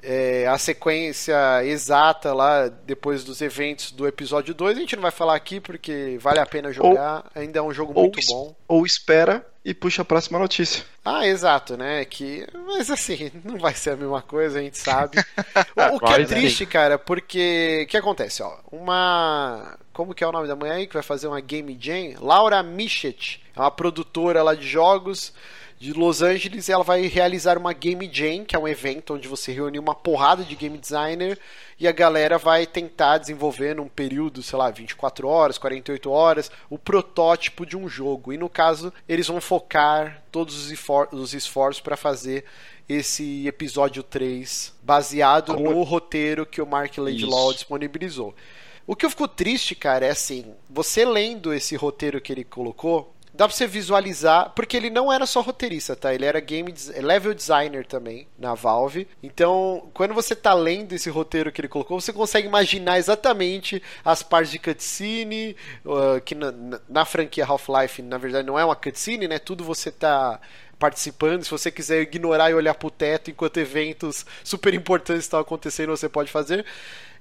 é, a sequência exata lá depois dos eventos do episódio 2. A gente não vai falar aqui porque vale a pena jogar, ou, ainda é um jogo muito bom.
Ou espera e puxa a próxima notícia.
Ah, exato, né? Que, mas assim, não vai ser a mesma coisa, a gente sabe. o, o que é triste, cara, porque o que acontece, ó? Uma como que é o nome da mulher aí que vai fazer uma game jam? Laura Michet, é uma produtora lá de jogos de Los Angeles, ela vai realizar uma Game Jam, que é um evento onde você reúne uma porrada de game designer e a galera vai tentar desenvolver num período, sei lá, 24 horas, 48 horas, o protótipo de um jogo. E no caso, eles vão focar todos os esforços para fazer esse episódio 3 baseado Como... no roteiro que o Mark Laidlaw disponibilizou. O que eu fico triste, cara, é assim, você lendo esse roteiro que ele colocou, dá pra você visualizar, porque ele não era só roteirista, tá? Ele era game level designer também na Valve. Então, quando você tá lendo esse roteiro que ele colocou, você consegue imaginar exatamente as partes de cutscene, uh, que na, na franquia Half-Life, na verdade, não é uma cutscene, né? Tudo você tá participando. Se você quiser ignorar e olhar pro teto enquanto eventos super importantes estão acontecendo, você pode fazer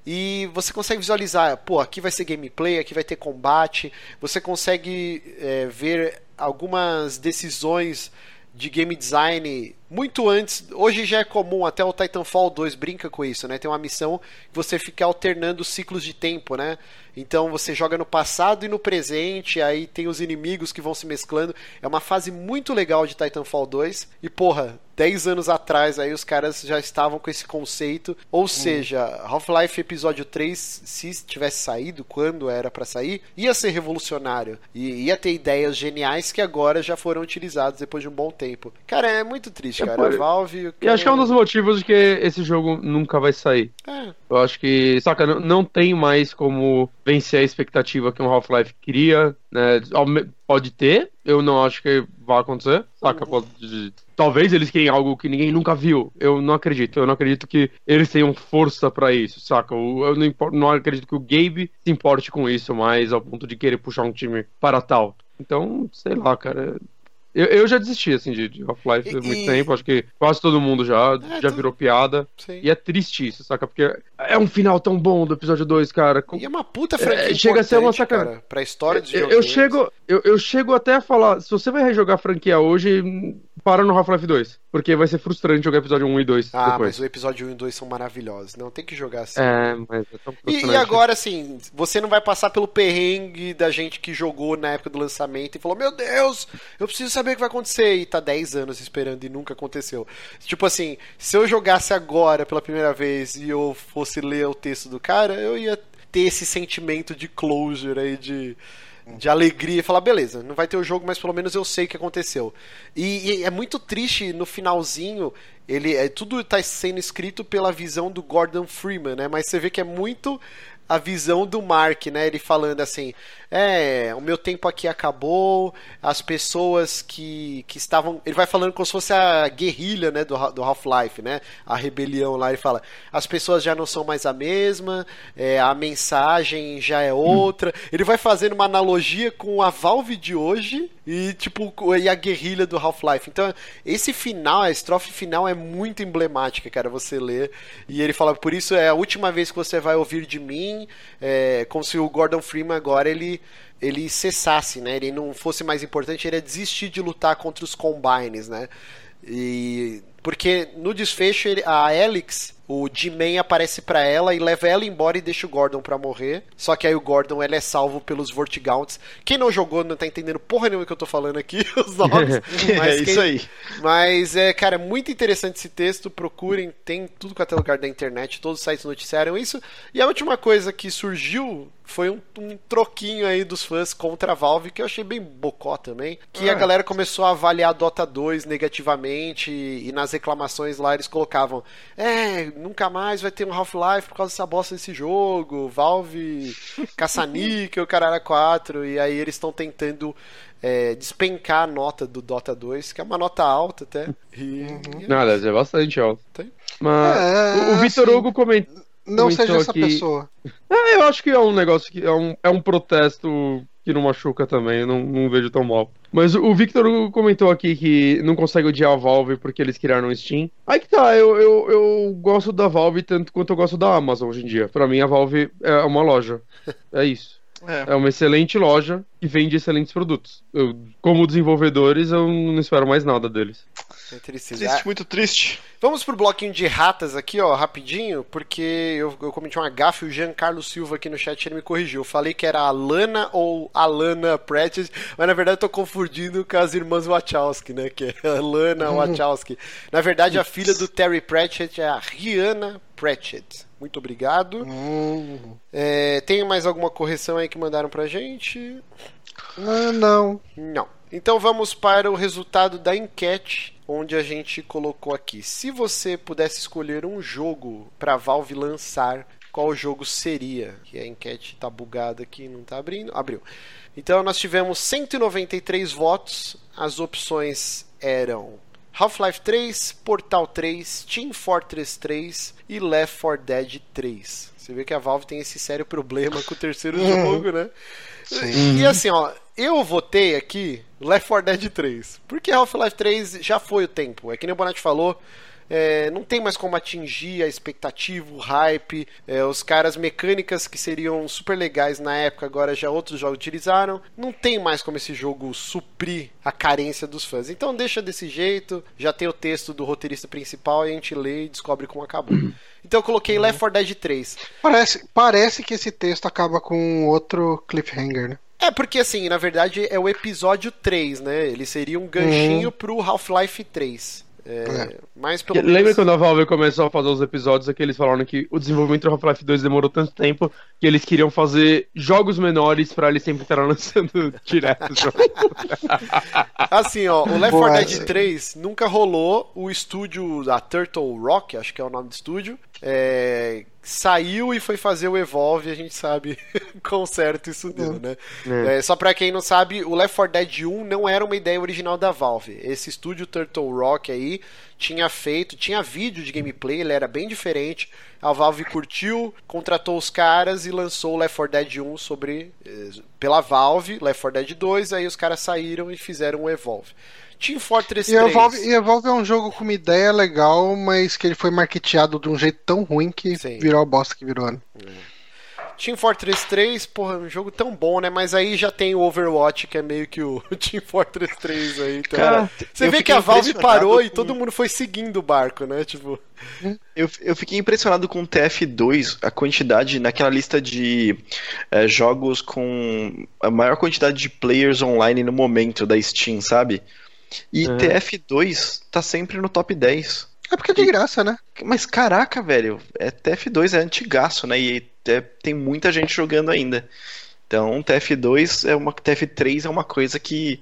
e você consegue visualizar, pô, aqui vai ser gameplay, aqui vai ter combate, você consegue é, ver algumas decisões de game design muito antes. Hoje já é comum, até o Titanfall 2 brinca com isso, né? Tem uma missão que você fica alternando ciclos de tempo, né? Então você joga no passado e no presente, aí tem os inimigos que vão se mesclando. É uma fase muito legal de Titanfall 2. E porra, 10 anos atrás aí os caras já estavam com esse conceito. Ou hum. seja, Half-Life episódio 3, se tivesse saído quando era para sair, ia ser revolucionário. E ia ter ideias geniais que agora já foram utilizadas depois de um bom tempo. Cara, é muito triste, é cara. Por... A Valve.
E acho que é um dos motivos de que esse jogo nunca vai sair. É. Eu acho que, saca, não tem mais como vencer a expectativa que um Half-Life queria, né? Pode ter, eu não acho que vai acontecer, saca? Pode, talvez eles querem algo que ninguém nunca viu. Eu não acredito. Eu não acredito que eles tenham força para isso, saca? Eu não, não acredito que o Gabe se importe com isso mais ao ponto de querer puxar um time para tal. Então, sei lá, cara. Eu, eu já desisti, assim, de, de Half-Life há muito tempo. Acho que quase todo mundo já, é, já virou piada. Sim. E é triste isso, saca? Porque é um final tão bom do episódio 2, cara.
E é uma puta franquia é,
Chega a ser uma sacanagem.
Pra história de
eu, eu chego eu, eu chego até a falar, se você vai rejogar a franquia hoje, para no Half-Life 2. Porque vai ser frustrante jogar episódio 1 e 2
ah,
depois.
mas o episódio 1 e 2 são maravilhosos. Não tem que jogar assim.
É, mas é tão
frustrante. E, e agora, assim, você não vai passar pelo perrengue da gente que jogou na época do lançamento e falou: Meu Deus, eu preciso saber o que vai acontecer. E tá 10 anos esperando e nunca aconteceu. Tipo assim, se eu jogasse agora pela primeira vez e eu fosse ler o texto do cara, eu ia ter esse sentimento de closure aí, de de alegria e falar, beleza, não vai ter o jogo, mas pelo menos eu sei o que aconteceu. E, e é muito triste no finalzinho, ele é, tudo está sendo escrito pela visão do Gordon Freeman, né? Mas você vê que é muito a visão do Mark, né? Ele falando assim: é, o meu tempo aqui acabou, as pessoas que, que estavam. Ele vai falando como se fosse a guerrilha, né? Do, do Half-Life, né? A rebelião lá. Ele fala: as pessoas já não são mais a mesma, é, a mensagem já é outra. Hum. Ele vai fazendo uma analogia com a Valve de hoje e, tipo, e a guerrilha do Half-Life. Então, esse final, a estrofe final é muito emblemática, cara. Você lê. E ele fala: por isso é a última vez que você vai ouvir de mim é, como se o Gordon Freeman agora ele ele cessasse, né? Ele não fosse mais importante, ele ia desistir de lutar contra os Combines, né? E porque no desfecho ele, a Alex o G-Man aparece para ela e leva ela embora e deixa o Gordon para morrer. Só que aí o Gordon ele é salvo pelos Vortigaunts. Quem não jogou não tá entendendo porra nenhuma que eu tô falando aqui, os nomes.
é isso aí.
Mas é, cara, é muito interessante esse texto. Procurem, tem tudo com até lugar da internet, todos os sites noticiaram isso. E a última coisa que surgiu foi um, um, troquinho aí dos fãs contra a Valve, que eu achei bem bocó também. Que ah. a galera começou a avaliar Dota 2 negativamente e, e nas reclamações lá eles colocavam: É, nunca mais vai ter um Half-Life por causa dessa bosta desse jogo. Valve, caça-níquel, caralho 4. E aí eles estão tentando é, despencar a nota do Dota 2, que é uma nota alta até. E,
uhum. Não, é bastante alta. Mas é, o, o Vitor assim, Hugo comentou
não seja essa pessoa.
É, eu acho que é um negócio que é um, é um protesto que não machuca também, não, não vejo tão mal. Mas o Victor comentou aqui que não consegue odiar a Valve porque eles criaram o Steam. Aí que tá, eu, eu, eu gosto da Valve tanto quanto eu gosto da Amazon hoje em dia. Pra mim, a Valve é uma loja. É isso. É. é uma excelente loja que vende excelentes produtos. Eu, como desenvolvedores, eu não espero mais nada deles.
É triste, ah, muito triste.
Vamos pro bloquinho de ratas aqui, ó, rapidinho, porque eu, eu cometi uma gafe, o Giancarlo Silva aqui no chat ele me corrigiu. Eu falei que era Alana ou Alana Pratchett, mas na verdade eu tô confundindo com as irmãs Wachowski, né? Que é Alana Wachowski. Na verdade, a filha do Terry Pratchett é a Rihanna Pratchett. Muito obrigado. Uhum. É, tem mais alguma correção aí que mandaram pra gente?
Ah, não.
Não. Então vamos para o resultado da enquete, onde a gente colocou aqui: se você pudesse escolher um jogo para Valve lançar, qual jogo seria? Que a enquete tá bugada aqui, não tá abrindo. Abriu. Então nós tivemos 193 votos. As opções eram Half-Life 3, Portal 3, Team Fortress 3 e Left 4 Dead 3. Você vê que a Valve tem esse sério problema com o terceiro jogo, né? Sim. E assim, ó, eu votei aqui Left 4 Dead 3. Porque Half-Life 3 já foi o tempo. É que nem o Bonatti falou, é, não tem mais como atingir a expectativa, o hype. É, os caras mecânicas que seriam super legais na época, agora já outros jogos utilizaram. Não tem mais como esse jogo suprir a carência dos fãs. Então deixa desse jeito, já tem o texto do roteirista principal e a gente lê e descobre como acabou. Então eu coloquei Left 4 Dead 3.
Parece, parece que esse texto acaba com outro cliffhanger, né?
É, porque assim, na verdade é o episódio 3, né? Ele seria um ganchinho uhum. pro Half-Life 3. É, é. Mas pelo
Lembra menos... quando a Valve começou a fazer os episódios é que eles falaram que o desenvolvimento do Half-Life 2 demorou tanto tempo que eles queriam fazer jogos menores para eles sempre estarem lançando direto.
assim, ó, o Left 4 Dead 3 nunca rolou. O estúdio da Turtle Rock, acho que é o nome do estúdio, é, saiu e foi fazer o Evolve, a gente sabe com certo isso deu, né? É. É, só pra quem não sabe, o Left 4 Dead 1 não era uma ideia original da Valve. Esse estúdio Turtle Rock aí tinha feito, tinha vídeo de gameplay, ele era bem diferente. A Valve curtiu, contratou os caras e lançou o Left 4 Dead 1 sobre eh, pela Valve, Left 4 Dead 2, aí os caras saíram e fizeram o Evolve. Team Fortress 3.
E Evolve, e Evolve é um jogo com uma ideia legal, mas que ele foi marketeado de um jeito tão ruim que Sim. virou a bosta que virou, né? É.
Team Fortress 3, porra, um jogo tão bom, né? Mas aí já tem o Overwatch, que é meio que o Team Fortress 3 aí. Então, Cara, você vê que a Valve parou com... e todo mundo foi seguindo o barco, né? Tipo.
Eu, eu fiquei impressionado com o TF2, a quantidade naquela lista de é, jogos com a maior quantidade de players online no momento da Steam, sabe? E uhum. TF2 tá sempre no top 10.
É porque é de graça, né?
Mas caraca, velho, é TF2 é antigaço, né? E é, tem muita gente jogando ainda. Então, TF2 é uma TF3 é uma coisa que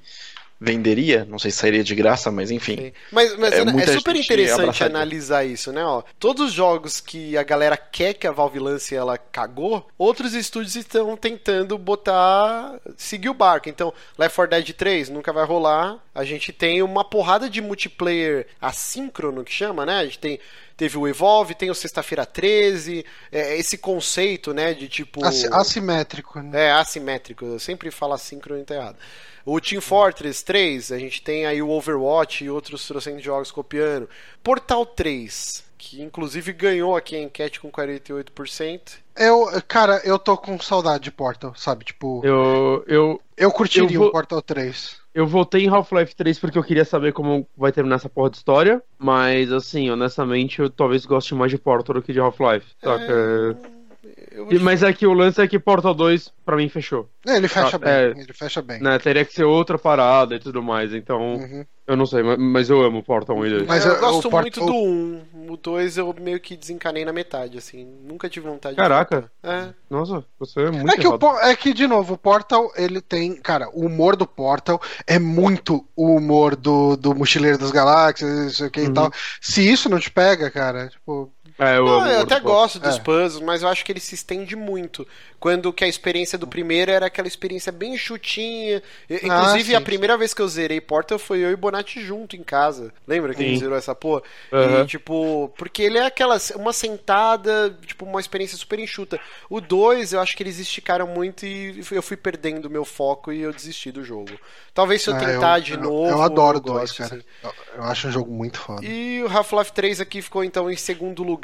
venderia, não sei se sairia de graça, mas enfim. Sim.
Mas, mas é, é super interessante analisar isso, né? Ó, todos os jogos que a galera quer que a Valve lance ela cagou, outros estúdios estão tentando botar. seguir o barco. Então, Left 4 Dead 3 nunca vai rolar. A gente tem uma porrada de multiplayer assíncrono que chama, né? A gente tem teve o Evolve, tem o Sexta-feira 13, é, esse conceito, né, de tipo...
Assimétrico, né?
É, assimétrico, eu sempre falo assíncrono e tá errado. O Team Fortress 3, a gente tem aí o Overwatch e outros trocentos jogos copiando. Portal 3, que inclusive ganhou aqui a enquete com 48%.
Eu, cara, eu tô com saudade de Portal, sabe? Tipo.
Eu. Eu,
eu curtiria o Portal 3.
Eu voltei em Half-Life 3 porque eu queria saber como vai terminar essa porra de história. Mas, assim, honestamente, eu talvez goste mais de Portal do que de Half-Life. É... E, mas é que o lance é que Portal 2 pra mim fechou.
É, ele fecha ah, bem, é, ele fecha bem.
Né, teria que ser outra parada e tudo mais, então. Uhum. Eu não sei, mas eu amo Portal 1 e 2.
Mas eu, eu gosto muito do 1. O 2 eu meio que desencanei na metade, assim. Nunca tive vontade
Caraca.
de. Caraca.
É. Nossa, você é muito.
É que, o, é que, de novo, o Portal, ele tem. Cara, o humor do Portal é muito o humor do, do Mochileiro das Galáxias, isso aqui uhum. e tal. Se isso não te pega, cara, tipo.
É, eu, não, eu até gosto dos é. puzzles, mas eu acho que ele se estende muito. Quando que a experiência do primeiro era aquela experiência bem chutinha. Ah, inclusive, ah, a primeira vez que eu zerei Portal foi eu e Bonatti junto em casa. Lembra que sim. a gente zerou essa porra? Uhum. E, tipo, porque ele é aquela, uma sentada, tipo, uma experiência super enxuta. O 2, eu acho que eles esticaram muito e eu fui perdendo o meu foco e eu desisti do jogo. Talvez se eu ah, tentar eu, de
eu,
novo.
Eu adoro o 2, cara. Assim. Eu acho um jogo muito foda.
E o Half-Life 3 aqui ficou então em segundo lugar,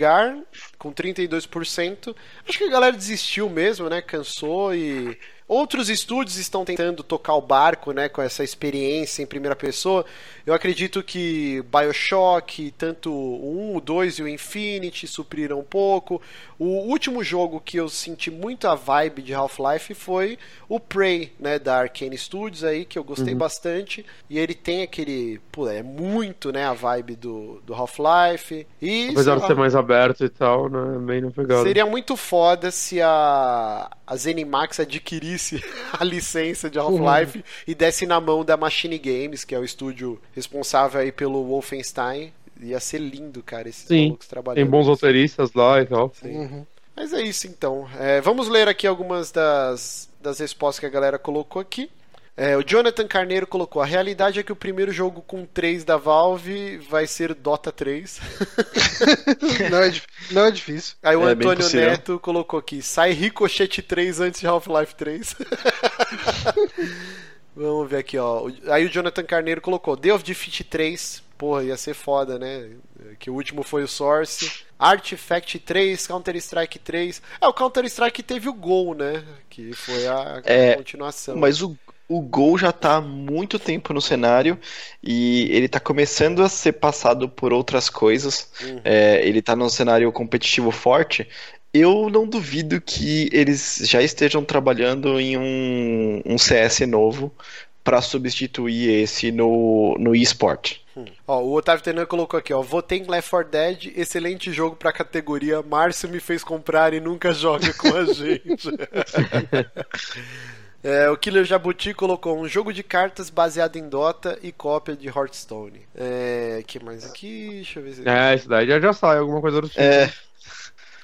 com 32%. Acho que a galera desistiu mesmo, né? Cansou e Outros estúdios estão tentando tocar o barco, né, com essa experiência em primeira pessoa. Eu acredito que BioShock, tanto o 1, o 2 e o Infinity supriram um pouco. O último jogo que eu senti muito a vibe de Half-Life foi o Prey, né, da Arkane Studios aí, que eu gostei uhum. bastante. E ele tem aquele, pô, é muito, né, a vibe do, do Half-Life.
E apesar de ser mais aberto e tal, né, bem no pegado.
Seria muito foda se a a ZeniMax adquirisse a licença de Half-Life uhum. e desse na mão da Machine Games, que é o estúdio responsável aí pelo Wolfenstein. Ia ser lindo, cara, esses
Sim, malucos trabalhando. Tem bons roteiristas lá e tal.
Uhum. Mas é isso então. É, vamos ler aqui algumas das, das respostas que a galera colocou aqui. É, o Jonathan Carneiro colocou: a realidade é que o primeiro jogo com 3 da Valve vai ser Dota 3.
não, é, não é difícil.
Aí o é Antônio Neto colocou aqui: sai Ricochet 3 antes de Half-Life 3. Vamos ver aqui, ó. Aí o Jonathan Carneiro colocou: The of Defeat 3. Porra, ia ser foda, né? Que o último foi o Source. Artifact 3, Counter-Strike 3. É, o Counter-Strike teve o Gol, né? Que foi a, a é, continuação.
Mas o, o Gol já está há muito tempo no cenário e ele está começando a ser passado por outras coisas. Uhum. É, ele está num cenário competitivo forte. Eu não duvido que eles já estejam trabalhando em um, um CS novo para substituir esse no, no eSport.
Hum. Ó, o Otávio Tenan colocou aqui, ó. Votei em Left 4 Dead, excelente jogo pra categoria. Márcio me fez comprar e nunca joga com a gente. É, o Killer Jabuti colocou um jogo de cartas baseado em Dota e cópia de Hearthstone. É, que mais aqui? Deixa eu ver se.
É, isso daí já, já sai, alguma coisa do tipo. É.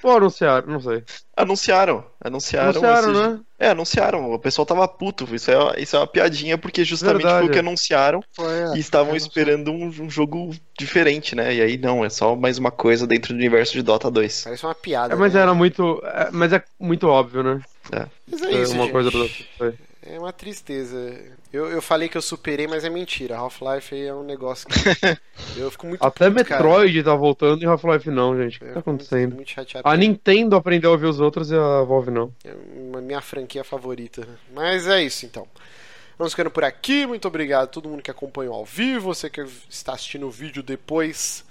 Ou anunciaram, não sei.
Anunciaram. Anunciaram.
Anunciaram, esse...
né? É, anunciaram. O pessoal tava puto. Isso é, isso é uma piadinha, porque justamente Verdade. foi o que anunciaram foi, e estavam esperando um, um, jogo diferente, né? E aí não, é só mais uma coisa dentro do universo de Dota 2.
Parece uma piada.
É, mas
né?
era muito. É, mas é muito óbvio, né?
É. Mas é isso, uma gente. coisa do... É uma tristeza. Eu, eu falei que eu superei, mas é mentira. Half-Life é um negócio que. eu fico muito.
Até puto, Metroid cara. tá voltando e Half-Life não, gente. O que tá acontecendo? Muito chateado. A Nintendo aprendeu a ouvir os outros e a Valve não.
É a minha franquia favorita. Mas é isso então. Vamos ficando por aqui. Muito obrigado a todo mundo que acompanhou ao vivo. Você que está assistindo o vídeo depois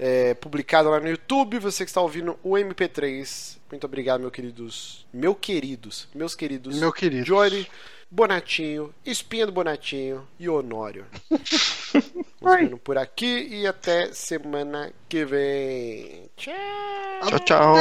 é, publicado lá no YouTube. Você que está ouvindo o MP3, muito obrigado, meu queridos. Meu queridos, meus queridos.
Meu querido.
Jory, Bonatinho, Espinha do Bonatinho e Honório. Vamos por aqui e até semana que vem. Tchau.
Tchau, tchau.